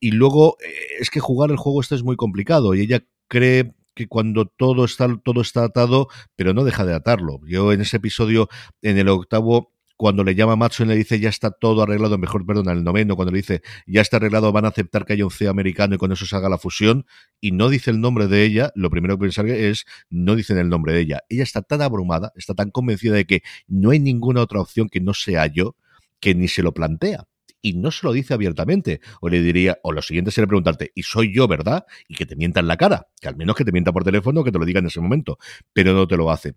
Y luego eh, es que jugar el juego este es muy complicado y ella cree que cuando todo está, todo está atado, pero no deja de atarlo. Yo en ese episodio, en el octavo, cuando le llama Matson le dice ya está todo arreglado, mejor perdón, el noveno, cuando le dice ya está arreglado, van a aceptar que haya un CEO americano y con eso se haga la fusión, y no dice el nombre de ella, lo primero que pensar es, no dicen el nombre de ella. Ella está tan abrumada, está tan convencida de que no hay ninguna otra opción que no sea yo, que ni se lo plantea y no se lo dice abiertamente. O le diría, o lo siguiente sería preguntarte, ¿y soy yo, verdad? Y que te mienta en la cara. Que al menos que te mienta por teléfono, que te lo diga en ese momento. Pero no te lo hace.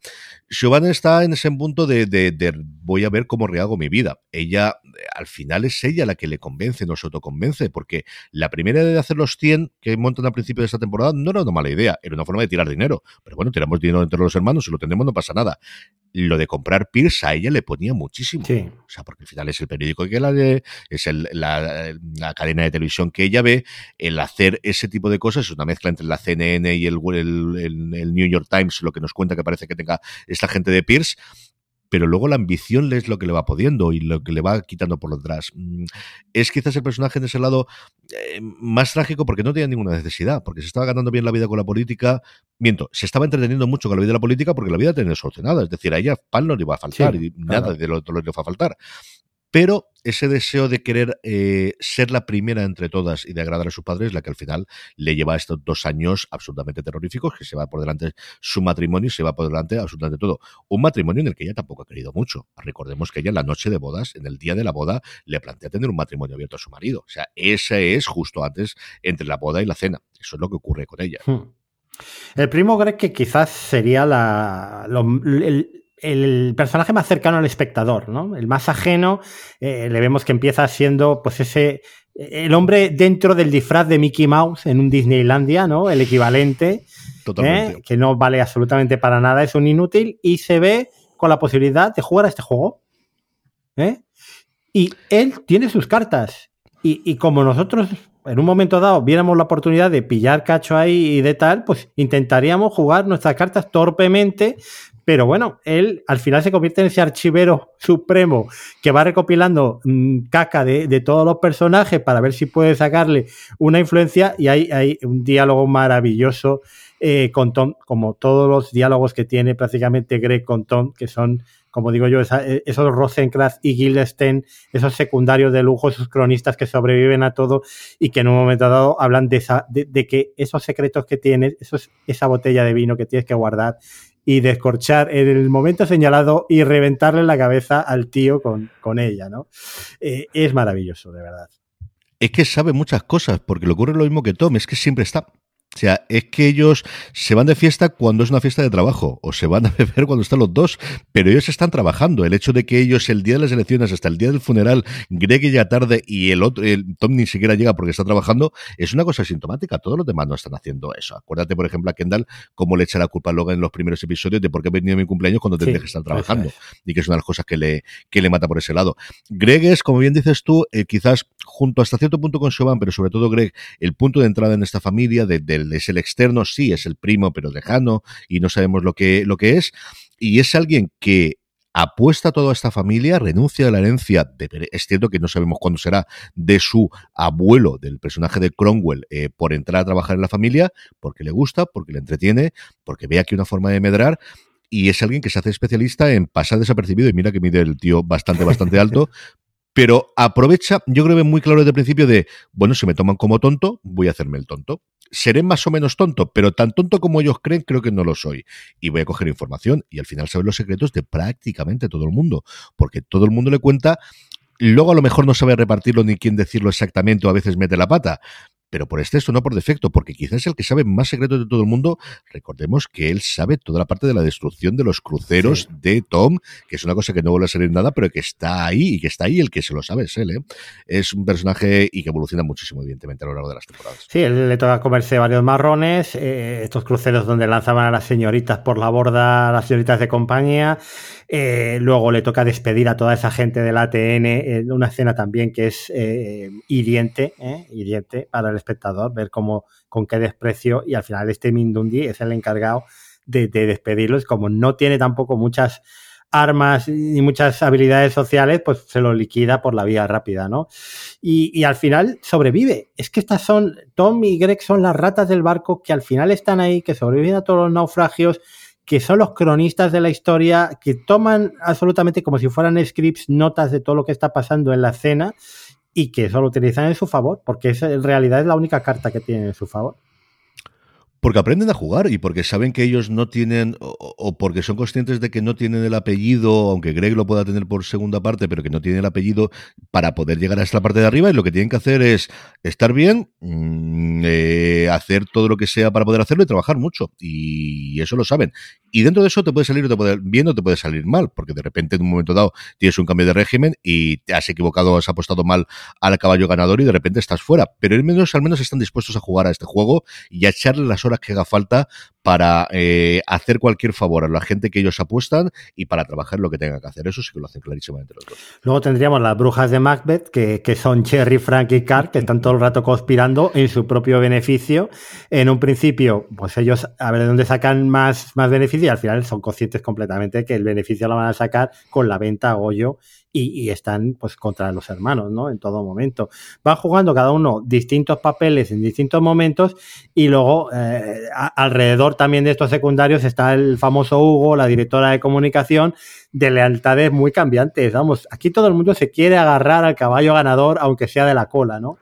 Siobhan está en ese punto de, voy a ver cómo rehago mi vida. Ella, al final es ella la que le convence, no se autoconvence, porque la primera idea de hacer los 100 que montan al principio de esta temporada no era una mala idea, era una forma de tirar dinero. Pero bueno, tiramos dinero entre los hermanos, si lo tenemos no pasa nada lo de comprar Pierce a ella le ponía muchísimo. O sea, porque al final es el periódico que la lee, es la, cadena de televisión que ella ve. El hacer ese tipo de cosas es una mezcla entre la CNN y el, el New York Times, lo que nos cuenta que parece que tenga esta gente de Pierce pero luego la ambición es lo que le va pudiendo y lo que le va quitando por detrás. Mm, es quizás el personaje en ese lado eh, más trágico porque no tenía ninguna necesidad, porque se estaba ganando bien la vida con la política. Miento, se estaba entreteniendo mucho con la vida de la política porque la vida tenía solucionada. Es decir, a ella pan no le iba a faltar y nada de lo, lo le iba a faltar pero ese deseo de querer eh, ser la primera entre todas y de agradar a su padre es la que al final le lleva a estos dos años absolutamente terroríficos, que se va por delante su matrimonio y se va por delante absolutamente todo. Un matrimonio en el que ella tampoco ha querido mucho. Recordemos que ella en la noche de bodas, en el día de la boda, le plantea tener un matrimonio abierto a su marido. O sea, ese es justo antes entre la boda y la cena. Eso es lo que ocurre con ella. Hmm. El primo Greg que quizás sería la, personaje más cercano al espectador, ¿no? El más ajeno, eh, le vemos que empieza siendo, pues, ese. El hombre dentro del disfraz de Mickey Mouse en un Disneylandia, ¿no? El equivalente. Totalmente. ¿eh? Que no vale absolutamente para nada, es un inútil y se ve con la posibilidad de jugar a este juego. ¿eh? Y él tiene sus cartas. Y, como nosotros en un momento dado viéramos la oportunidad de pillar cacho ahí y de tal, pues intentaríamos jugar nuestras cartas torpemente, pero bueno, él al final se convierte en ese archivero supremo que va recopilando mm, caca de, todos los personajes para ver si puede sacarle una influencia y hay, hay un diálogo maravilloso eh, con Tom, como todos los diálogos que tiene prácticamente Greg con Tom, que son como digo yo, eh, esos Rosencrantz y Guildenstern, esos secundarios de lujo, esos cronistas que sobreviven a todo y que en un momento dado hablan de, esa, de, que esos secretos que tienes, esa botella de vino que tienes que guardar y descorchar en el momento señalado y reventarle la cabeza al tío con, con ella, ¿no? Eh, es maravilloso, de verdad. Es que sabe muchas cosas, porque le ocurre lo mismo que Tom, es que siempre está o sea, es que ellos se van de fiesta cuando es una fiesta de trabajo, o se van a [laughs] beber cuando están los dos, pero ellos están trabajando. El hecho de que ellos el día de las elecciones hasta el día del funeral, Greg ya tarde y el otro, el Tom ni siquiera llega porque está trabajando, es una cosa sintomática. Todos los demás no están haciendo eso. Acuérdate, por ejemplo, a Kendall, cómo le echa la culpa a Logan en los primeros episodios de por qué ha venido mi cumpleaños cuando tendría que estar trabajando. Y que es una de las cosas que le, que le mata por ese lado. Greg es, como bien dices tú, eh, quizás junto hasta cierto punto con Siobhan, pero sobre todo Greg, el punto de entrada en esta familia, de, es el externo, sí, es el primo, pero lejano, y no sabemos lo que, lo que es, y es alguien que apuesta a toda esta familia, renuncia a la herencia, de, es cierto que no sabemos cuándo será, de su abuelo, del personaje de Cromwell, eh, por entrar a trabajar en la familia, porque le gusta, porque le entretiene, porque ve aquí una forma de medrar, y es alguien que se hace especialista en pasar desapercibido, y mira que mide el tío bastante, bastante alto, [laughs] pero aprovecha, yo creo que muy claro desde el principio de, bueno, si me toman como tonto, voy a hacerme el tonto. Seré más o menos tonto, pero tan tonto como ellos creen, creo que no lo soy. Y voy a coger información y al final saber los secretos de prácticamente todo el mundo, porque todo el mundo le cuenta Luego a lo mejor no sabe repartirlo ni quién decirlo exactamente o a veces mete la pata, pero por exceso, no por defecto, porque quizás es el que sabe más secretos de todo el mundo. Recordemos que él sabe toda la parte de la destrucción de los cruceros de Tom, que es una cosa que no vuelve a salir nada, pero que está ahí y que está ahí, el que se lo sabe es él. ¿eh? Es un personaje y que evoluciona muchísimo, evidentemente, a lo largo de las temporadas. Sí, él le toca comerse varios marrones, eh, estos cruceros donde lanzaban a las señoritas por la borda, a las señoritas de compañía. Eh, luego le toca despedir a toda esa gente del ATN, en una escena también que es hiriente, hiriente para el espectador, ver cómo, con qué desprecio, y al final este Mindundi es el encargado de, despedirlos, como no tiene tampoco muchas armas y muchas habilidades sociales, pues se lo liquida por la vía rápida, ¿no? Y, al final sobrevive. Es que estas son, Tom y Greg son las ratas del barco que al final están ahí, que sobreviven a todos los naufragios, que son los cronistas de la historia, que toman absolutamente como si fueran scripts, notas de todo lo que está pasando en la escena y que eso lo utilizan en su favor, porque es, en realidad es la única carta que tienen en su favor. Porque aprenden a jugar y porque saben que ellos no tienen, o, porque son conscientes de que no tienen el apellido, aunque Greg lo pueda tener por segunda parte, pero que no tienen el apellido para poder llegar a esta parte de arriba. Y lo que tienen que hacer es estar bien, mm, eh, hacer todo lo que sea para poder hacerlo y trabajar mucho. Y eso lo saben. Y dentro de eso te puede salir te puede, bien o te puede salir mal, porque de repente en un momento dado tienes un cambio de régimen y te has equivocado, has apostado mal al caballo ganador y de repente estás fuera. Pero al menos, al menos están dispuestos a jugar a este juego y a echarle las horas que haga falta para eh, hacer cualquier favor a la gente que ellos apuestan y para trabajar lo que tengan que hacer. Eso sí que lo hacen clarísimamente los dos. Luego tendríamos las brujas de Macbeth, que, que son Cherry, Frank y Carl, que están todo el rato conspirando en su propio beneficio. En un principio, pues ellos a ver de dónde sacan más, más beneficio y al final son conscientes completamente que el beneficio lo van a sacar con la venta a Goyo y, están pues contra los hermanos, ¿no? En todo momento. Van jugando cada uno distintos papeles en distintos momentos y luego eh, alrededor también de estos secundarios está el famoso Hugo, la directora de comunicación, de lealtades muy cambiantes. Vamos, aquí todo el mundo se quiere agarrar al caballo ganador, aunque sea de la cola, ¿no?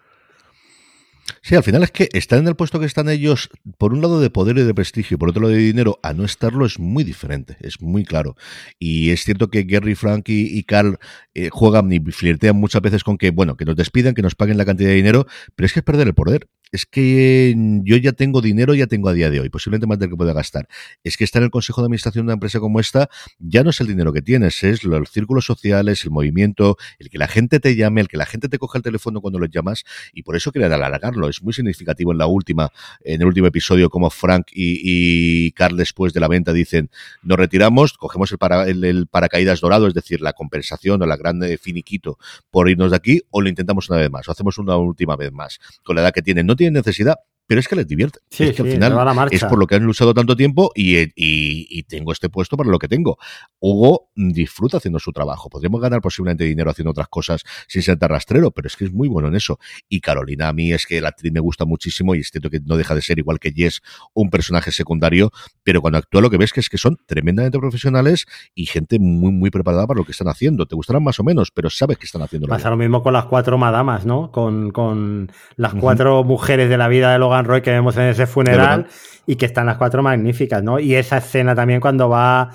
Sí, al final es que estar en el puesto que están ellos, por un lado de poder y de prestigio, y por otro lado de dinero, a no estarlo es muy diferente, es muy claro. Y es cierto que Gary, Frank y, Carl eh, juegan y flirtean muchas veces con que, bueno, que nos despidan, que nos paguen la cantidad de dinero, pero es que es perder el poder es que yo ya tengo dinero, ya tengo a día de hoy, posiblemente más del que pueda gastar. Es que estar en el consejo de administración de una empresa como esta ya no es el dinero que tienes, es los círculos sociales, el movimiento, el que la gente te llame, el que la gente te coja el teléfono cuando lo llamas, y por eso quería alargarlo. Es muy significativo en la última, en el último episodio, como Frank y, Carl después de la venta dicen, nos retiramos, cogemos el, para, el paracaídas dorado, es decir, la compensación o la grande finiquito por irnos de aquí, o lo intentamos una vez más, o hacemos una última vez más. Con la edad que tienen, no tienen necesidad, pero es que les divierte. Sí, es que al final es por lo que han luchado tanto tiempo y, tengo este puesto para lo que tengo. Hugo disfruta haciendo su trabajo. Podríamos ganar posiblemente dinero haciendo otras cosas sin ser tan rastrero, pero es que es muy bueno en eso. Y Carolina, a mí es que la actriz me gusta muchísimo y es cierto que no deja de ser igual que Jess, un personaje secundario, pero cuando actúa lo que ves que es que son tremendamente profesionales y gente muy, muy preparada para lo que están haciendo. Te gustarán más o menos, pero sabes que están haciendo. Pasa lo mismo con las cuatro madamas, ¿no? Con, con las cuatro mujeres de la vida de Logan Roy que vemos en ese funeral y que están las cuatro magníficas, ¿no? Y esa escena también cuando va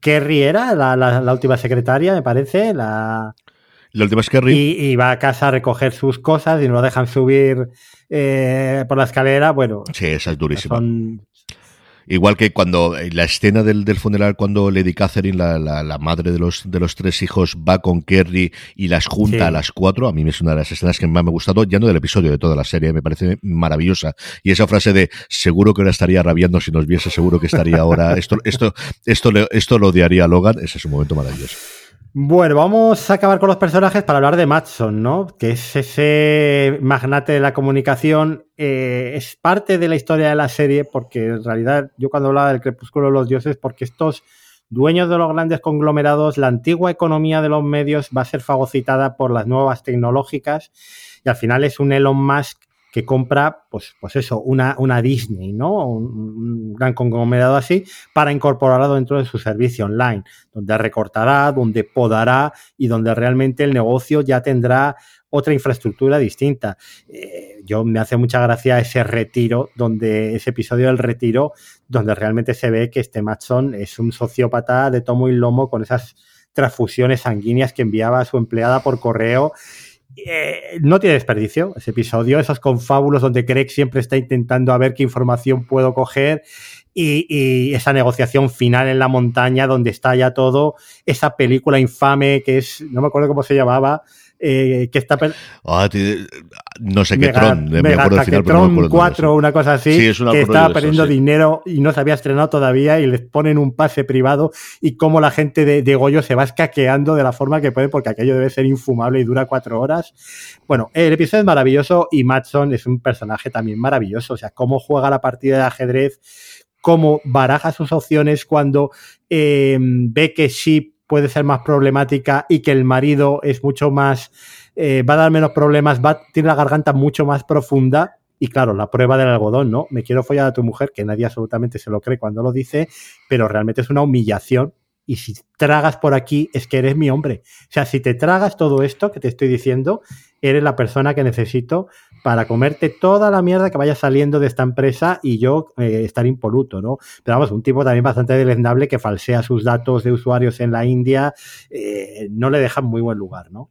Kerry era la, última secretaria, me parece, la... La última es Kerry. Y, va a casa a recoger sus cosas y no lo dejan subir eh, por la escalera. Bueno, sí, esa es durísima. Igual que cuando eh, la escena del, del funeral, cuando Lady Catherine, la, la, madre de los, de los tres hijos, va con Kerry y las junta a las cuatro, a mí es una de las escenas que más me ha gustado, ya no del episodio, de toda la serie, me parece maravillosa. Y esa frase de seguro que ahora estaría rabiando si nos viese, seguro que estaría ahora, esto, esto, esto, esto, esto lo odiaría a Logan, ese es un momento maravilloso. Bueno, vamos a acabar con los personajes para hablar de Matson, ¿no? Que es ese magnate de la comunicación. Eh, es parte de la historia de la serie, porque en realidad yo cuando hablaba del crepúsculo de los dioses, porque estos dueños de los grandes conglomerados, la antigua economía de los medios va a ser fagocitada por las nuevas tecnológicas y al final es un Elon Musk que compra, pues, pues eso, una, una Disney, ¿no? Un, gran conglomerado así, para incorporarlo dentro de su servicio online, donde recortará, donde podará y donde realmente el negocio ya tendrá otra infraestructura distinta. Eh, yo me hace mucha gracia ese retiro, donde ese episodio del retiro, donde realmente se ve que este Matson es un sociópata de tomo y lomo con esas transfusiones sanguíneas que enviaba a su empleada por correo eh, no tiene desperdicio ese episodio, esos confábulos donde Craig siempre está intentando a ver qué información puedo coger y, esa negociación final en la montaña donde está ya todo, esa película infame que es, no me acuerdo cómo se llamaba, eh, que está... Ah, no sé qué Tron, me acuerdo final, pero no 4 una cosa así, que estaba perdiendo dinero y no se había estrenado todavía y les ponen un pase privado y cómo la gente de, de, Goyo se va escaqueando de la forma que puede porque aquello debe ser infumable y dura cuatro horas. Bueno, el episodio es maravilloso y Matson es un personaje también maravilloso, o sea, cómo juega la partida de ajedrez, cómo baraja sus opciones cuando eh, ve que Sheep puede ser más problemática y que el marido es mucho más, eh, va a dar menos problemas, va, tiene la garganta mucho más profunda. Y claro, la prueba del algodón, ¿no? Me quiero follar a tu mujer, que nadie absolutamente se lo cree cuando lo dice, pero realmente es una humillación y si tragas por aquí es que eres mi hombre. O sea, si te tragas todo esto que te estoy diciendo, eres la persona que necesito para comerte toda la mierda que vaya saliendo de esta empresa y yo eh, estar impoluto, ¿no? Pero vamos, un tipo también bastante deleznable que falsea sus datos de usuarios en la India, eh, no le deja muy buen lugar, ¿no?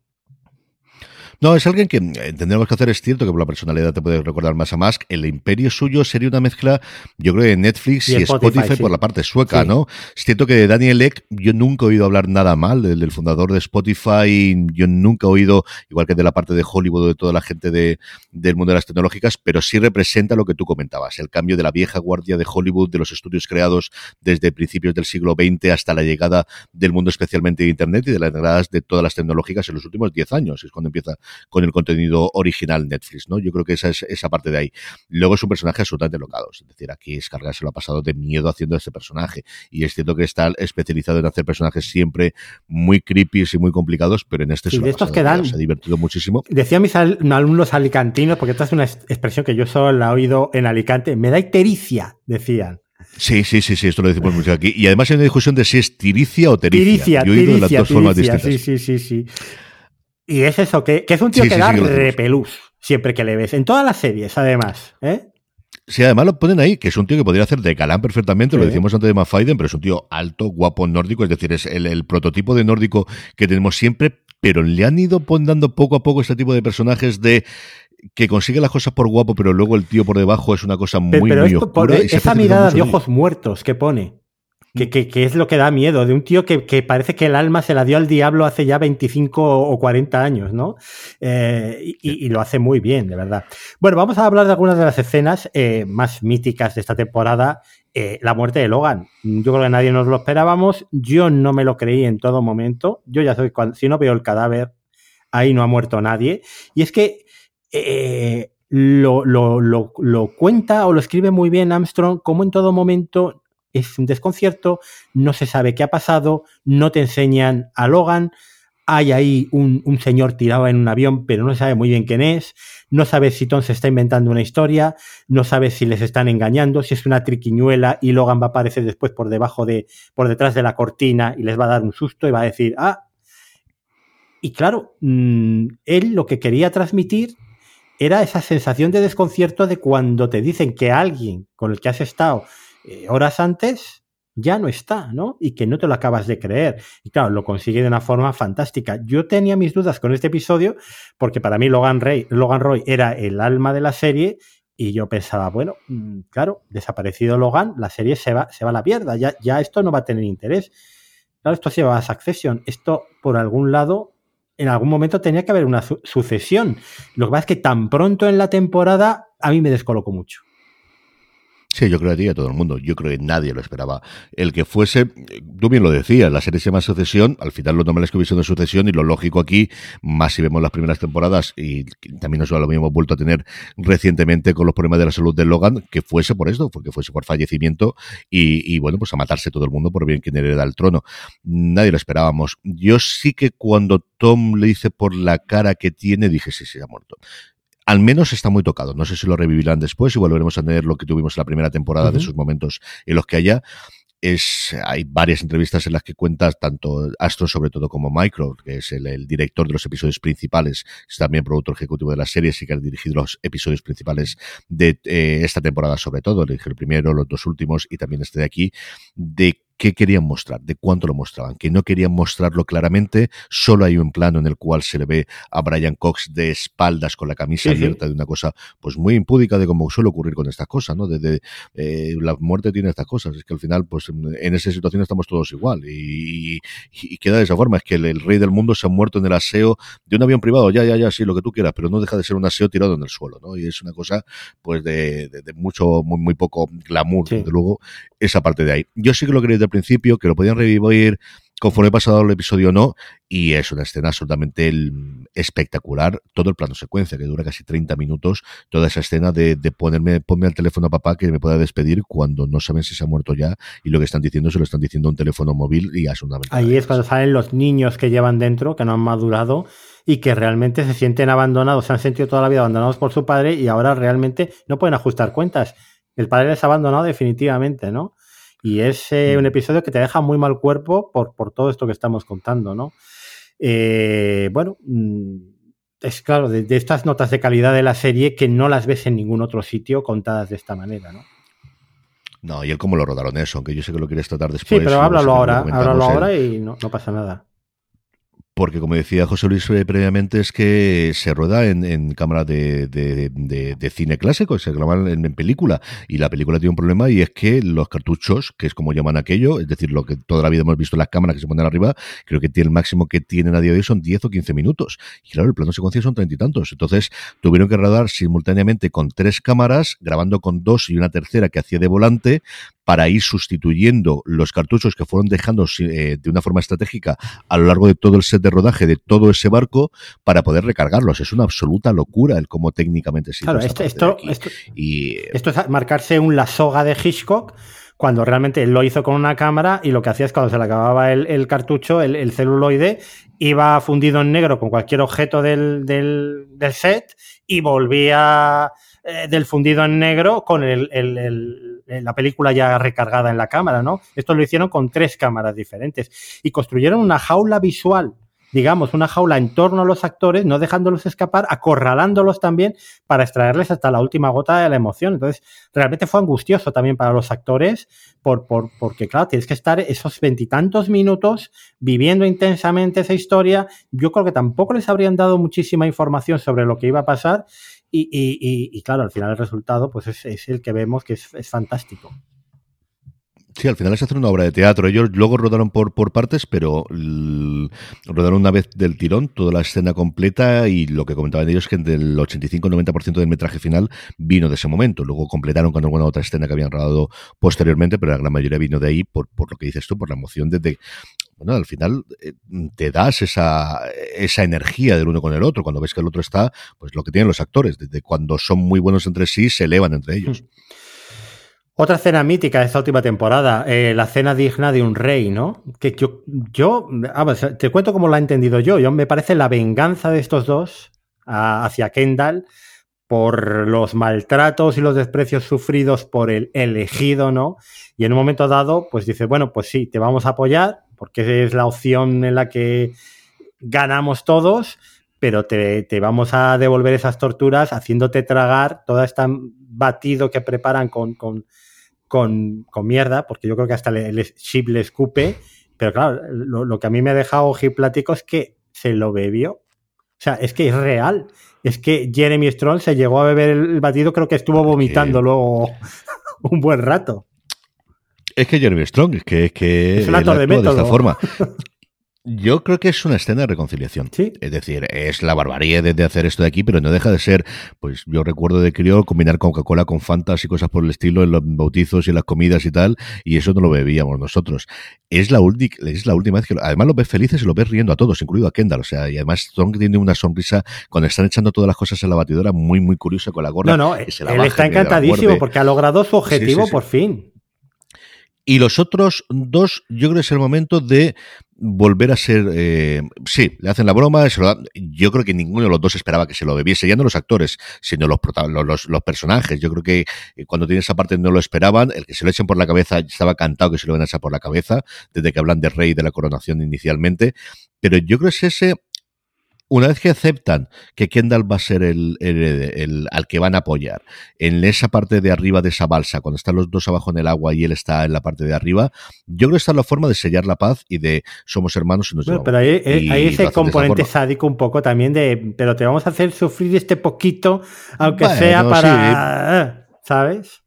No, es alguien que eh, tendremos que hacer, es cierto que por la personalidad te puede recordar más a Musk. El imperio suyo sería una mezcla, yo creo, de Netflix y, Spotify, por la parte sueca, ¿no? Es cierto que de Daniel Ek yo nunca he oído hablar nada mal, del, fundador de Spotify, yo nunca he oído, igual que de la parte de Hollywood, de toda la gente de, del mundo de las tecnológicas, pero sí representa lo que tú comentabas, el cambio de la vieja guardia de Hollywood, de los estudios creados desde principios del siglo XX hasta la llegada del mundo especialmente de Internet y de las entradas de todas las tecnológicas en los últimos 10 años, es cuando empieza con el contenido original Netflix, ¿no? Yo creo que esa es esa parte de ahí. Luego es un personaje absolutamente locado, es decir, aquí Scarga se lo ha pasado de miedo haciendo este personaje y es cierto que está especializado en hacer personajes siempre muy creepy y muy complicados, pero en este sí, de estos que dan, se ha divertido muchísimo. Decía mis alumnos alicantinos, porque esta es una expresión que yo solo la he oído en Alicante, me da ictericia, decían. Sí, sí, sí, sí, esto lo decimos mucho aquí. Y además hay una discusión de si es tiricia o tericia. Tiricia, Yo he oído las dos formas distintas. Sí, sí, sí, sí. Y es eso, que, es un tío que da repelús siempre que le ves. En todas las series, además. ¿eh? Sí, además lo ponen ahí, que es un tío que podría hacer de Galán perfectamente, lo decíamos antes de Mafaiden, pero es un tío alto, guapo, nórdico, es decir, es el, prototipo de nórdico que tenemos siempre, pero le han ido poniendo poco a poco este tipo de personajes de que consigue las cosas por guapo, pero luego el tío por debajo es una cosa muy, pero, muy oscura. esa mirada de ojos muertos que pone. Que, que, es lo que da miedo, de un tío que, que, parece que el alma se la dio al diablo hace ya 25 o 40 años, ¿no? Eh, y, lo hace muy bien, de verdad. Bueno, vamos a hablar de algunas de las escenas eh, más míticas de esta temporada. Eh, la muerte de Logan. Yo creo que nadie nos lo esperábamos. Yo no me lo creí en todo momento. Yo ya soy, cuando, si no veo el cadáver, ahí no ha muerto nadie. Y es que lo, lo, lo, lo, cuenta o lo escribe muy bien Armstrong, como en todo momento es un desconcierto, no se sabe qué ha pasado, no te enseñan a Logan, hay ahí un, un, señor tirado en un avión, pero no se sabe muy bien quién es, no sabes si Tom se está inventando una historia, no sabes si les están engañando, si es una triquiñuela y Logan va a aparecer después por debajo de, por detrás de la cortina y les va a dar un susto y va a decir, ah, y claro, mmm, él lo que quería transmitir era esa sensación de desconcierto de cuando te dicen que alguien con el que has estado eh, horas antes ya no está, ¿no? Y que no te lo acabas de creer. Y claro, lo consigue de una forma fantástica. Yo tenía mis dudas con este episodio porque para mí Logan, Ray, Logan Roy era el alma de la serie y yo pensaba, bueno, mm, claro, desaparecido Logan, la serie se va, se va a la mierda, ya, ya esto no va a tener interés. Claro, esto se va a Succession. Esto, por algún lado, en algún momento tenía que haber una su sucesión. Lo que pasa es que tan pronto en la temporada a mí me descolocó mucho. Sí, yo creo que a todo el mundo. Yo creo que nadie lo esperaba. El que fuese, tú bien lo decías, la serie se llama Sucesión, al final lo normal es que hubiese una sucesión y lo lógico aquí, más si vemos las primeras temporadas y también nos lo hemos vuelto a tener recientemente con los problemas de la salud de Logan, que fuese por esto, porque fuese por fallecimiento y, y bueno, pues a matarse todo el mundo por bien quien hereda el trono. Nadie lo esperábamos. Yo sí que cuando Tom le dice por la cara que tiene, dije, sí, sí, ha muerto al menos está muy tocado. No sé si lo revivirán después y volveremos a tener lo que tuvimos en la primera temporada uh -huh. de esos momentos en los que haya. Es, hay varias entrevistas en las que cuentas tanto Astro sobre todo como Micro, que es el, el, director de los episodios principales, es también productor ejecutivo de la serie, sí que ha dirigido los episodios principales de eh, esta temporada sobre todo, el primero, los dos últimos y también este de aquí, de qué querían mostrar, de cuánto lo mostraban, que no querían mostrarlo claramente, solo hay un plano en el cual se le ve a Brian Cox de espaldas con la camisa abierta de una cosa pues muy impúdica de cómo suele ocurrir con estas cosas, ¿no? De, de eh, la muerte tiene estas cosas, es que al final pues en esa situación estamos todos igual y, y, y queda de esa forma, es que el, el, rey del mundo se ha muerto en el aseo de un avión privado, ya, ya, ya, sí, lo que tú quieras, pero no deja de ser un aseo tirado en el suelo, ¿no? Y es una cosa pues de, de, de mucho, muy, muy poco glamour, sí. desde luego, esa parte de ahí. Yo sí que lo quería al principio, que lo podían revivir conforme pasado el episodio no, y es una escena absolutamente espectacular, todo el plano secuencia, que dura casi 30 minutos, toda esa escena de, de ponerme, ponme al teléfono a papá que me pueda despedir cuando no saben si se ha muerto ya, y lo que están diciendo se lo están diciendo a un teléfono móvil y absolutamente. Ahí es cuando salen los niños que llevan dentro, que no han madurado, y que realmente se sienten abandonados, se han sentido toda la vida abandonados por su padre y ahora realmente no pueden ajustar cuentas. El padre les ha abandonado definitivamente, ¿no? Y es eh, un episodio que te deja muy mal cuerpo por, por todo esto que estamos contando, ¿no? Eh, bueno, mm, es claro, de, de, estas notas de calidad de la serie que no las ves en ningún otro sitio contadas de esta manera, ¿no? No, y él cómo lo rodaron eso, aunque yo sé que lo quieres tratar después. Sí, pero háblalo ahora, háblalo ahora y no, no pasa nada porque como decía José Luis previamente es que se rueda en, cámara de, de, cine clásico, se graba en, película. Y la película tiene un problema y es que los cartuchos, que es como llaman aquello, es decir, lo que toda la vida hemos visto las cámaras que se ponen arriba, creo que tiene el máximo que tienen a día de hoy son 10 o 15 minutos. Y claro, el plano de secuencia son treinta y tantos, entonces tuvieron que rodar simultáneamente con tres cámaras, grabando con dos y una tercera que hacía de volante para ir sustituyendo los cartuchos que fueron dejando eh, de una forma estratégica a lo largo de todo el set de rodaje de todo ese barco para poder recargarlos. Es una absoluta locura el cómo técnicamente se Claro, esto, esto, esto, y, esto es marcarse un la soga de Hitchcock cuando realmente él lo hizo con una cámara y lo que hacía es cuando se le acababa el, el cartucho, el, el, celuloide, iba fundido en negro con cualquier objeto del, del, del set y volvía eh, del fundido en negro con el, el, el, la película ya recargada en la cámara, ¿no? Esto lo hicieron con tres cámaras diferentes y construyeron una jaula visual digamos, una jaula en torno a los actores, no dejándolos escapar, acorralándolos también para extraerles hasta la última gota de la emoción. Entonces, realmente fue angustioso también para los actores, por, por, porque, claro, tienes que estar esos veintitantos minutos viviendo intensamente esa historia. Yo creo que tampoco les habrían dado muchísima información sobre lo que iba a pasar y, claro, al final el resultado pues es, el que vemos que es, fantástico. Sí, al final es hacer una obra de teatro. Ellos luego rodaron por, por partes, pero rodaron una vez del tirón toda la escena completa y lo que comentaban ellos es que del 85-90% del metraje final vino de ese momento. Luego completaron con alguna otra escena que habían rodado posteriormente, pero la gran mayoría vino de ahí por, por lo que dices tú, por la emoción de, bueno, al final eh, te das esa, esa energía del uno con el otro. Cuando ves que el otro está, pues lo que tienen los actores, desde cuando son muy buenos entre sí, se elevan entre ellos. Hmm. Otra cena mítica de esta última temporada, eh, la cena digna de un rey, ¿no? Que yo, yo te cuento cómo lo he entendido yo. Yo me parece la venganza de estos dos hacia Kendall por los maltratos y los desprecios sufridos por el elegido, ¿no? Y en un momento dado, pues dice, bueno, pues sí, te vamos a apoyar, porque es la opción en la que ganamos todos, pero te, te, vamos a devolver esas torturas haciéndote tragar todo este batido que preparan con, con, con, con mierda, porque yo creo que hasta el chip le escupe, pero claro, lo, lo, que a mí me ha dejado ojiplático es que se lo bebió. O sea, es que es real. Es que Jeremy Strong se llegó a beber el batido, creo que estuvo vomitando luego [laughs] un buen rato. Es que Jeremy Strong, es que es que es un actor de, método. de esta forma. [laughs] Yo creo que es una escena de reconciliación. ¿Sí? Es decir, es la barbarie de, hacer esto de aquí, pero no deja de ser, pues yo recuerdo de crío combinar Coca-Cola con Fantas y cosas por el estilo en los bautizos y en las comidas y tal, y eso no lo bebíamos nosotros. Es la, es la última vez que, además los ves felices y los ves riendo a todos, incluido a Kendall, o sea, y además Strong tiene una sonrisa cuando están echando todas las cosas en la batidora muy, muy curiosa con la gorra. No, no, él está encantadísimo porque ha logrado su objetivo por fin. Y los otros dos, yo creo que es el momento de volver a ser. Eh, sí, le hacen la broma. yo creo que ninguno de los dos esperaba que se lo bebiese. Ya no los actores, sino los, los, los, personajes. Yo creo que eh, cuando tiene esa parte no lo esperaban. El que se lo echen por la cabeza estaba cantado que se lo van a echar por la cabeza, desde que hablan de rey de la coronación inicialmente. Pero yo creo que es ese una vez que aceptan que Kendall va a ser el, el, al que van a apoyar en esa parte de arriba de esa balsa, cuando están los dos abajo en el agua y él está en la parte de arriba, yo creo que esta es la forma de sellar la paz y de somos hermanos y nos bueno, Pero ahí, eh, hay ese componente sádico un poco también de, pero te vamos a hacer sufrir este poquito, aunque sea para... Eh, ¿Sabes?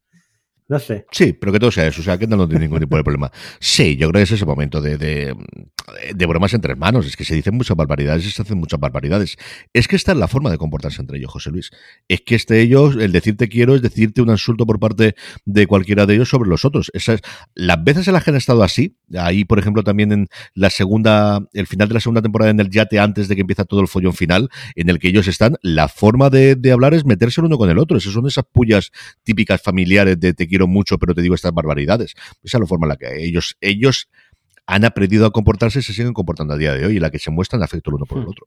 No sé. Sí, pero que todo sea eso. O sea, que no tiene ningún tipo de problema. [laughs] Sí, yo creo que es ese momento de, de, bromas entre hermanos. Es que se dicen muchas barbaridades se hacen muchas barbaridades. Es que esta es la forma de comportarse entre ellos, José Luis. Es que este ellos, el decirte quiero, es decirte un insulto por parte de cualquiera de ellos sobre los otros. Esas, las veces en las que han estado así, ahí, por ejemplo, también en la segunda, el final de la segunda temporada en el yate, antes de que empieza todo el follón final, en el que ellos están, la forma de, de hablar es meterse el uno con el otro. Esas son esas pullas típicas familiares de te quiero mucho, pero te digo estas barbaridades. Esa es la forma en la que ellos, ellos han aprendido a comportarse y se siguen comportando a día de hoy, y la que se muestran afecto el uno por el hmm. otro.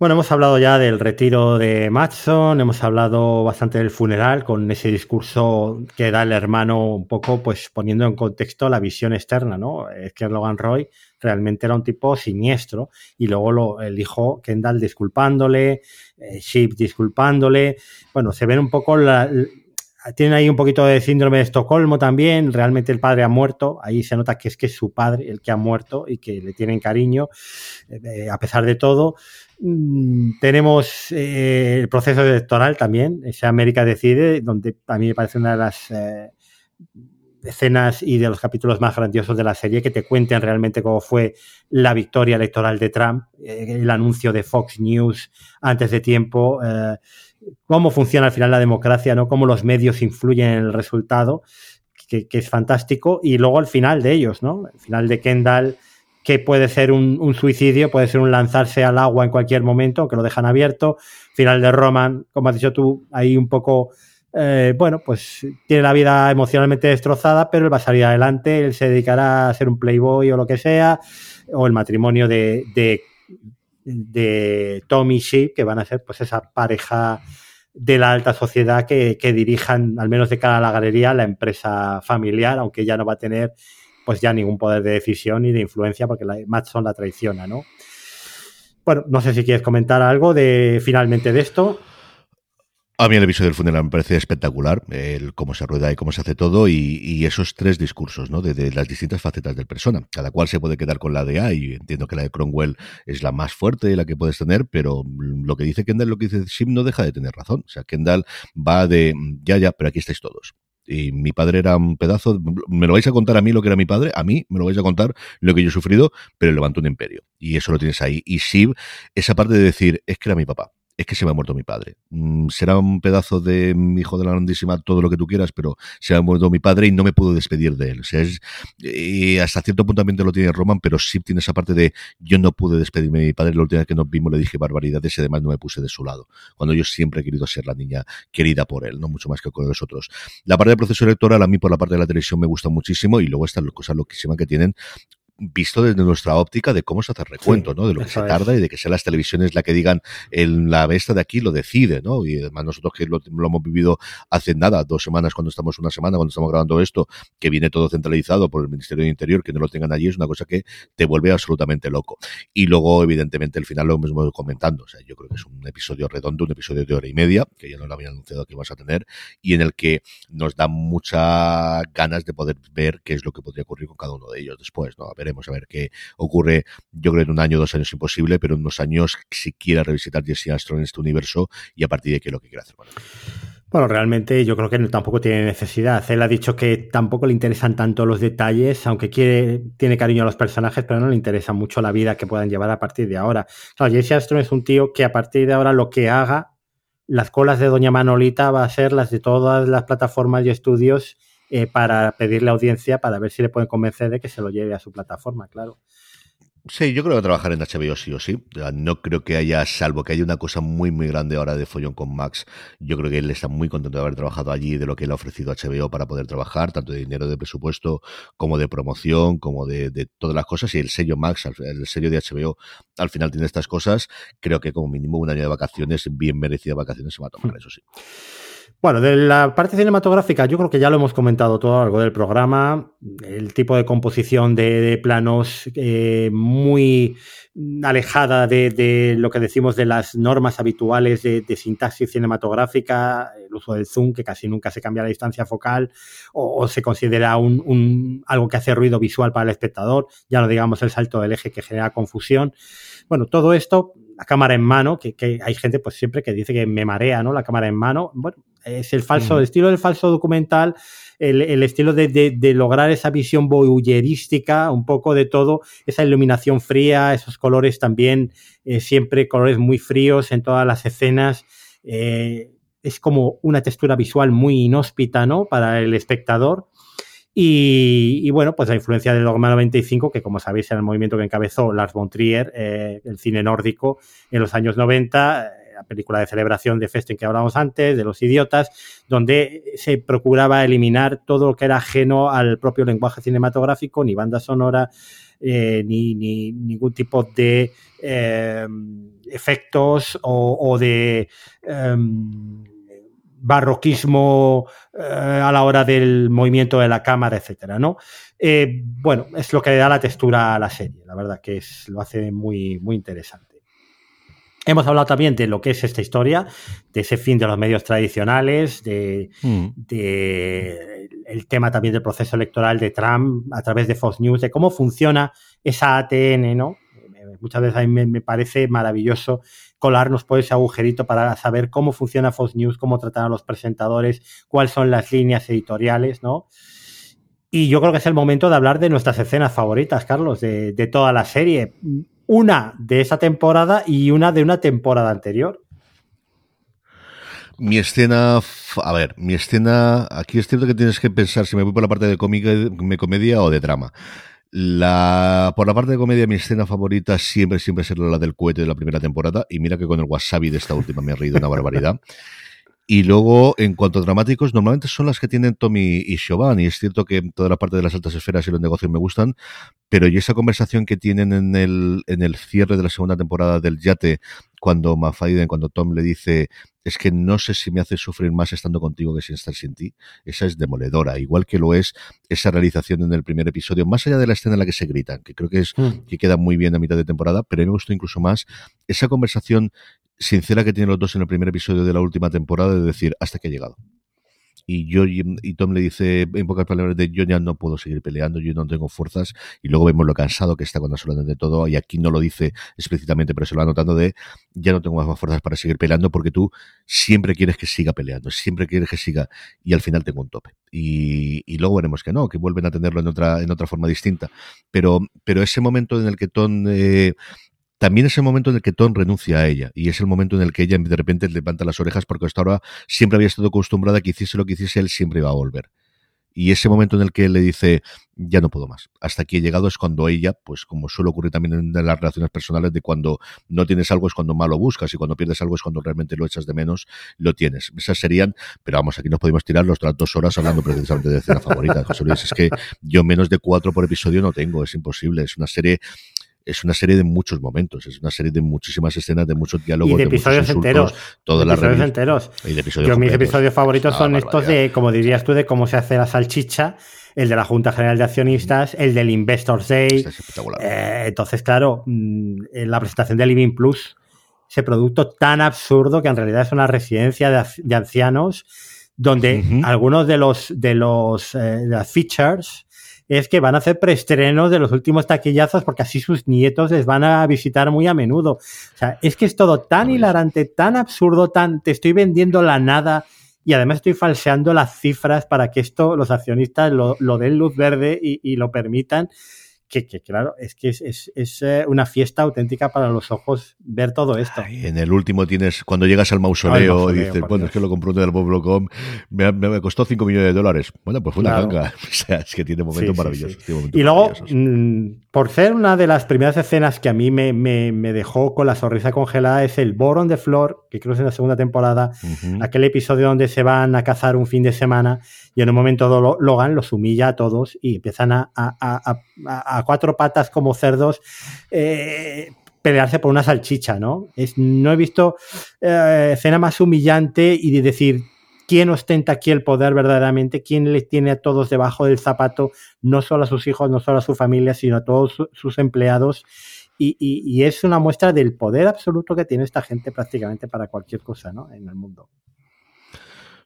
Bueno, hemos hablado ya del retiro de Matson, hemos hablado bastante del funeral con ese discurso que da el hermano un poco, pues poniendo en contexto la visión externa, ¿no? Es que Logan Roy realmente era un tipo siniestro y luego lo, el hijo Kendall disculpándole, eh, Sheep disculpándole, bueno, se ven un poco la, tienen ahí un poquito de síndrome de Estocolmo también. Realmente el padre ha muerto. Ahí se nota que es que es su padre el que ha muerto y que le tienen cariño eh, a pesar de todo. Mm, tenemos eh, el proceso electoral también, ese América Decide, donde a mí me parece una de las eh, escenas y de los capítulos más grandiosos de la serie que te cuenten realmente cómo fue la victoria electoral de Trump, el anuncio de Fox News antes de tiempo cómo funciona al final la democracia, ¿no? Cómo los medios influyen en el resultado, que, es fantástico. Y luego al final de ellos, ¿no? El final de Kendall, que puede ser un, suicidio, puede ser un lanzarse al agua en cualquier momento, que lo dejan abierto. Final de Roman, como has dicho tú, ahí un poco. Eh, bueno, pues tiene la vida emocionalmente destrozada, pero él va a salir adelante, él se dedicará a ser un playboy o lo que sea, o el matrimonio de, de de Tommy y Sheep, que van a ser pues esa pareja de la alta sociedad que, dirijan, al menos de cara a la galería, la empresa familiar, aunque ya no va a tener pues ya ningún poder de decisión ni de influencia porque la, Matson la traiciona, ¿no? Bueno, no sé si quieres comentar algo de finalmente de esto. A mí el episodio del funeral me parece espectacular, el cómo se rueda y cómo se hace todo, y, esos tres discursos, ¿no? De, las distintas facetas del persona. Cada cual se puede quedar con la de A, y entiendo que la de Cromwell es la más fuerte, la que puedes tener, pero lo que dice Kendall, lo que dice Sim, no deja de tener razón. O sea, Kendall va de ya, ya, pero aquí estáis todos y mi padre era un pedazo, me lo vais a contar a mí lo que era mi padre, a mí me lo vais a contar lo que yo he sufrido, pero levantó un imperio. Y eso lo tienes ahí. Y Sib, esa parte de decir, es que era mi papá es que se me ha muerto mi padre. Mm, será un pedazo de mi hijo de la grandísima, todo lo que tú quieras, pero se me ha muerto mi padre y no me puedo despedir de él. Sea, y hasta cierto punto también te lo tiene Roman, pero sí tiene esa parte de yo no pude despedirme de mi padre. La última vez que nos vimos le dije barbaridades y además no me puse de su lado. Cuando yo siempre he querido ser la niña querida por él, no mucho más que con los otros. La parte del proceso electoral a mí por la parte de la televisión me gusta muchísimo y luego estas cosas loquísimas que tienen visto desde nuestra óptica de cómo se hace el recuento, ¿no? De lo que se tarda y de que sean las televisiones la que digan el, la bestia de aquí lo decide, ¿no? Y además nosotros que lo, hemos vivido hace nada, dos semanas cuando estamos una semana, cuando estamos grabando esto, que viene todo centralizado por el Ministerio de Interior, que no lo tengan allí, es una cosa que te vuelve absolutamente loco. Y luego, evidentemente, el final lo mismo comentando. O sea, yo creo que es un episodio redondo, un episodio de hora y media, que ya no lo habían anunciado que vas a tener, y en el que nos da muchas ganas de poder ver qué es lo que podría ocurrir con cada uno de ellos después, ¿no? A ver a ver qué ocurre. Yo creo que en un año, dos años imposible, pero en unos años si quiera revisitar Jesse Armstrong en este universo y a partir de es lo que quiere hacer. Bueno, realmente yo creo que tampoco tiene necesidad. Él ha dicho que tampoco le interesan tanto los detalles, aunque quiere, tiene cariño a los personajes, pero no le interesa mucho la vida que puedan llevar a partir de ahora. Claro, Jesse Armstrong es un tío que a partir de ahora lo que haga, las colas de Doña Manolita va a ser las de todas las plataformas y estudios eh, para pedirle audiencia para ver si le pueden convencer de que se lo lleve a su plataforma, claro. Sí, yo creo que trabajar en HBO sí o sí. No creo que haya, salvo que haya una cosa muy, muy grande ahora de follón con Max. Yo creo que él está muy contento de haber trabajado allí, de lo que él ha ofrecido a HBO para poder trabajar, tanto de dinero de presupuesto, como de promoción, como de, de todas las cosas. Y el sello Max, el sello de HBO, al final tiene estas cosas. Creo que como mínimo un año de vacaciones, bien merecidas vacaciones, se va a tomar, hmm. eso sí. Bueno, de la parte cinematográfica, yo creo que ya lo hemos comentado todo a lo largo del programa. El tipo de composición de, planos eh, muy alejada de, lo que decimos de las normas habituales de, sintaxis cinematográfica, el uso del zoom, que casi nunca se cambia la distancia focal, o, se considera un, algo que hace ruido visual para el espectador, ya no digamos el salto del eje que genera confusión. Bueno, todo esto la cámara en mano, que, hay gente pues siempre que dice que me marea, ¿no? La cámara en mano. Bueno, es el falso, el estilo del falso documental, el, estilo de, lograr esa visión voyeurística, un poco de todo, esa iluminación fría, esos colores también, eh, siempre colores muy fríos en todas las escenas. Eh, es como una textura visual muy inhóspita, ¿no? Para el espectador. Y, bueno, pues la influencia del Dogma 95, que como sabéis era el movimiento que encabezó Lars von Trier, eh, el cine nórdico, en los años 90, eh, la película de celebración de Festen que hablábamos antes, de los idiotas, donde se procuraba eliminar todo lo que era ajeno al propio lenguaje cinematográfico, ni banda sonora, eh, ni, ningún tipo de efectos o, de em, barroquismo eh, a la hora del movimiento de la cámara, etcétera, ¿no? Eh, bueno, es lo que le da la textura a la serie, la verdad que lo hace muy, muy interesante. Hemos hablado también de lo que es esta historia, de ese fin de los medios tradicionales, de, mm. el tema también del proceso electoral de Trump a través de Fox News, de cómo funciona esa ATN, ¿no? Muchas veces a mí me parece maravilloso colarnos por ese agujerito para saber cómo funciona Fox News, cómo tratan a los presentadores, cuáles son las líneas editoriales, ¿no? Y yo creo que es el momento de hablar de nuestras escenas favoritas, Carlos, de, toda la serie. Una de esa temporada y una de una temporada anterior. Mi escena, a ver, mi escena, aquí es cierto que tienes que pensar si me voy por la parte de cómica, de comedia o de drama. La, por la parte de comedia, mi escena favorita siempre, siempre será la del cohete de la primera temporada. Y mira que con el wasabi de esta última me he reído una barbaridad. [laughs] Y luego, en cuanto a dramáticos, normalmente son las que tienen Tommy y Siobhan. Y es cierto que toda la parte de las altas esferas y los negocios me gustan. Pero y esa conversación que tienen en el, en el cierre de la segunda temporada del Yate, cuando Mafaiden, cuando Tom le dice, es que no sé si me hace sufrir más estando contigo que sin estar sin ti. Esa es demoledora, igual que lo es esa realización en el primer episodio, más allá de la escena en la que se gritan, que creo que es, hmm. que queda muy bien a mitad de temporada, pero a mí me gustó incluso más esa conversación sincera que tienen los dos en el primer episodio de la última temporada de decir hasta que ha llegado y yo y Tom le dice en pocas palabras de yo ya no puedo seguir peleando, yo no tengo fuerzas y luego vemos lo cansado que está cuando se lo de todo y aquí no lo dice explícitamente pero se lo va notando de ya no tengo más fuerzas para seguir peleando porque tú siempre quieres que siga peleando, siempre quieres que siga y al final tengo un tope. Y, y luego veremos que no, que vuelven a tenerlo en otra en otra forma distinta. Pero pero ese momento en el que Tom eh, también es el momento en el que Tom renuncia a ella y es el momento en el que ella de repente levanta las orejas porque hasta ahora siempre había estado acostumbrada a que hiciese lo que hiciese, él siempre iba a volver. Y ese momento en el que él le dice, ya no puedo más. Hasta aquí he llegado es cuando ella, pues como suele ocurrir también en las relaciones personales, de cuando no tienes algo es cuando malo buscas y cuando pierdes algo es cuando realmente lo echas de menos, lo tienes. Esas serían, pero vamos, aquí nos podemos tirar los dos horas hablando precisamente de escena favorita. José Luis, es que yo menos de cuatro por episodio no tengo, es imposible. Es una serie es una serie de muchos momentos, es una serie de muchísimas escenas, de muchos diálogos, y de episodios enteros, todas las episodios enteros. Yo mis episodios favoritos son estos de, como dirías tú, de cómo se hace la salchicha, el de la Junta General de Accionistas, el del Investors Day. Eh, entonces, claro, mm, la presentación de Living Plus, ese producto tan absurdo que en realidad es una residencia de, ancianos donde algunos de los de los eh, las features es que van a hacer preestrenos de los últimos taquillazos porque así sus nietos les van a visitar muy a menudo. O sea, es que es todo tan hilarante, tan absurdo, tan te estoy vendiendo la nada y además estoy falseando las cifras para que esto los accionistas lo, den luz verde y, y lo permitan que, claro, es que es, eh, una fiesta auténtica para los ojos ver todo esto. en el último tienes, cuando llegas al mausoleo, y dices, bueno, es que lo compró del pueblo.com, me, me, costó 5 millones de dólares. Bueno, pues fue una ganga. [laughs] O sea, es que tiene momentos maravillosos. y luego, mm, por ser una de las primeras escenas que a mí me, me, dejó con la sonrisa congelada, es el Boron de Flor, que creo que es en la segunda temporada, aquel episodio donde se van a cazar un fin de semana y en un momento Logan los humilla a todos y empiezan a, a, cuatro patas como cerdos eh, pelearse por una salchicha, ¿no? Es, no he visto eh, escena más humillante y de decir quién ostenta aquí el poder verdaderamente, quién les tiene a todos debajo del zapato, no solo a sus hijos, no solo a su familia, sino a todos sus empleados. Y, y, es una muestra del poder absoluto que tiene esta gente prácticamente para cualquier cosa ¿no? en el mundo.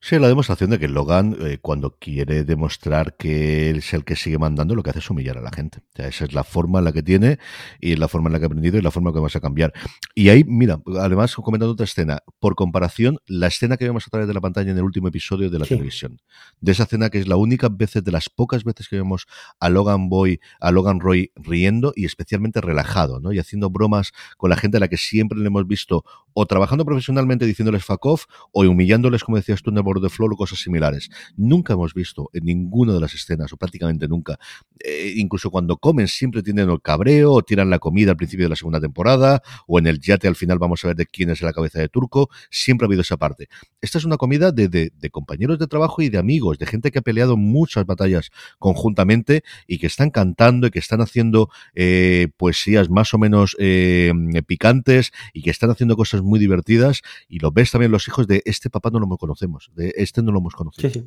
Sí, la demostración de que Logan, eh, cuando quiere demostrar que él es el que sigue mandando, lo que hace es humillar a la gente. O sea, esa es la forma en la que tiene y la forma en la que ha aprendido y la forma en que vamos a cambiar. Y ahí, mira, además, comentando otra escena, por comparación, la escena que vemos a través de la pantalla en el último episodio de la televisión. De esa escena que es la única vez, de las pocas veces que vemos a Logan Boy, a Logan Roy riendo y especialmente relajado, ¿no? Y haciendo bromas con la gente a la que siempre le hemos visto o trabajando profesionalmente diciéndoles fuck o humillándoles, como decías tú, en el de Flor o cosas similares. Nunca hemos visto en ninguna de las escenas, o prácticamente nunca, eh, incluso cuando comen siempre tienen el cabreo o tiran la comida al principio de la segunda temporada, o en el yate al final vamos a ver de quién es la cabeza de turco, siempre ha habido esa parte. Esta es una comida de, de, compañeros de trabajo y de amigos, de gente que ha peleado muchas batallas conjuntamente y que están cantando y que están haciendo eh, poesías más o menos eh, picantes y que están haciendo cosas muy divertidas y lo ves también los hijos de este papá no lo conocemos, de este no lo hemos conocido. Sí, sí.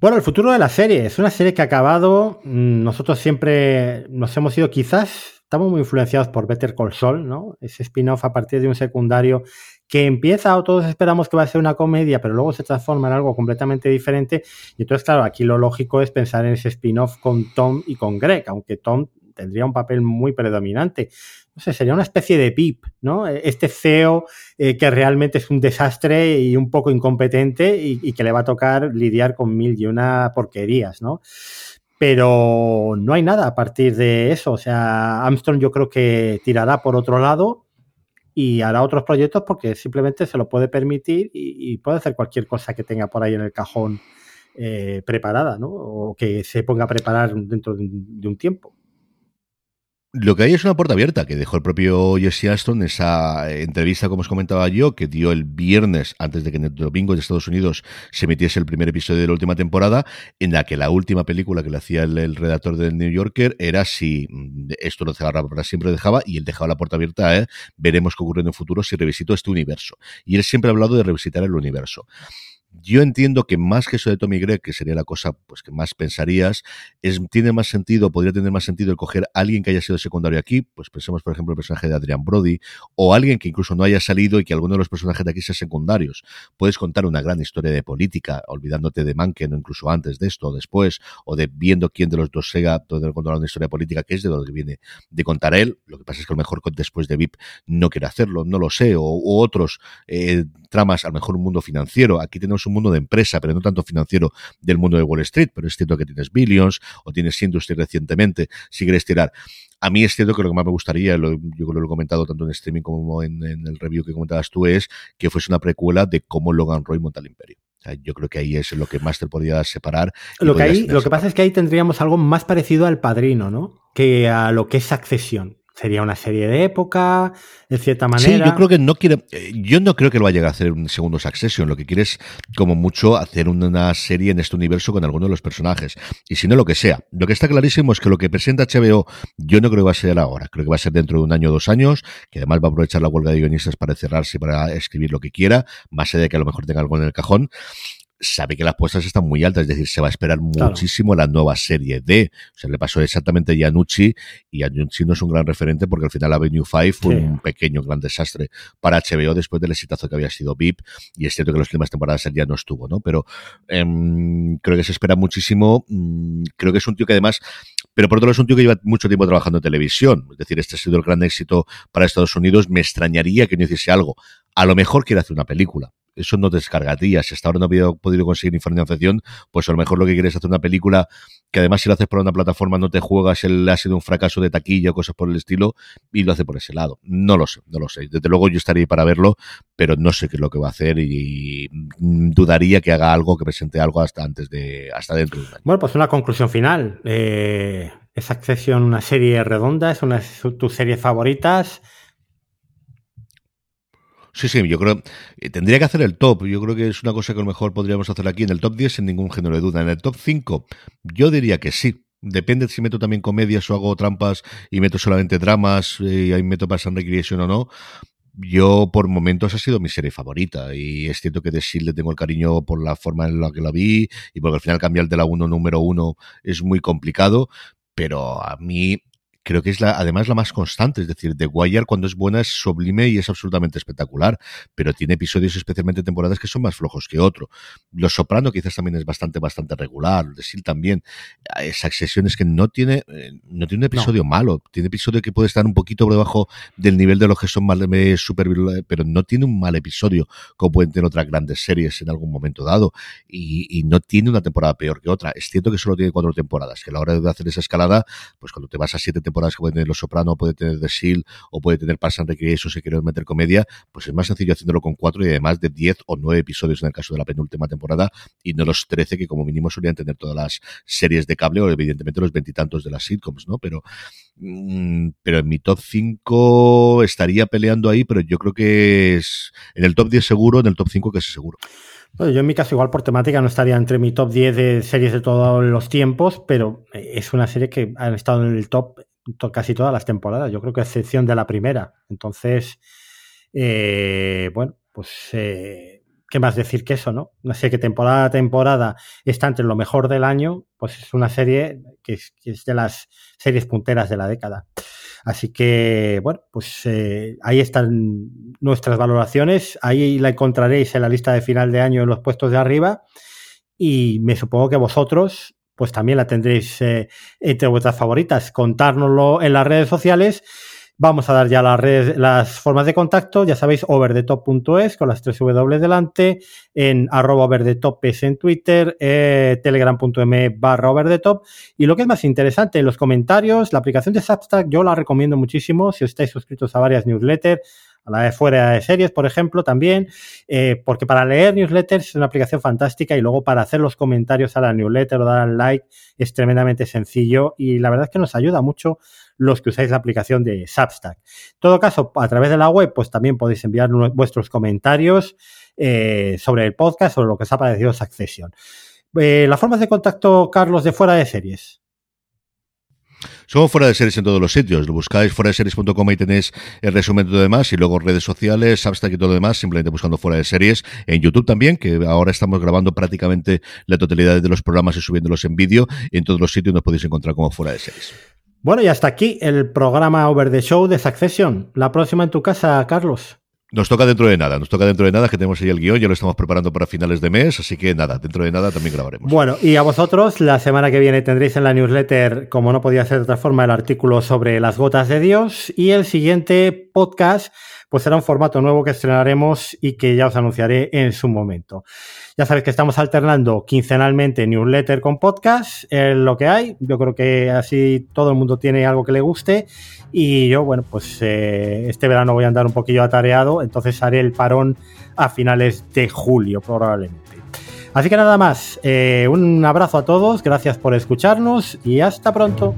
Bueno, el futuro de la serie. Es una serie que ha acabado. Mm, nosotros siempre nos hemos ido, quizás, estamos muy influenciados por Better Call Saul, ¿no? Ese spin-off a partir de un secundario que empieza o todos esperamos que va a ser una comedia, pero luego se transforma en algo completamente diferente. Y entonces, claro, aquí lo lógico es pensar en ese spin-off con Tom y con Greg, aunque Tom tendría un papel muy predominante sería una especie de PIP, ¿no? Este CEO eh, que realmente es un desastre y un poco incompetente y, que le va a tocar lidiar con mil y una porquerías, ¿no? Pero no hay nada a partir de eso. O sea, Armstrong yo creo que tirará por otro lado y hará otros proyectos porque simplemente se lo puede permitir y, puede hacer cualquier cosa que tenga por ahí en el cajón eh, preparada, ¿no? O que se ponga a preparar dentro de un tiempo. Lo que hay es una puerta abierta que dejó el propio Jesse Aston en esa entrevista, como os comentaba yo, que dio el viernes antes de que en el domingo de Estados Unidos se emitiese el primer episodio de la última temporada, en la que la última película que le hacía el, redactor del New Yorker era si mm, esto lo cerraba para siempre dejaba y él dejaba la puerta abierta, ¿eh? veremos qué ocurre en el futuro si revisito este universo. Y él siempre ha hablado de revisitar el universo. Yo entiendo que más que eso de Tommy Gregg, que sería la cosa pues que más pensarías, es, tiene más sentido, podría tener más sentido el coger a alguien que haya sido secundario aquí, pues pensemos por ejemplo el personaje de Adrian Brody, o alguien que incluso no haya salido y que alguno de los personajes de aquí sea secundarios. Puedes contar una gran historia de política, olvidándote de Manken, o incluso antes de esto, o después, o de viendo quién de los dos sea, donde contar una historia política que es de donde viene de contar él. Lo que pasa es que a lo mejor después de VIP no quiere hacerlo, no lo sé, o, otros eh, tramas, a lo mejor un mundo financiero. Aquí tenemos un mundo de empresa, pero no tanto financiero del mundo de Wall Street, pero es cierto que tienes Billions o tienes Industry recientemente, si quieres tirar. A mí es cierto que lo que más me gustaría, yo lo he comentado tanto en streaming como en, el review que comentabas tú, es que fuese una precuela de cómo Logan Roy monta el imperio. yo creo que ahí es lo que más te podría separar. Lo que, lo que pasa es que ahí tendríamos algo más parecido al padrino, ¿no? Que a lo que es accesión sería una serie de época, de cierta manera. Sí, yo creo que no quiere, eh, yo no creo que lo vaya a hacer un segundo Succession, lo que quiere es como mucho hacer una serie en este universo con alguno de los personajes, y si no lo que sea. Lo que está clarísimo es que lo que presenta HBO, yo no creo que va a ser ahora, creo que va a ser dentro de un año o dos años, que además va a aprovechar la huelga de guionistas para cerrarse y para escribir lo que quiera, más allá de que a lo mejor tenga algo en el cajón, sabe que las puestas están muy altas, es decir, se va a esperar muchísimo la nueva serie de. O sea, le pasó exactamente a Yanucci y Yanucci no es un gran referente porque al final Avenue 5 fue un pequeño gran desastre para HBO después del exitazo que había sido VIP y es cierto que los últimas temporadas ya no estuvo, ¿no? Pero em, creo que se espera muchísimo. Mm, creo que es un tío que además pero por otro lado es un tío que lleva mucho tiempo trabajando en televisión. Es decir, este ha sido el gran éxito para Estados Unidos. Me extrañaría que no hiciese algo. A lo mejor quiere hacer una película eso no descargaría. Si hasta ahora no había podido conseguir financiación, pues a lo mejor lo que quieres es hacer una película que además si lo haces por una plataforma no te juegas, el, ha sido un fracaso de taquilla o cosas por el estilo, y lo hace por ese lado. No lo sé, no lo sé. Desde luego yo estaría ahí para verlo, pero no sé qué es lo que va a hacer y, dudaría que haga algo, que presente algo hasta antes de, hasta dentro de un año. Bueno, pues una conclusión final. Eh, es Accession una serie redonda, es una de tus series favoritas. Sí, sí, yo creo. Eh, tendría que hacer el top. Yo creo que es una cosa que a lo mejor podríamos hacer aquí en el top 10 sin ningún género de duda. En el top 5, yo diría que sí. Depende si meto también comedias o hago trampas y meto solamente dramas eh, y ahí meto para Recreation o no. Yo por momentos ha sido mi serie favorita y es cierto que de Shield le tengo el cariño por la forma en la que la vi y porque al final cambiar de la 1 número 1 es muy complicado, pero a mí creo que es la, además la más constante. Es decir, The Wire cuando es buena es sublime y es absolutamente espectacular, pero tiene episodios, especialmente temporadas, que son más flojos que otro. Los Soprano quizás también es bastante, bastante regular. The Seal también. Esa sesión es que no tiene, eh, no tiene un episodio malo. Tiene episodio que puede estar un poquito por debajo del nivel de los que son mal, super, pero no tiene un mal episodio como pueden tener otras grandes series en algún momento dado. Y, y no tiene una temporada peor que otra. Es cierto que solo tiene cuatro temporadas, que a la hora de hacer esa escalada, pues cuando te vas a siete temporadas que puede tener Los Soprano, puede tener The Shield o puede tener Parks and Recreation si quieres meter comedia, pues es más sencillo haciéndolo con cuatro y además de diez o nueve episodios en el caso de la penúltima temporada y no los trece que como mínimo solían tener todas las series de cable o evidentemente los veintitantos de las sitcoms, ¿no? Pero, mm, pero en mi top 5 estaría peleando ahí, pero yo creo que es en el top 10 seguro, en el top 5 que es seguro. Bueno, yo en mi caso igual por temática no estaría entre mi top 10 de series de todos los tiempos, pero es una serie que ha estado en el top casi todas las temporadas, yo creo que a excepción de la primera. Entonces, eh, bueno, pues, eh, ¿qué más decir que eso, no? No sé que temporada a temporada está entre lo mejor del año, pues es una serie que es, de las series punteras de la década. Así que, bueno, pues eh, ahí están nuestras valoraciones. Ahí la encontraréis en la lista de final de año en los puestos de arriba. Y me supongo que vosotros pues también la tendréis eh, entre vuestras favoritas. Contárnoslo en las redes sociales. Vamos a dar ya las, formas de contacto. Ya sabéis, overdetop.es con las tres W delante, en arroba overdetop es en Twitter, eh, telegram.me barra overdetop. Y lo que es más interesante, en los comentarios, la aplicación de Substack yo la recomiendo muchísimo si estáis suscritos a varias newsletters a la de fuera de series, por ejemplo, también, eh, porque para leer newsletters es una aplicación fantástica y luego para hacer los comentarios a la newsletter o dar al like es tremendamente sencillo y la verdad es que nos ayuda mucho los que usáis la aplicación de Substack. En todo caso, a través de la web, pues también podéis enviar vuestros comentarios eh, sobre el podcast, sobre lo que os ha parecido Succession. Eh, las formas de contacto, Carlos, de fuera de series. Somos fuera de series en todos los sitios. Lo buscáis fuera de series.com y tenéis el resumen de todo lo demás. Y luego redes sociales, Substack y todo lo demás, simplemente buscando fuera de series. En YouTube también, que ahora estamos grabando prácticamente la totalidad de los programas y subiéndolos en vídeo. En todos los sitios nos podéis encontrar como fuera de series. Bueno, y hasta aquí el programa Over the Show de Succession. La próxima en tu casa, Carlos. Nos toca dentro de nada, nos toca dentro de nada, que tenemos ahí el guion, ya lo estamos preparando para finales de mes, así que nada, dentro de nada también grabaremos. Bueno, y a vosotros, la semana que viene tendréis en la newsletter, como no podía ser de otra forma, el artículo sobre las gotas de Dios y el siguiente podcast, pues será un formato nuevo que estrenaremos y que ya os anunciaré en su momento. Ya sabéis que estamos alternando quincenalmente newsletter con podcast, lo que hay. Yo creo que así todo el mundo tiene algo que le guste. Y yo, bueno, pues eh, este verano voy a andar un poquillo atareado, entonces haré el parón a finales de julio probablemente. Así que nada más, eh, un abrazo a todos, gracias por escucharnos y hasta pronto.